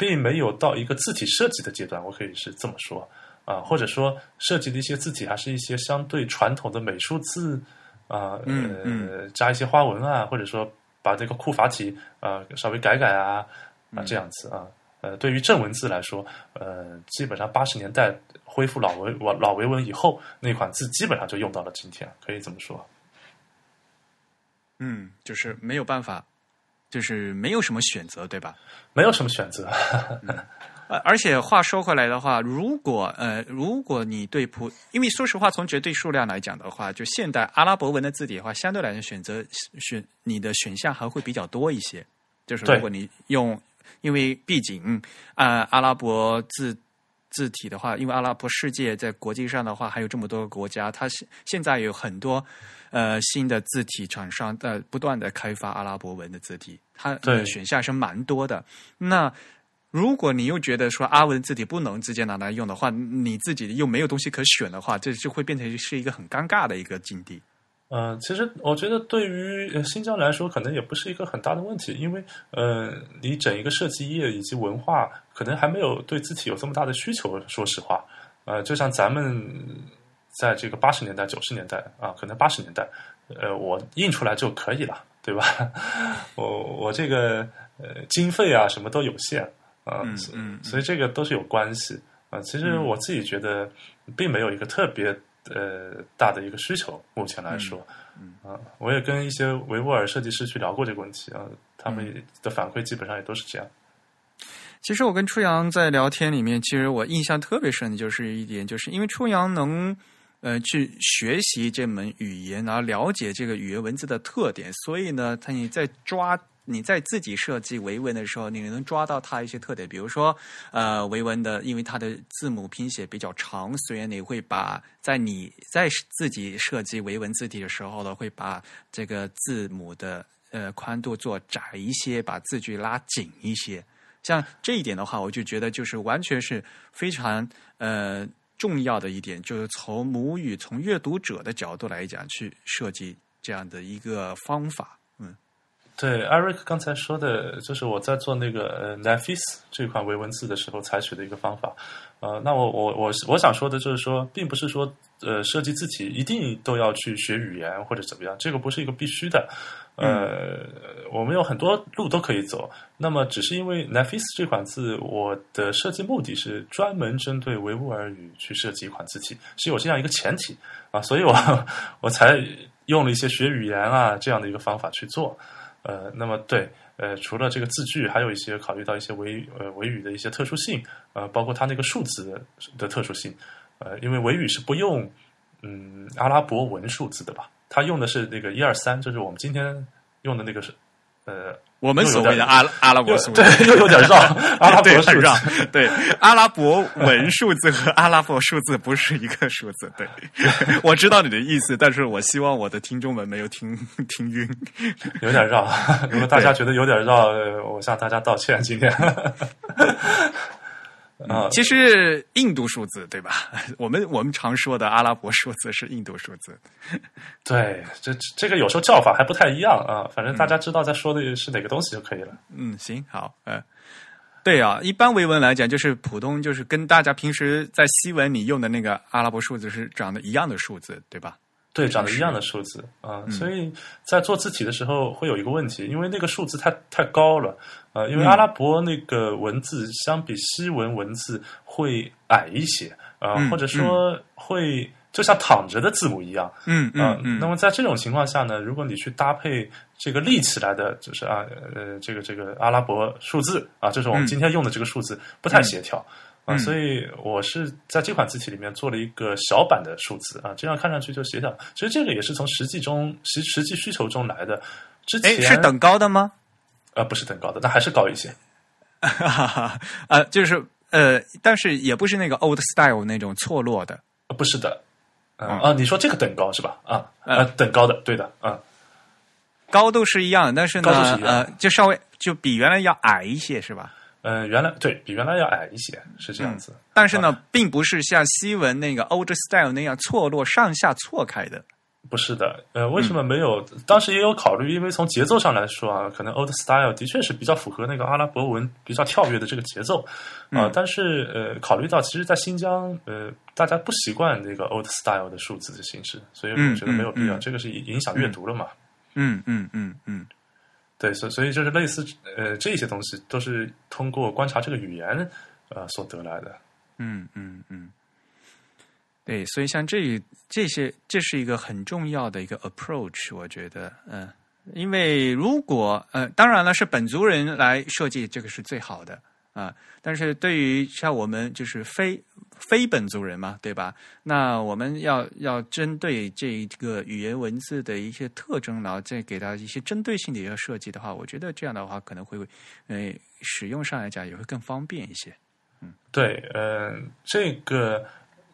并没有到一个字体设计的阶段，我可以是这么说啊，或者说设计的一些字体还是一些相对传统的美术字啊，呃，加一些花纹啊，或者说把这个库法体啊稍微改改啊啊这样子啊，呃，对于正文字来说，呃，基本上八十年代恢复老维老维文以后，那款字基本上就用到了今天，可以这么说。嗯，就是没有办法。就是没有什么选择，对吧？没有什么选择。呃，而且话说回来的话，如果呃，如果你对普，因为说实话，从绝对数量来讲的话，就现代阿拉伯文的字体的话，相对来讲选择选你的选项还会比较多一些。就是如果你用，因为毕竟啊，阿拉伯字。字体的话，因为阿拉伯世界在国际上的话还有这么多个国家，它现现在有很多呃新的字体厂商在不断的开发阿拉伯文的字体，它的选项是蛮多的。那如果你又觉得说阿文字体不能直接拿来用的话，你自己又没有东西可选的话，这就会变成是一个很尴尬的一个境地。嗯，其实我觉得对于新疆来说，可能也不是一个很大的问题，因为呃，你整一个设计业以及文化，可能还没有对字体有这么大的需求。说实话，呃，就像咱们在这个八十年代、九十年代啊，可能八十年代，呃，我印出来就可以了，对吧？[laughs] 我我这个呃经费啊什么都有限啊，嗯所嗯所以这个都是有关系啊。其实我自己觉得并没有一个特别呃大的一个需求，目前来说，嗯啊，我也跟一些维吾尔设计师去聊过这个问题啊，他嗯们的反馈基本上也都是这样。其实我跟初阳在聊天里面，其实我印象特别深的就是一点，就是因为初阳能呃去学习这门语言，然后了解这个语言文字的特点，所以呢，他你在抓。你在自己设计维文的时候，你能抓到它一些特点，比如说，呃，维文的，因为它的字母拼写比较长，所以你会把在你在自己设计维文字体的时候呢，会把这个字母的呃宽度做窄一些，把字距拉紧一些。像这一点的话，我就觉得就是完全是非常呃重要的一点，就是从母语、从阅读者的角度来讲，去设计这样的一个方法。嗯对，Eric 刚才说的，就是我在做那个呃 Nafis 这款维文字的时候采取的一个方法。呃，那我我我我想说的就是说，并不是说呃设计字体一定都要去学语言或者怎么样，这个不是一个必须的。呃，我们有很多路都可以走。那么，只是因为 Nafis 这款字，我的设计目的是专门针对维吾尔语去设计一款字体，是有这样一个前提啊，所以我 [laughs] 我才用了一些学语言啊这样的一个方法去做。呃，那么对，呃，除了这个字句，还有一些考虑到一些维呃维语的一些特殊性，呃，包括它那个数字的特殊性，呃，因为维语是不用嗯阿拉伯文数字的吧，它用的是那个一二三，就是我们今天用的那个是呃，我们所谓的阿 [laughs] 阿拉伯数字，对，又有点绕，阿拉伯数字对阿拉伯文数字和阿拉伯数字不是一个数字。对，[laughs] 我知道你的意思，但是我希望我的听众们没有听 [laughs] 听晕。有点绕。如果大家觉得有点绕，呃我向大家道歉。今天啊，其实印度数字对吧？[laughs] 我们我们常说的阿拉伯数字是印度数字。[laughs] 对，这这个有时候叫法还不太一样啊。反正大家知道在说的是哪个东西就可以了。嗯，行，好，呃，对啊，一般维文来讲，就是普通，就是跟大家平时在西文里用的那个阿拉伯数字是长得一样的数字，对吧？对，长得一样的数字啊、所以在做字体的时候会有一个问题，因为那个数字太太高了，呃，因为阿拉伯那个文字相比西文文字会矮一些，呃，嗯或者说会就像躺着的字母一样，嗯啊、嗯嗯，那么在这种情况下呢，如果你去搭配这个立起来的，就是啊呃这个这个阿拉伯数字啊，就是我们嗯。今天用的这个数字，不太协调。所以我是在这款字体里面做了一个小版的数字啊，这样看上去就协调。其实这个也是从实际中实实际需求中来的。之哎，前是等高的吗？呃不是等高的，那还是高一些。[laughs] 呃，就是呃，但是也不是那个 old style 那种错落的。呃不是的，啊，你说这个等高是吧？啊嗯呃，等高的，对的，啊，高度是一样的，但是呢高度是一，样呃，就稍微就比原来要矮一些，是吧？嗯，原来对比原来要矮一些，是这样子。但是呢，并不是像西文那个 old style 那样错落上下错开的。不是的，呃，为什么没有？当时也有考虑，因为从节奏上来说啊，可能 Old Style 的确是比较符合那个阿拉伯文比较跳跃的这个节奏啊、嗯但是呃，考虑到其实，在新疆，呃，大家不习惯那个 Old Style 的数字的形式，所以我觉得没有必要。这个是影响阅读了嘛？嗯嗯嗯嗯对，所所以就是类似呃这些东西都是通过观察这个语言呃所得来的。嗯嗯嗯，对，所以像这这些，这是一个很重要的一个 approach，我觉得，嗯、因为如果呃，当然了，是本族人来设计这个是最好的啊、但是对于像我们就是非非本族人嘛，对吧？那我们要要针对这一个语言文字的一些特征，然后再给它一些针对性的一个设计的话，我觉得这样的话可能会呃使用上来讲也会更方便一些。嗯对，呃、这个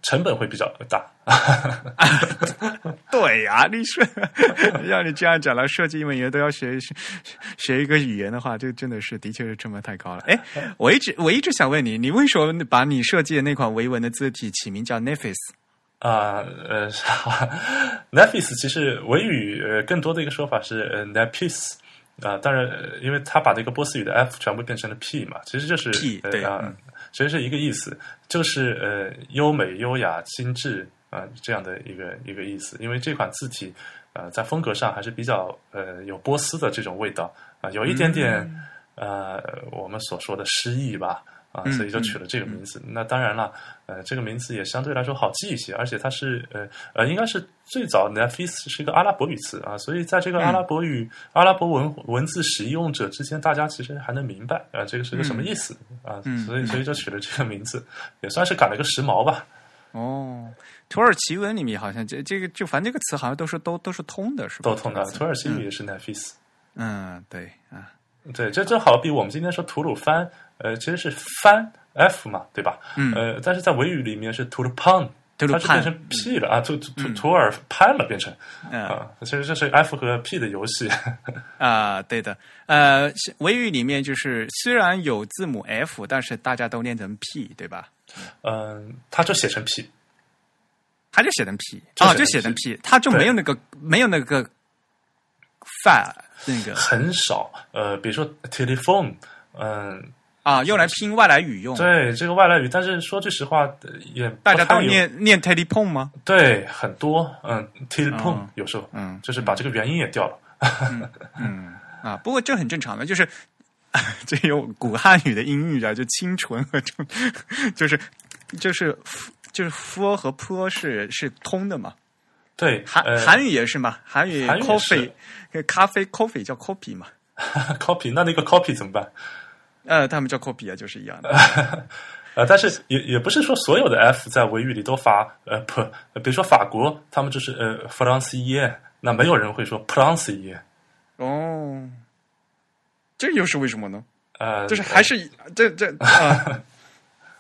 成本会比较大。[laughs] 对呀、你说 [laughs] 要你这样讲了，设计英文言都要学学学一个语言的话，这真的是的确是成本太高了。哎，我一直我一直想问你，你为什么把你设计的那款维文的字体起名叫 Nefis？啊，呃 n e f i s 其实维语呃更多的一个说法是呃 Nepis 啊，当然，呃因为他把这个波斯语的 F 全部变成了 P 嘛，其实就是 P，对啊其实是一个意思，就是呃优美、优雅、精致啊、这样的一个一个意思。因为这款字体呃在风格上还是比较呃有波斯的这种味道啊、有一点点、呃我们所说的诗意吧。啊，嗯所以就取了这个名字。那当然了，呃，这个名字也相对来说好记一些，而且它是呃呃，应该是最早 Nefis 是一个阿拉伯语词啊，所以在这个阿拉伯语、阿拉伯文文字使用者之间，大家其实还能明白啊、这个是个什么意思、啊，嗯所以所以就取了这个名字，也算是赶了个时髦吧。哦，土耳其文里面好像这这个就反正这个词好像都是都都是通的，是吧？都通的，土耳其语也是 Nefis。嗯，对啊，对，这就好比我们今天说吐鲁番，呃，其实是翻 F 嘛，对吧？嗯呃，但是在维语里面是吐鲁潘，它是变成 P 了啊，吐吐吐土尔潘了，变成嗯啊，其实这是 F 和 P 的游戏。[laughs] 啊，对的，呃，维语里面就是虽然有字母 F，但是大家都念成 P，对吧？嗯，它就写成 P，他就写成 P 啊，就写成就写成 P，他就没有那个没有那个 fa 那个很少。呃，比如说 telephone，嗯，啊，用来拼外来语用。对这个外来语，但是说句实话，呃也大家都念念 telephone 吗？对很多，嗯，telephone 嗯有时候嗯就是把这个元音也掉了。嗯啊，不过这很正常的，就是 [laughs] 这有古汉语的音译啊，就清纯和中，[laughs] 就是就是就是 f 和 p 是是通的嘛。对，韩呃韩语也是嘛，韩语韩语也 coffee 咖啡 coffee 叫 copy 嘛，[laughs] copy，那那个 copy 怎么办？呃，他们叫 copy 啊，就是一样的。[laughs] 呃，但是也也不是说所有的 F 在维语里都发呃 p，呃比如说法国，他们就是呃 f e 那没有人会说 e 哦，这又是为什么呢？呃，就是还是这这呃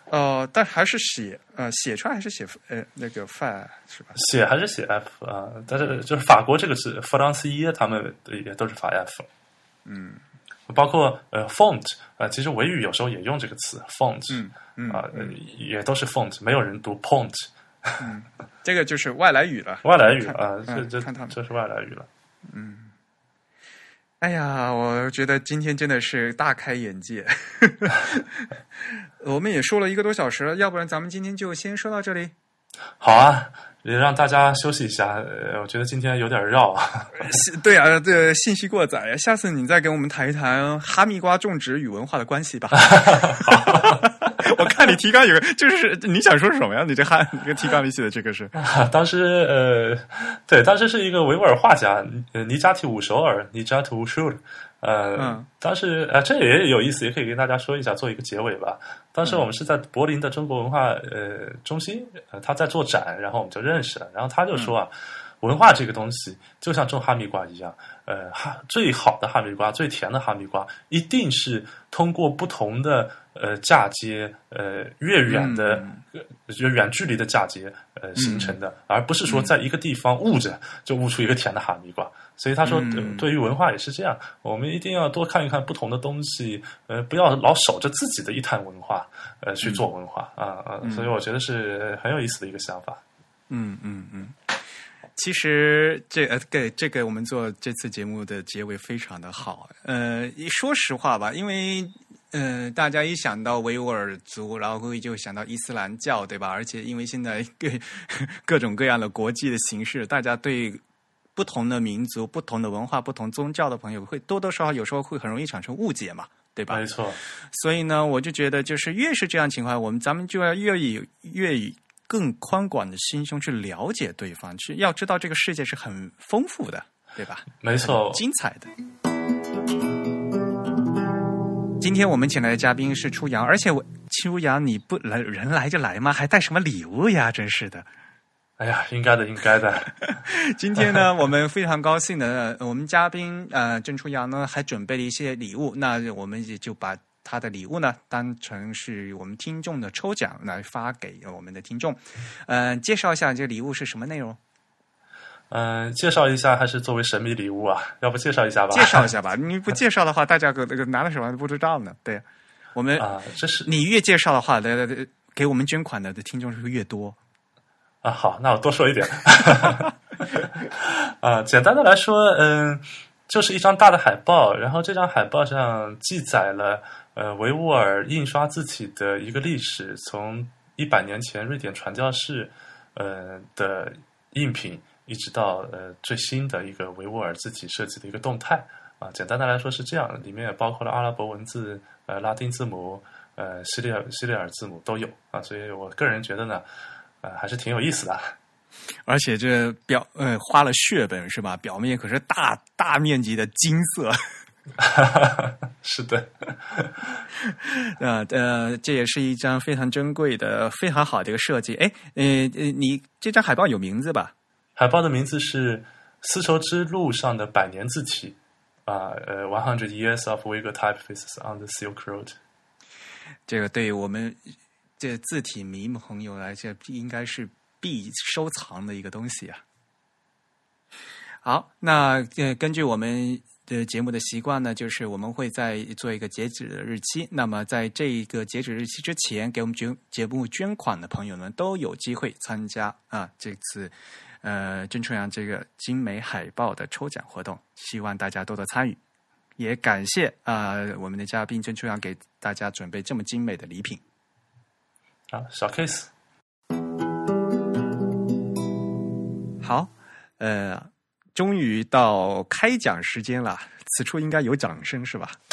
呃，但还是写呃写出来还是写呃那个 fa 是吧？写还是写 F 啊、但是就是法国这个是 f e 他们也都是发 F，嗯包括呃 font 呃，其实维语有时候也用这个词 font 嗯嗯啊、呃也都是 font，没有人读 pont，这个就是外来语了。[laughs] 外来语看啊，这嗯这这是外来语了。嗯哎呀，我觉得今天真的是大开眼界。[laughs] 我们也说了一个多小时了，要不然咱们今天就先说到这里。好啊，也让大家休息一下。呃，我觉得今天有点绕 [laughs] 啊。对啊，对，信息过载。下次你再给我们谈一谈哈密瓜种植与文化的关系吧。[laughs] [laughs] 你提纲有个，就是你想说什么呀？你这哈，你这提纲里写的这个是 [laughs] 当时呃，对，当时是一个维吾尔画家，呃，尼加提乌首尔，尼加提乌舒尔。呃，嗯当时呃，这也有意思，也可以跟大家说一下，做一个结尾吧。当时我们是在柏林的中国文化呃中心，呃，他在做展，然后我们就认识了。然后他就说啊，文化这个东西就像种哈密瓜一样，呃，哈最好的哈密瓜，最甜的哈密瓜，一定是通过不同的呃嫁接，呃越远的、呃越远距离的嫁接呃形成的，而不是说在一个地方悟着就悟出一个甜的哈密瓜。所以他说，对于文化也是这样，我们一定要多看一看不同的东西，呃，不要老守着自己的一摊文化，呃，去做文化啊啊、所以我觉得是很有意思的一个想法。嗯嗯嗯。其实这呃，给这个我们做这次节目的结尾非常的好。呃，说实话吧，因为呃，大家一想到维吾尔族，然后会就想到伊斯兰教，对吧？而且因为现在 [laughs] 各各种各样的国际的形势，大家对不同的民族、不同的文化、不同宗教的朋友，会多多少少有时候会很容易产生误解嘛，对吧？没错，所以呢，我就觉得，就是越是这样情况，我们咱们就要越以越以更宽广的心胸去了解对方，去要知道这个世界是很丰富的，对吧？没错，精彩的。今天我们请来的嘉宾是初阳，而且我初阳你不来人来就来吗？还带什么礼物呀？真是的。哎呀，应该的，应该的。[laughs] 今天呢，我们非常高兴的，呃我们嘉宾呃郑初阳呢还准备了一些礼物，那我们也就把他的礼物呢当成是我们听众的抽奖来发给我们的听众。呃，介绍一下这礼物是什么内容？嗯、介绍一下还是作为神秘礼物啊？[laughs] 要不介绍一下吧？介绍一下吧，[laughs] 你不介绍的话，大家可那个拿了什么都不知道呢。对，我们、啊，这是你越介绍的话，的的给我们捐款的的听众是越多。啊，好，那我多说一点。[laughs] 啊，简单的来说，嗯，就是一张大的海报，然后这张海报上记载了呃维吾尔印刷字体的一个历史，从一百年前瑞典传教士呃的印品，一直到呃最新的一个维吾尔自己设计的一个动态啊。简单的来说是这样，里面也包括了阿拉伯文字、呃拉丁字母、呃西里尔西里尔字母都有啊。所以我个人觉得呢，呃还是挺有意思的。而且这表呃花了血本是吧？表面可是大大面积的金色。[laughs] 是的，[laughs] 呃呃，这也是一张非常珍贵的、非常好的一个设计。哎，呃呃，你这张海报有名字吧？海报的名字是《丝绸之路上的百年字体》啊，呃，One Hundred Years of Uyghur Typefaces on the Silk Road。这个对于我们这字体迷朋友来讲，应该是必收藏的一个东西啊。好，那呃，根据我们。的节目的习惯呢，就是我们会在做一个截止的日期。那么，在这一个截止日期之前，给我们捐节目捐款的朋友们都有机会参加啊这次呃郑春阳这个精美海报的抽奖活动。希望大家多多参与，也感谢啊我们的嘉宾郑秋阳给大家准备这么精美的礼品。啊，小 case。好，呃。终于到开奖时间了，此处应该有掌声是吧？[laughs]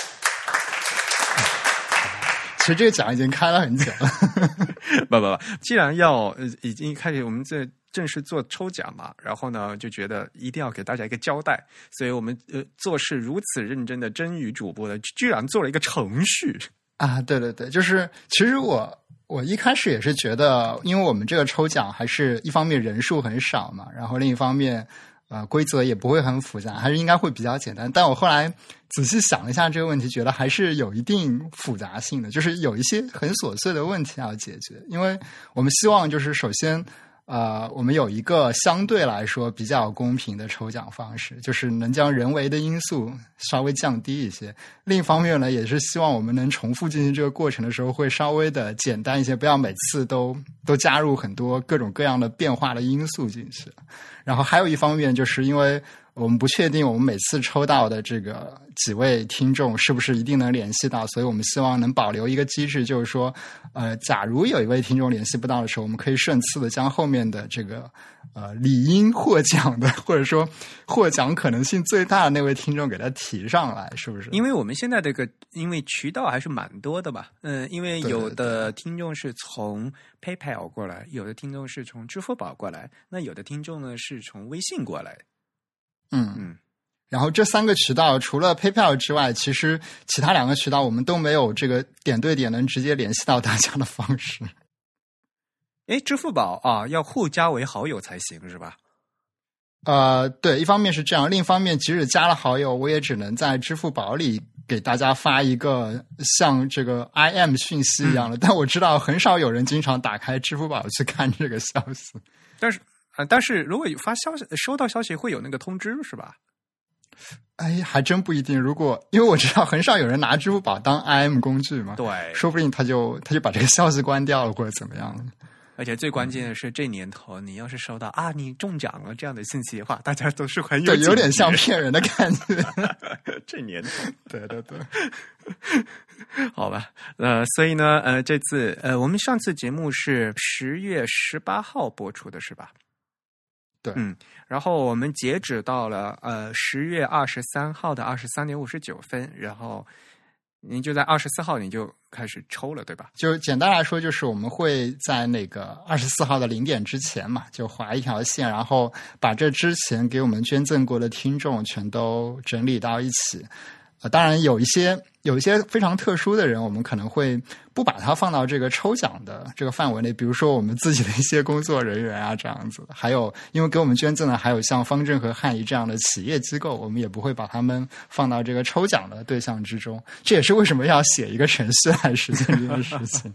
其实这个奖已经开了很久了。[laughs] 不不不，既然要呃已经开始，我们这正式做抽奖嘛，然后呢就觉得一定要给大家一个交代，所以我们呃做事如此认真的真宇主播呢，居然做了一个程序啊！对对对，就是其实我我一开始也是觉得，因为我们这个抽奖还是一方面人数很少嘛，然后另一方面。啊，规则也不会很复杂，还是应该会比较简单。但我后来仔细想了一下这个问题，觉得还是有一定复杂性的，就是有一些很琐碎的问题要解决。因为我们希望，就是首先。呃，我们有一个相对来说比较公平的抽奖方式，就是能将人为的因素稍微降低一些。另一方面呢，也是希望我们能重复进行这个过程的时候会稍微的简单一些，不要每次都都加入很多各种各样的变化的因素进去。然后还有一方面，就是因为。我们不确定我们每次抽到的这个几位听众是不是一定能联系到，所以我们希望能保留一个机制，就是说，呃，假如有一位听众联系不到的时候，我们可以顺次的将后面的这个呃理应获奖的，或者说获奖可能性最大的那位听众给他提上来，是不是？因为我们现在这个因为渠道还是蛮多的吧，嗯，因为有的听众是从 PayPal 过来，有的听众是从支付宝过来，那有的听众呢是从微信过来。嗯嗯，然后这三个渠道除了 PayPal 之外，其实其他两个渠道我们都没有这个点对点能直接联系到大家的方式。哎，支付宝啊，要互加为好友才行是吧？呃，对，一方面是这样，另一方面，即使加了好友，我也只能在支付宝里给大家发一个像这个 IM 讯息一样的。但我知道很少有人经常打开支付宝去看这个消息，但是。啊，但是如果有发消息，收到消息会有那个通知是吧？哎，还真不一定。如果因为我知道很少有人拿支付宝当 IM 工具嘛，对，说不定他就他就把这个消息关掉了或者怎么样。而且最关键的是，这年头你要是收到啊你中奖了这样的信息的话，大家都是很有有点像骗人的感觉。[laughs] 这年头，[laughs] 对对对，[laughs] 好吧。呃，所以呢，呃，这次呃，我们上次节目是十月十八号播出的，是吧？对，嗯，然后我们截止到了呃十月二十三号的二十三点五十九分，然后您就在二十四号你就开始抽了，对吧？就简单来说，就是我们会在那个二十四号的零点之前嘛，就划一条线，然后把这之前给我们捐赠过的听众全都整理到一起。呃，当然有一些。有一些非常特殊的人，我们可能会不把它放到这个抽奖的这个范围内。比如说，我们自己的一些工作人员啊，这样子。还有，因为给我们捐赠的还有像方正和汉仪这样的企业机构，我们也不会把他们放到这个抽奖的对象之中。这也是为什么要写一个程序来实现这件事情。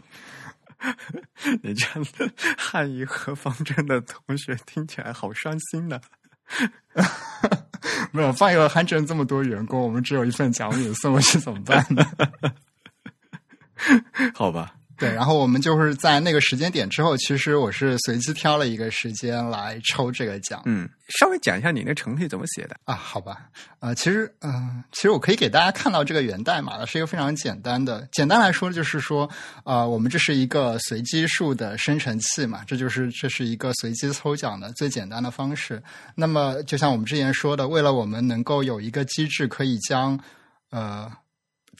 [laughs] 你这样的汉仪和方正的同学听起来好伤心呢。[laughs] 没有放一个韩城这么多员工，我们只有一份奖品送过去怎么办呢？[laughs] 好吧，对，然后我们就是在那个时间点之后，其实我是随机挑了一个时间来抽这个奖。嗯，稍微讲一下你那程序怎么写的啊？好吧，呃，其实，嗯，其实我可以给大家看到这个源代码的，是一个非常简单的。简单来说，就是说，呃，我们这是一个随机数的生成器嘛，这就是这是一个随机抽奖的最简单的方式。那么，就像我们之前说的，为了我们能够有一个机制，可以将呃。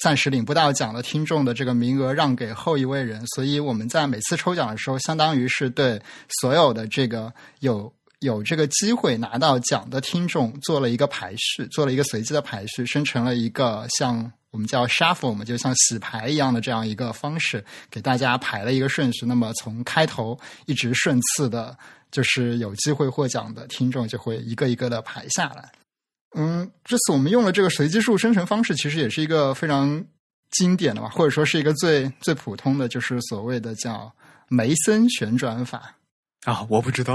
暂时领不到奖的听众的这个名额让给后一位人，所以我们在每次抽奖的时候，相当于是对所有的这个有有这个机会拿到奖的听众做了一个排序，做了一个随机的排序，生成了一个像我们叫 shuffle，我们就像洗牌一样的这样一个方式，给大家排了一个顺序。那么从开头一直顺次的，就是有机会获奖的听众就会一个一个的排下来。嗯，这次我们用了这个随机数生成方式，其实也是一个非常经典的吧，或者说是一个最最普通的，就是所谓的叫梅森旋转法啊。我不知道，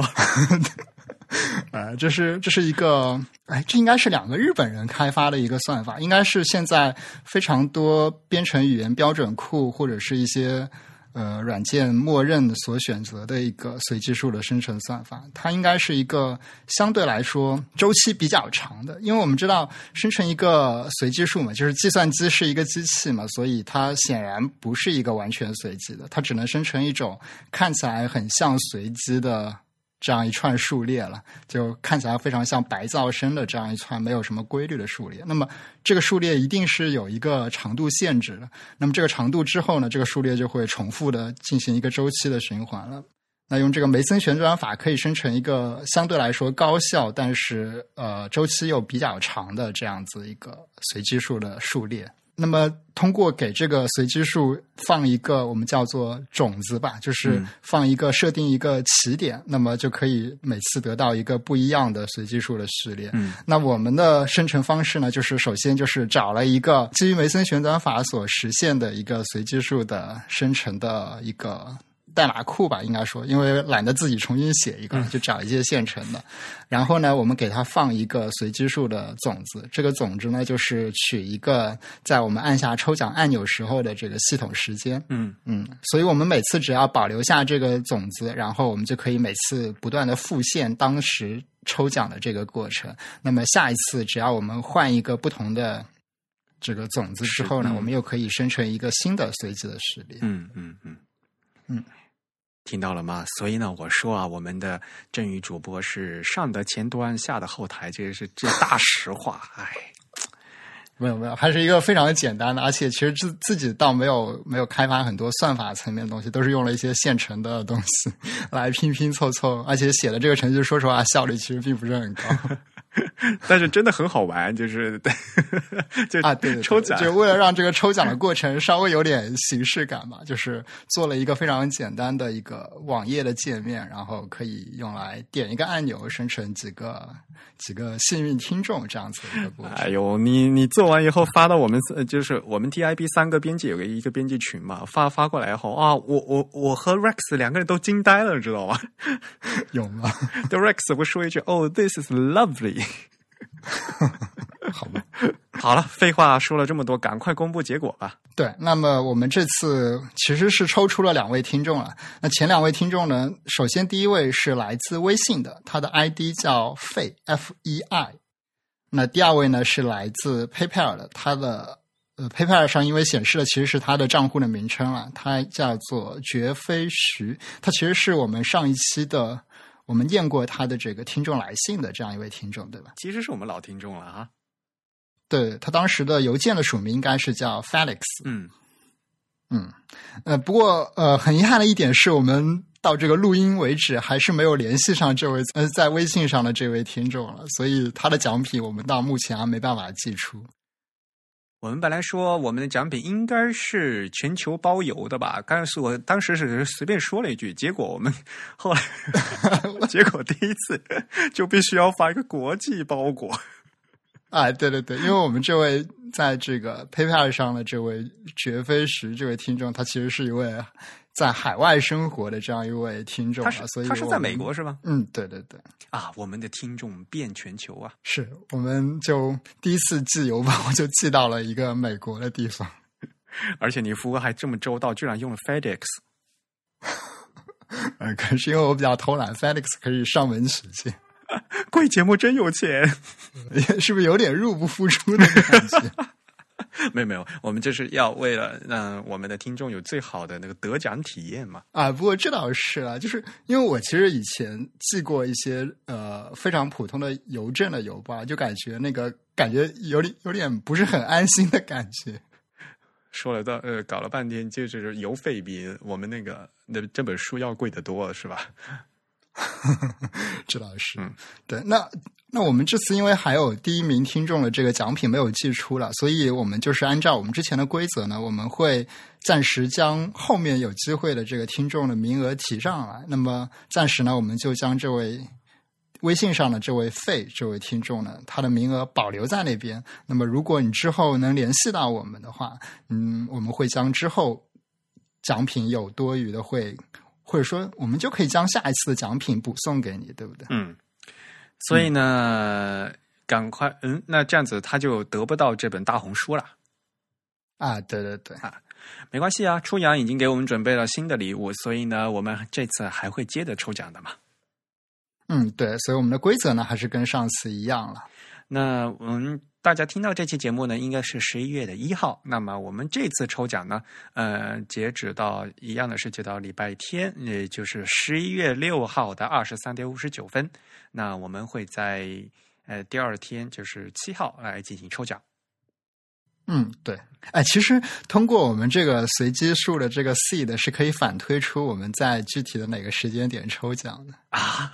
[laughs] 啊，[laughs] 这是这是一个，哎，这应该是两个日本人开发的一个算法，应该是现在非常多编程语言标准库或者是一些。呃，软件默认所选择的一个随机数的生成算法，它应该是一个相对来说周期比较长的，因为我们知道生成一个随机数嘛，就是计算机是一个机器嘛，所以它显然不是一个完全随机的，它只能生成一种看起来很像随机的。这样一串数列了，就看起来非常像白噪声的这样一串没有什么规律的数列。那么这个数列一定是有一个长度限制的。那么这个长度之后呢，这个数列就会重复的进行一个周期的循环了。那用这个梅森旋转法可以生成一个相对来说高效，但是呃周期又比较长的这样子一个随机数的数列。那么，通过给这个随机数放一个我们叫做种子吧，就是放一个设定一个起点，那么就可以每次得到一个不一样的随机数的序列。嗯，那我们的生成方式呢，就是首先就是找了一个基于梅森旋转法所实现的一个随机数的生成的一个。代码库吧，应该说，因为懒得自己重新写一个，就找一些现成的。然后呢，我们给它放一个随机数的种子，这个种子呢，就是取一个在我们按下抽奖按钮时候的这个系统时间。嗯嗯，所以我们每次只要保留下这个种子，然后我们就可以每次不断的复现当时抽奖的这个过程。那么下一次，只要我们换一个不同的这个种子之后呢，我们又可以生成一个新的随机的实例。嗯嗯嗯嗯。听到了吗？所以呢，我说啊，我们的振宇主播是上的前端，下的后台，这是这大实话。哎，[laughs] 没有没有，还是一个非常简单的，而且其实自自己倒没有没有开发很多算法层面的东西，都是用了一些现成的东西来拼拼凑凑，而且写的这个程序，说实话效率其实并不是很高。[laughs] [laughs] 但是真的很好玩，就是 [laughs] 就啊，对，抽奖，就为了让这个抽奖的过程稍微有点形式感嘛，就是做了一个非常简单的一个网页的界面，然后可以用来点一个按钮生成几个几个幸运听众这样子的一个过程。哎呦，你你做完以后发到我们就是我们 TIB 三个编辑有个一个编辑群嘛，发发过来以后啊，我我我和 Rex 两个人都惊呆了，知道吗？有吗？[laughs] 对 Rex 会说一句：“Oh,，This is lovely。[laughs] 好吧，好了，废话说了这么多，赶快公布结果吧。对，那么我们这次其实是抽出了两位听众了。那前两位听众呢？首先第一位是来自微信的，他的 ID 叫费 F E I。那第二位呢是来自 PayPal 的，他的呃 PayPal 上因为显示的其实是他的账户的名称了，他叫做绝非徐，他其实是我们上一期的。我们验过他的这个听众来信的这样一位听众，对吧？其实是我们老听众了啊。对他当时的邮件的署名应该是叫 Felix。嗯嗯呃，不过呃，很遗憾的一点是我们到这个录音为止还是没有联系上这位呃在微信上的这位听众了，所以他的奖品我们到目前还没办法寄出。我们本来说我们的奖品应该是全球包邮的吧？刚是我当时是随便说了一句，结果我们后来 [laughs] [laughs] 结果第一次就必须要发一个国际包裹。啊，[laughs] 对对对，因为我们这位在这个 PayPal 上的这位绝非石这位听众，他其实是一位。在海外生活的这样一位听众，他是所以他是在美国是吗？嗯，对对对。啊，我们的听众遍全球啊！是，我们就第一次寄邮包就寄到了一个美国的地方。[laughs] 而且你服务还这么周到，居然用了 FedEx。[laughs] 呃，可能是因为我比较偷懒，FedEx 可以上门取件，[laughs] 贵节目真有钱。是不是有点入不敷出的感觉？[laughs] 没有没有，我们就是要为了让我们的听众有最好的那个得奖体验嘛。啊，不过这倒是啊，就是因为我其实以前寄过一些呃非常普通的邮政的邮包，就感觉那个感觉有点有点不是很安心的感觉。说了到呃，搞了半天，就是邮费比我们那个那这本书要贵得多，是吧？[laughs] 这倒是，嗯，对。那那我们这次因为还有第一名听众的这个奖品没有寄出了，所以我们就是按照我们之前的规则呢，我们会暂时将后面有机会的这个听众的名额提上来。那么暂时呢，我们就将这位微信上的这位费这位听众呢，他的名额保留在那边。那么如果你之后能联系到我们的话，嗯，我们会将之后奖品有多余的会。或者说，我们就可以将下一次的奖品补送给你，对不对？嗯，所以呢，赶快，嗯，那这样子他就得不到这本大红书了。啊，对对对，啊，没关系啊，初阳已经给我们准备了新的礼物，所以呢，我们这次还会接着抽奖的嘛。嗯，对，所以我们的规则呢，还是跟上次一样了。那我们。大家听到这期节目呢，应该是十一月的一号。那么我们这次抽奖呢，呃，截止到一样的是，截到礼拜天，也就是十一月六号的二十三点五十九分。那我们会在呃第二天，就是七号来进行抽奖。嗯，对。哎，其实通过我们这个随机数的这个 seed 是可以反推出我们在具体的哪个时间点抽奖的啊。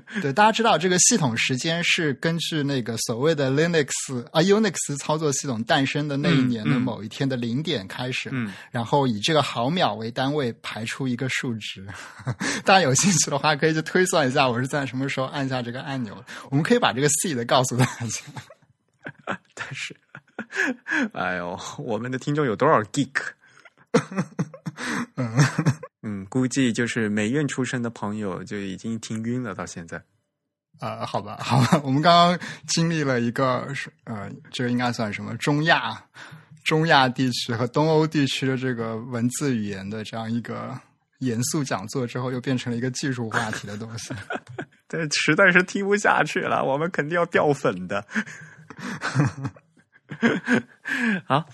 [laughs] 对，大家知道这个系统时间是根据那个所谓的 Linux 啊 Unix 操作系统诞生的那一年的某一天的零点开始，嗯，然后以这个毫秒为单位排出一个数值。[laughs] 大家有兴趣的话，可以去推算一下我是在什么时候按下这个按钮。我们可以把这个 seed 告诉大家。[laughs] 但是，哎呦，我们的听众有多少 geek？嗯。嗯，估计就是美院出身的朋友就已经听晕了。到现在，啊，好吧，好吧，我们刚刚经历了一个是，呃，这个应该算什么？中亚、中亚地区和东欧地区的这个文字语言的这样一个严肃讲座之后，又变成了一个技术话题的东西。[laughs] 这实在是听不下去了，我们肯定要掉粉的。[laughs] [laughs] 好，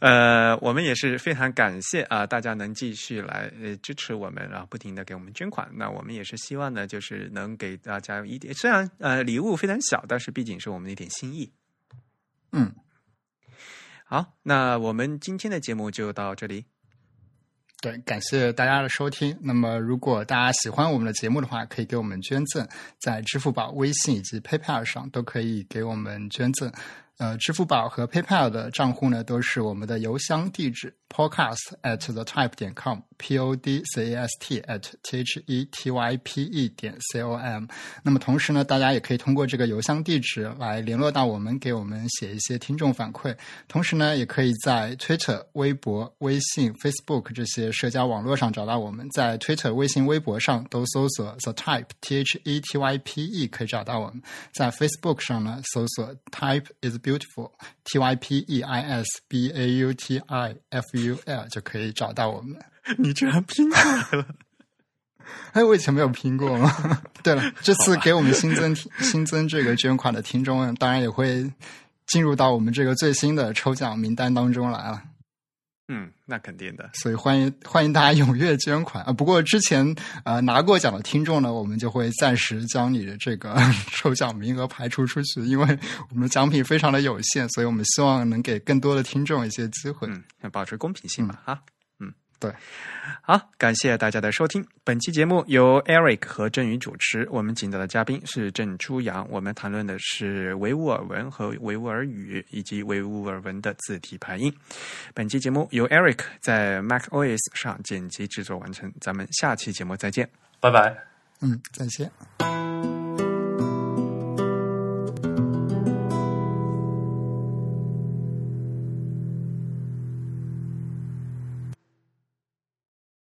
呃，我们也是非常感谢啊，大家能继续来呃支持我们，然后不停的给我们捐款。那我们也是希望呢，就是能给大家一点，虽然呃礼物非常小，但是毕竟是我们的一点心意。嗯，好，那我们今天的节目就到这里。对，感谢大家的收听。那么，如果大家喜欢我们的节目的话，可以给我们捐赠，在支付宝、微信以及 PayPal 上都可以给我们捐赠。呃，支付宝和 PayPal 的账户呢，都是我们的邮箱地址。：podcast at the type 点 com，p o d c a s t at t h e t y p e 点 c o m。那么同时呢，大家也可以通过这个邮箱地址来联络到我们，给我们写一些听众反馈。同时呢，也可以在 Twitter、微博、微信、Facebook 这些社交网络上找到我们。在 Twitter、微信、微博上都搜索 the type t h e t y p e 可以找到我们。在 Facebook 上呢，搜索 type is Beautiful T Y P E I S B A U T I F U L 就可以找到我们。[laughs] 你居然拼出来了！[laughs] 哎，我以前没有拼过吗？[laughs] 对了，这次给我们新增新增这个捐款的听众，当然也会进入到我们这个最新的抽奖名单当中来了。嗯，那肯定的，所以欢迎欢迎大家踊跃捐款啊！不过之前呃拿过奖的听众呢，我们就会暂时将你的这个 [laughs] 抽奖名额排除出去，因为我们的奖品非常的有限，所以我们希望能给更多的听众一些机会，嗯，保持公平性嘛，哈。对，好，感谢大家的收听。本期节目由 Eric 和郑宇主持，我们请到的嘉宾是郑初阳。我们谈论的是维吾尔文和维吾尔语以及维吾尔文的字体排印。本期节目由 Eric 在 Mac OS 上剪辑制作完成。咱们下期节目再见，拜拜。嗯，再见。